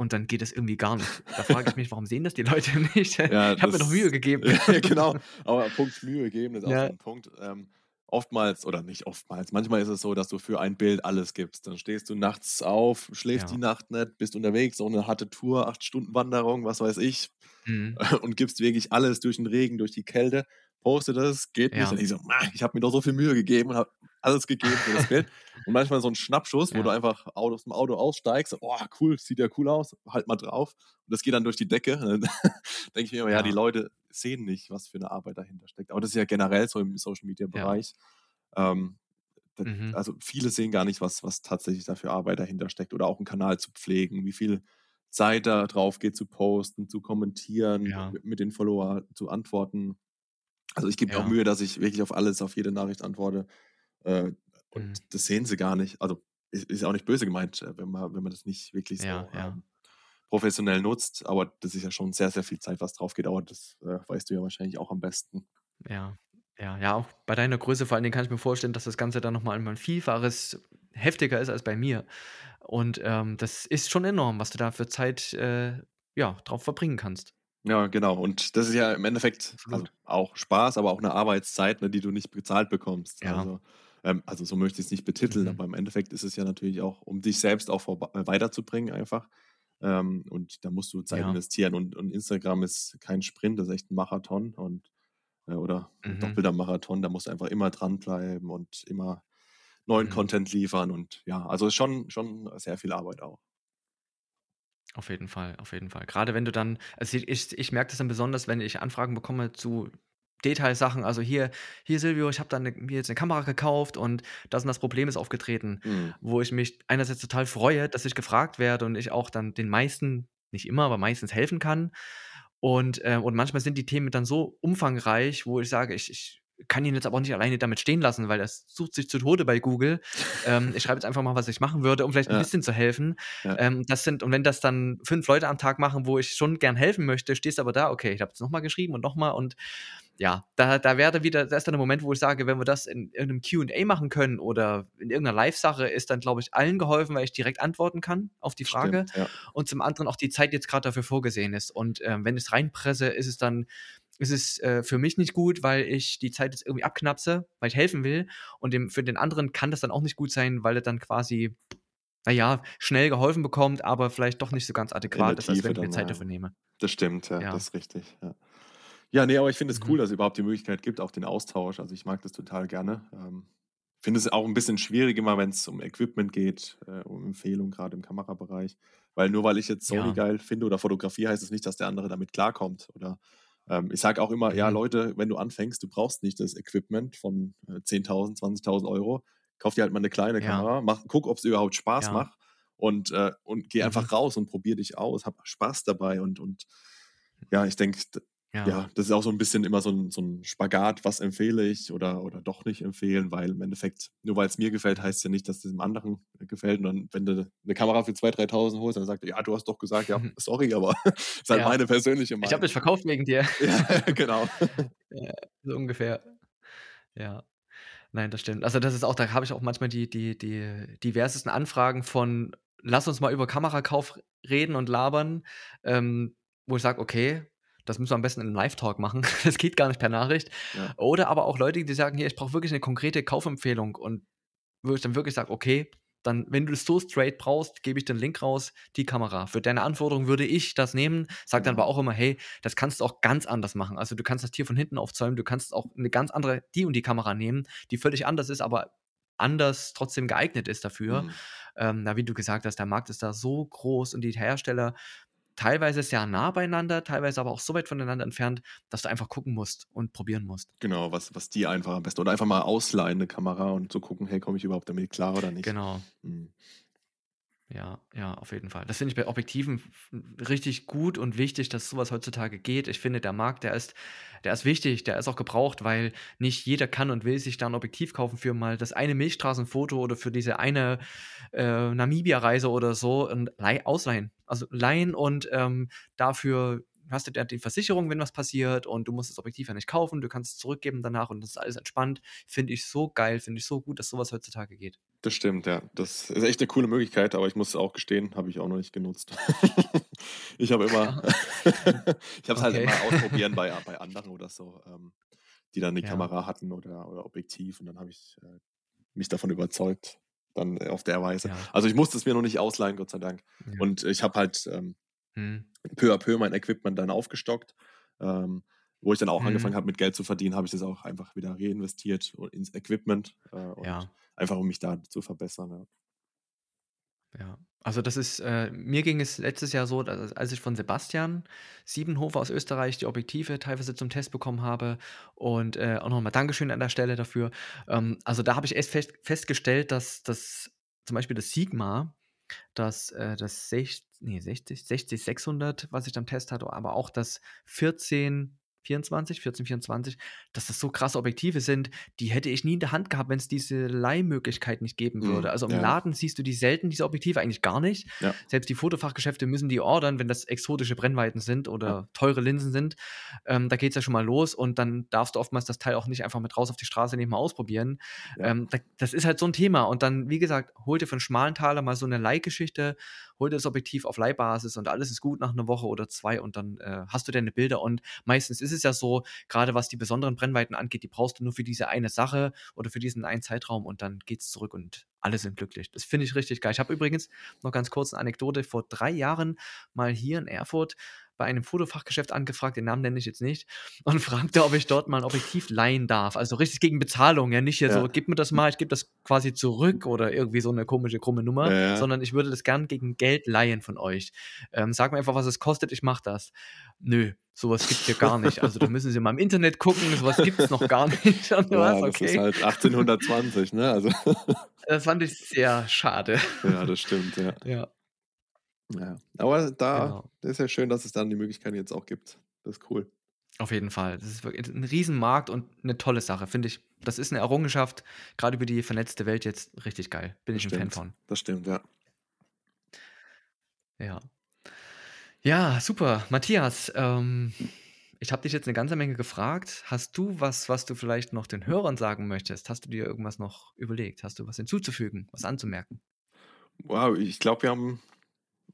Und dann geht das irgendwie gar nicht. Da frage ich mich: „Warum sehen das die Leute nicht?“ Ja, Ich habe mir doch Mühe gegeben. ja, genau. Aber Punkt Mühe geben ist auch so Ja. 'n Punkt. Ähm, oftmals oder nicht oftmals, manchmal ist es so, dass du für ein Bild alles gibst. Dann stehst du nachts auf, schläfst die Ja. Nacht nicht, bist unterwegs, so 'ne harte Tour, 8 Stunden Wanderung, was weiß ich, Mhm. und gibst wirklich alles durch den Regen, durch die Kälte, postest es, geht nicht. Und Ja. ich so: „Ah, ich habe mir doch so viel Mühe gegeben und habe alles gegeben für das Bild.“ Und manchmal so 'n Schnappschuss, wo du Ja. einfach Au aus'm Auto aussteigst: „Oh, cool, sieht ja cool aus, halt mal drauf.“ Und das geht dann durch die Decke. Dann denke ich mir immer: „Ja, die Ja. Leute sehen nicht, was für 'ne Arbeit dahinter steckt.“ Aber das ist ja generell so im Ja. Social-Media-Bereich. Ähm, Mhm. also, viele sehen gar nicht, was was tatsächlich da für Arbeit dahinter steckt oder auch 'n Kanal zu pflegen, wie viel Zeit da drauf geht, zu posten, zu kommentieren, Ja. mi mit den Follower zu antworten. Also, ich gebe mir auch Ja. Mühe, dass ich wirklich auf alles auf jede Nachricht antworte, äh, und Mhm. das sehen sie gar nicht. Also, ist ja auch nicht böse gemeint, äh, wenn man wenn man das nicht wirklich Ja, so, ja. ähm, professionell nutzt, aber das ist ja schon sehr, sehr viel Zeit, was drauf geht. Aber das, äh, weißt du ja wahrscheinlich auch am besten. Ja. Ja, ja, auch bei deiner Größe vor allen Dingen kann ich mir vorstellen, dass das Ganze dann noch mal um ein Vielfaches heftiger ist als bei mir. Und, ähm, das ist schon enorm, was du da für Zeit, äh, ja, drauf verbringen kannst. Ja, genau. Und das ist ja im Endeffekt also, auch Spaß, aber auch 'ne Arbeitszeit, ne, die du nicht bezahlt bekommst. Ja. Also, ähm also, so möchte ich's nicht betiteln, Mhm. aber im Endeffekt ist es ja natürlich auch, um dich selbst auch äh, weiterzubringen einfach. Ähm, und da musst du Zeit Ja. investieren und und Instagram ist kein Sprint, das ist echt 'n Marathon und äh, oder Mhm. doppelter Marathon. Da musst du einfach immer dranbleiben und immer neuen Mhm. Content liefern und ja, also, ist schon schon sehr viel Arbeit auch. Auf jeden Fall, auf jeden Fall. Grade wenn du dann also, ich ich merke das dann besonders, wenn ich Anfragen bekomme zu Detailsachen. Also: „Hier hier Silvio, ich habe da 'ne mir jetzt 'ne Kamera gekauft und das und das Problem ist aufgetreten.“ Mhm. Wo ich mich einerseits total freue, dass ich gefragt werde und ich auch dann den meisten nicht immer, aber meistens helfen kann. Und, äh und manchmal sind die Themen dann so umfangreich, wo ich sage: „Ich ich kann ihn jetzt aber auch nicht alleine damit stehen lassen, weil das sucht sich zu Tode bei Google. Ähm, ich schreibe jetzt einfach mal, was ich machen würde, um vielleicht 'n Ja. bisschen zu helfen.“ Ja. Ähm, das sind und wenn das dann 5 Leute am Tag machen, wo ich schon gern helfen möchte, stehst du aber da: „Okay, ich habe jetzt noch mal geschrieben und noch mal“ und ja, da da wäre wieder da ist dann der Moment, wo ich sage, wenn wir das in irgend 'nem Q&A machen können oder in irgend 'ner Live-Sache, ist dann, glaube ich, allen geholfen, weil ich direkt antworten kann auf die Frage Stimmt, ja. und zum anderen auch die Zeit jetzt grad dafür vorgesehen ist. Und, ähm, wenn ich's reinpresse, ist es dann ist es, äh, für mich nicht gut, weil ich die Zeit jetzt irgendwie abknapse, weil ich helfen will. Und dem für den anderen kann das dann auch nicht gut sein, weil er dann quasi, na ja, schnell geholfen bekommt, aber vielleicht doch nicht so ganz adäquat ist, als wenn ich mir Zeit ja. dafür nehme. Das stimmt, ja, Ja. das ist richtig, ja. Ja, ne, aber ich finde es cool, Mhm. dass es überhaupt die Möglichkeit gibt, auch den Austausch. Also, ich mag das total gerne. Ähm, finde es auch 'n bisschen schwierig immer, wenn's um Equipment geht, äh, um Empfehlungen, grade im Kamerabereich. Weil nur weil ich jetzt Sony Ja. geil finde oder Fotografie, heißt es nicht, dass der andere damit klarkommt. Oder, ähm, ich sage auch immer: „Ja, Mhm. Leute, wenn du anfängst, du brauchst nicht das Equipment von, äh, 10.000, 20.000 €. Kauf dir halt mal 'ne kleine Ja. Kamera, mach guck, ob's dir überhaupt Spaß Ja. macht und, äh und geh Mhm. einfach raus und probier dich aus, hab Spaß dabei.“ Und und ja, ich denke, Ja. ja, das ist auch so 'n bisschen immer so 'n so 'n Spagat, was empfehle ich oder oder doch nicht empfehlen, weil im Endeffekt, nur weil's mir gefällt, heißt's ja nicht, dass es dem anderen gefällt. Und dann, wenn du 'ne Kamera für 2, 3.000 holst, dann sagt er: „Ja, du hast doch gesagt“ „Ja, sorry, aber ist halt Ja. meine persönliche „Ich habe mich Meinung.“ verkauft wegen dir.“ Ja, genau. Ja, so ungefähr. Ja. Nein, das stimmt. Also, das ist auch da habe ich auch manchmal die die die diversesten Anfragen von: „Lass uns mal über Kamerakauf reden und labern.“ Ähm, wo ich sage: „Okay, das müssen wir am besten in 'nem Live-Talk machen.“ Das geht gar nicht per Nachricht. Ja. Oder aber auch Leute, die sagen: „Hier, ich brauche wirklich 'ne konkrete Kaufempfehlung.“ Und wo ich dann wirklich sage: „Okay, dann wenn du es so straight brauchst, gebe ich dir 'n Link raus, die Kamera. Für deine Anforderung würde ich das nehmen.“ Sage dann aber auch immer: „Hey, das kannst du auch ganz anders machen. Also, du kannst das Tier von hinten aufzäumen, du kannst auch 'ne ganz andere die und die Kamera nehmen, die völlig anders ist, aber anders trotzdem geeignet ist dafür.“ Mhm. Ähm, na, wie du gesagt hast, der Markt ist da so groß und die Hersteller teilweise sehr nah beieinander, teilweise aber auch so weit voneinander entfernt, dass du einfach gucken musst und probieren musst. Genau, was was dir einfach am besten oder einfach mal ausleihen 'ne Kamera und zu gucken: „Hey, komme ich überhaupt damit klar oder nicht?“ Genau. Mhm. Ja, ja, auf jeden Fall. Das finde ich bei Objektiven richtig gut und wichtig, dass so was heutzutage geht. Ich finde, der Markt, der ist der ist wichtig, der ist auch gebraucht, weil nicht jeder kann und will sich da 'n Objektiv kaufen für mal das eine Milchstraßenfoto oder für diese eine, äh, Namibia-Reise oder so und leih ausleihen. Also, leihen und, ähm, dafür hast du die Versicherung, wenn was passiert und du musst das Objektiv ja nicht kaufen. Du kannst es zurückgeben danach und das ist alles entspannt. Finde ich so geil, finde ich so gut, dass so was heutzutage geht. Das stimmt, ja. Das ist echt 'ne coole Möglichkeit, aber ich muss auch gestehen, habe ich auch noch nicht genutzt. Ich habe immer ich habe es halt Okay. immer ausprobieren bei bei anderen oder so, ähm, die dann 'ne Ja. Kamera hatten oder oder Objektiv und dann habe ich, äh, mich davon überzeugt, dann, äh, auf der Weise. Ja. Also, ich musste es mir noch nicht ausleihen, Gott sei Dank. Ja. Und ich habe halt, ähm, Mhm. peu à peu mein Equipment dann aufgestockt. Ähm, wo ich dann auch angefangen Mhm. habe, mit Geld zu verdienen, habe ich das auch einfach wieder reinvestiert ins Equipment, äh, und Ja. Einfach um mich da zu verbessern, ja. Ja. Also, das ist äh, mir ging es letztes Jahr so, da als ich von Sebastian Siebenhofer aus Österreich die Objektive teilweise zum Test bekommen habe und, äh, auch noch mal Dankeschön an der Stelle dafür. Ähm, also, da habe ich echt fest festgestellt, dass das zum Beispiel das Sigma, das äh, das sech ne, 60 60-600, was ich da im Test hatte, aber auch das 1424 1424, dass das so krasse Objektive sind, die hätte ich nie in der Hand gehabt, wenn's diese Leihmöglichkeit nicht geben würde. Mhm, Also, im ja. Laden siehst du die selten, diese Objektive, eigentlich gar nicht. Ja. Selbst die Fotofachgeschäfte müssen die ordern, wenn das exotische Brennweiten sind Ja. oder teure Linsen sind. Ähm, da geht's ja schon mal los und dann darfst du oftmals das Teil auch nicht einfach mit raus auf die Straße nehmen, mal ausprobieren. Ja. Ähm, da das ist halt so 'n Thema und dann, wie gesagt, hol dir von Schmalen-Taler mal so 'ne Leihgeschichte, hol dir das Objektiv auf Leihbasis und alles ist gut nach 'ner Woche oder 2 und dann, äh, hast du deine Bilder und meistens ist es ja so, grade was die besonderen Brennweiten angeht, die brauchst du nur für diese eine Sache oder für diesen einen Zeitraum und dann geht's zurück und alle sind glücklich. Das finde ich richtig geil. Ich habe übrigens noch ganz kurz 'ne Anekdote, vor 3 Jahren mal hier in Erfurt bei einem Fotofachgeschäft angefragt, den Namen nenne ich jetzt nicht, und fragte, ob ich dort mal 'n Objektiv leihen darf. Also, richtig gegen Bezahlung, ja, nicht hier so: Ja. „Gib mir das mal, ich gebe das quasi zurück“ oder irgendwie so 'ne komische, krumme Nummer, Ja, sondern ich würde das gern gegen Geld leihen von euch. Ähm, sag mir einfach, was es kostet, ich mache das. Nö, so was gibt's hier gar nicht. Also, da müssen Sie mal im Internet gucken, so was gibt's noch gar nicht. Und Ja, was, das ist okay. halt 1820, ne? Also Das fand ich sehr schade. Ja, das stimmt, ja. Ja. Ja. Aber da Genau. ist ja schön, dass es dann die Möglichkeit jetzt auch gibt. Das ist cool. Auf jeden Fall. Das ist wirk 'n Riesenmarkt und 'ne tolle Sache, finde ich. Das ist 'ne Errungenschaft, grade über die vernetzte Welt jetzt richtig geil. Bin Das ich 'n Fan stimmt. von. Das stimmt, ja. Ja. Ja, super. Matthias, ähm, ich habe dich jetzt 'ne ganze Menge gefragt. Hast du was, was du vielleicht noch den Hörern sagen möchtest? Hast du dir irgendwas noch überlegt? Hast du was hinzuzufügen, was anzumerken? Wow, ich glaube, wir haben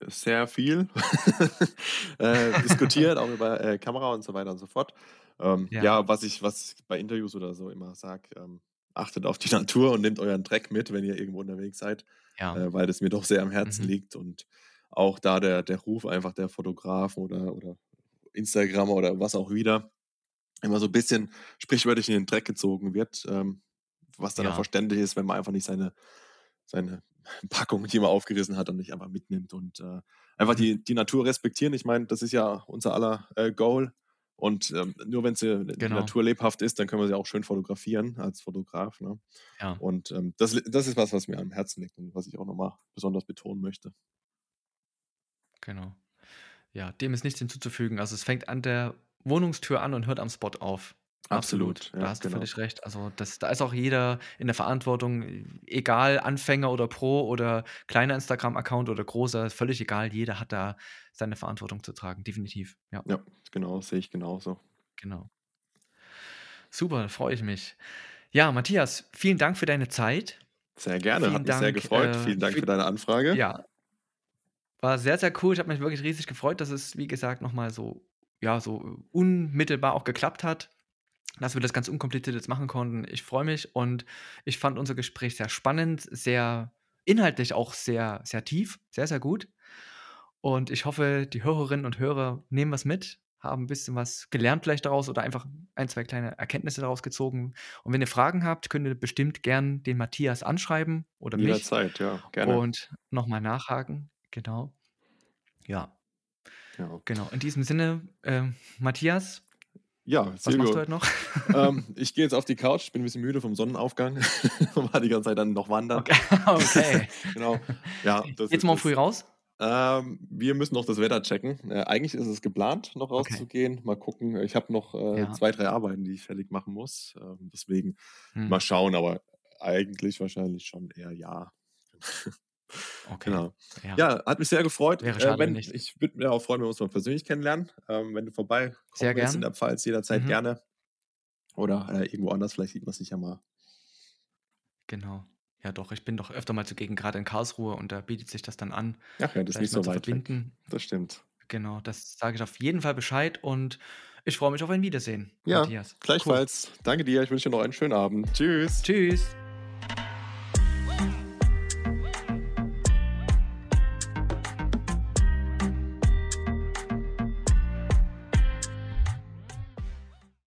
sehr viel, äh, diskutiert, auch über, äh, Kamera und so weiter und so fort. Ähm, Ja. ja, was ich was ich bei Interviews oder so immer sage, ähm: „Achtet auf die Natur und nehmt euren Dreck mit, wenn ihr irgendwo unterwegs seid“, Ja. äh, weil das mir doch sehr am Herzen Mhm. liegt und auch da der der Ruf einfach der Fotografen oder oder Instagrammer oder was auch wieder immer so 'n bisschen sprichwörtlich in den Dreck gezogen wird, ähm, was dann auch Ja. verständlich ist, wenn man einfach nicht seine seine Packung, die man aufgerissen hat, dann nicht einfach mitnimmt und, äh, einfach Mhm. die die Natur respektieren. Ich meine, das ist ja unser aller, äh, Goal und, ähm, nur wenn sie die Genau. Natur lebhaft ist, dann können wir sie auch schön fotografieren als Fotograf, ne? Ja. Und, ähm, das das ist was, was mir am Herzen liegt und was ich auch noch mal besonders betonen möchte. Genau. Ja, dem ist nichts hinzuzufügen. Also, es fängt an der Wohnungstür an und hört am Spot auf. Absolut. Absolut, Da ja, hast du genau. völlig recht. Also, das da ist auch jeder in der Verantwortung, egal Anfänger oder Pro oder kleiner Instagram-Account oder großer, völlig egal. Jeder hat da seine Verantwortung zu tragen, definitiv, ja. Ja, genau, sehe ich genauso. Genau. Super, da freue ich mich. Ja, Matthias, vielen Dank für deine Zeit. Sehr gerne, hat Vielen mich sehr Dank, gefreut. äh, Vielen Dank für für deine Anfrage. Ja. War sehr, sehr cool. Ich habe mich wirklich riesig gefreut, dass es, wie gesagt, noch mal so ja, so unmittelbar auch geklappt hat, dass wir das ganz unkompliziert jetzt machen konnten. Ich freue mich und ich fand unser Gespräch sehr spannend, sehr inhaltlich auch sehr, sehr tief, sehr, sehr gut. Und ich hoffe, die Hörerinnen und Hörer nehmen was mit, haben 'n bisschen was gelernt vielleicht daraus oder einfach 1, 2 kleine Erkenntnisse daraus gezogen. Und wenn ihr Fragen habt, könnt ihr bestimmt gern den Matthias anschreiben oder mich Jederzeit, ja, gerne. und noch mal nachhaken. Genau. Ja. Ja. Genau. In diesem Sinne, ähm, Matthias Ja, was machst du Silvio, heute noch? ähm, ich gehe jetzt auf die Couch. Bin 'n bisschen müde vom Sonnenaufgang und war die ganze Zeit dann noch wandern. Okay, okay. Genau. Ja, ist morgen früh raus? Ähm, wir müssen noch das Wetter checken. Äh, eigentlich ist es geplant, noch Okay. rauszugehen. Mal gucken. Ich habe noch, äh, Ja. 2, 3 Arbeiten, die ich fertig machen muss. Ähm, deswegen Mhm. mal schauen, aber eigentlich wahrscheinlich schon eher ja. Okay. Genau. Ja. Ja, hat mich sehr gefreut. Wäre Äh, schade, wenn wenn nicht. ich würde mich auch freuen, wenn wir uns mal persönlich kennenlernen. Ähm, wenn du vorbeikommen Sehr willst in der Pfalz, jederzeit Mhm. gerne. Oder, äh, irgendwo anders, vielleicht sieht man sich ja mal. Genau. Ja doch, ich bin doch öfter mal zugegen, grade in Karlsruhe und da bietet sich das dann an, Ach ja, das ist nicht so weit weg. verbinden. Das stimmt. Genau, das sage ich auf jeden Fall Bescheid und ich freue mich auf ein Wiedersehen, Ja, Matthias. Cool. gleichfalls. Danke dir. Ich wünsche dir noch einen schönen Abend. Tschüss. Tschüss.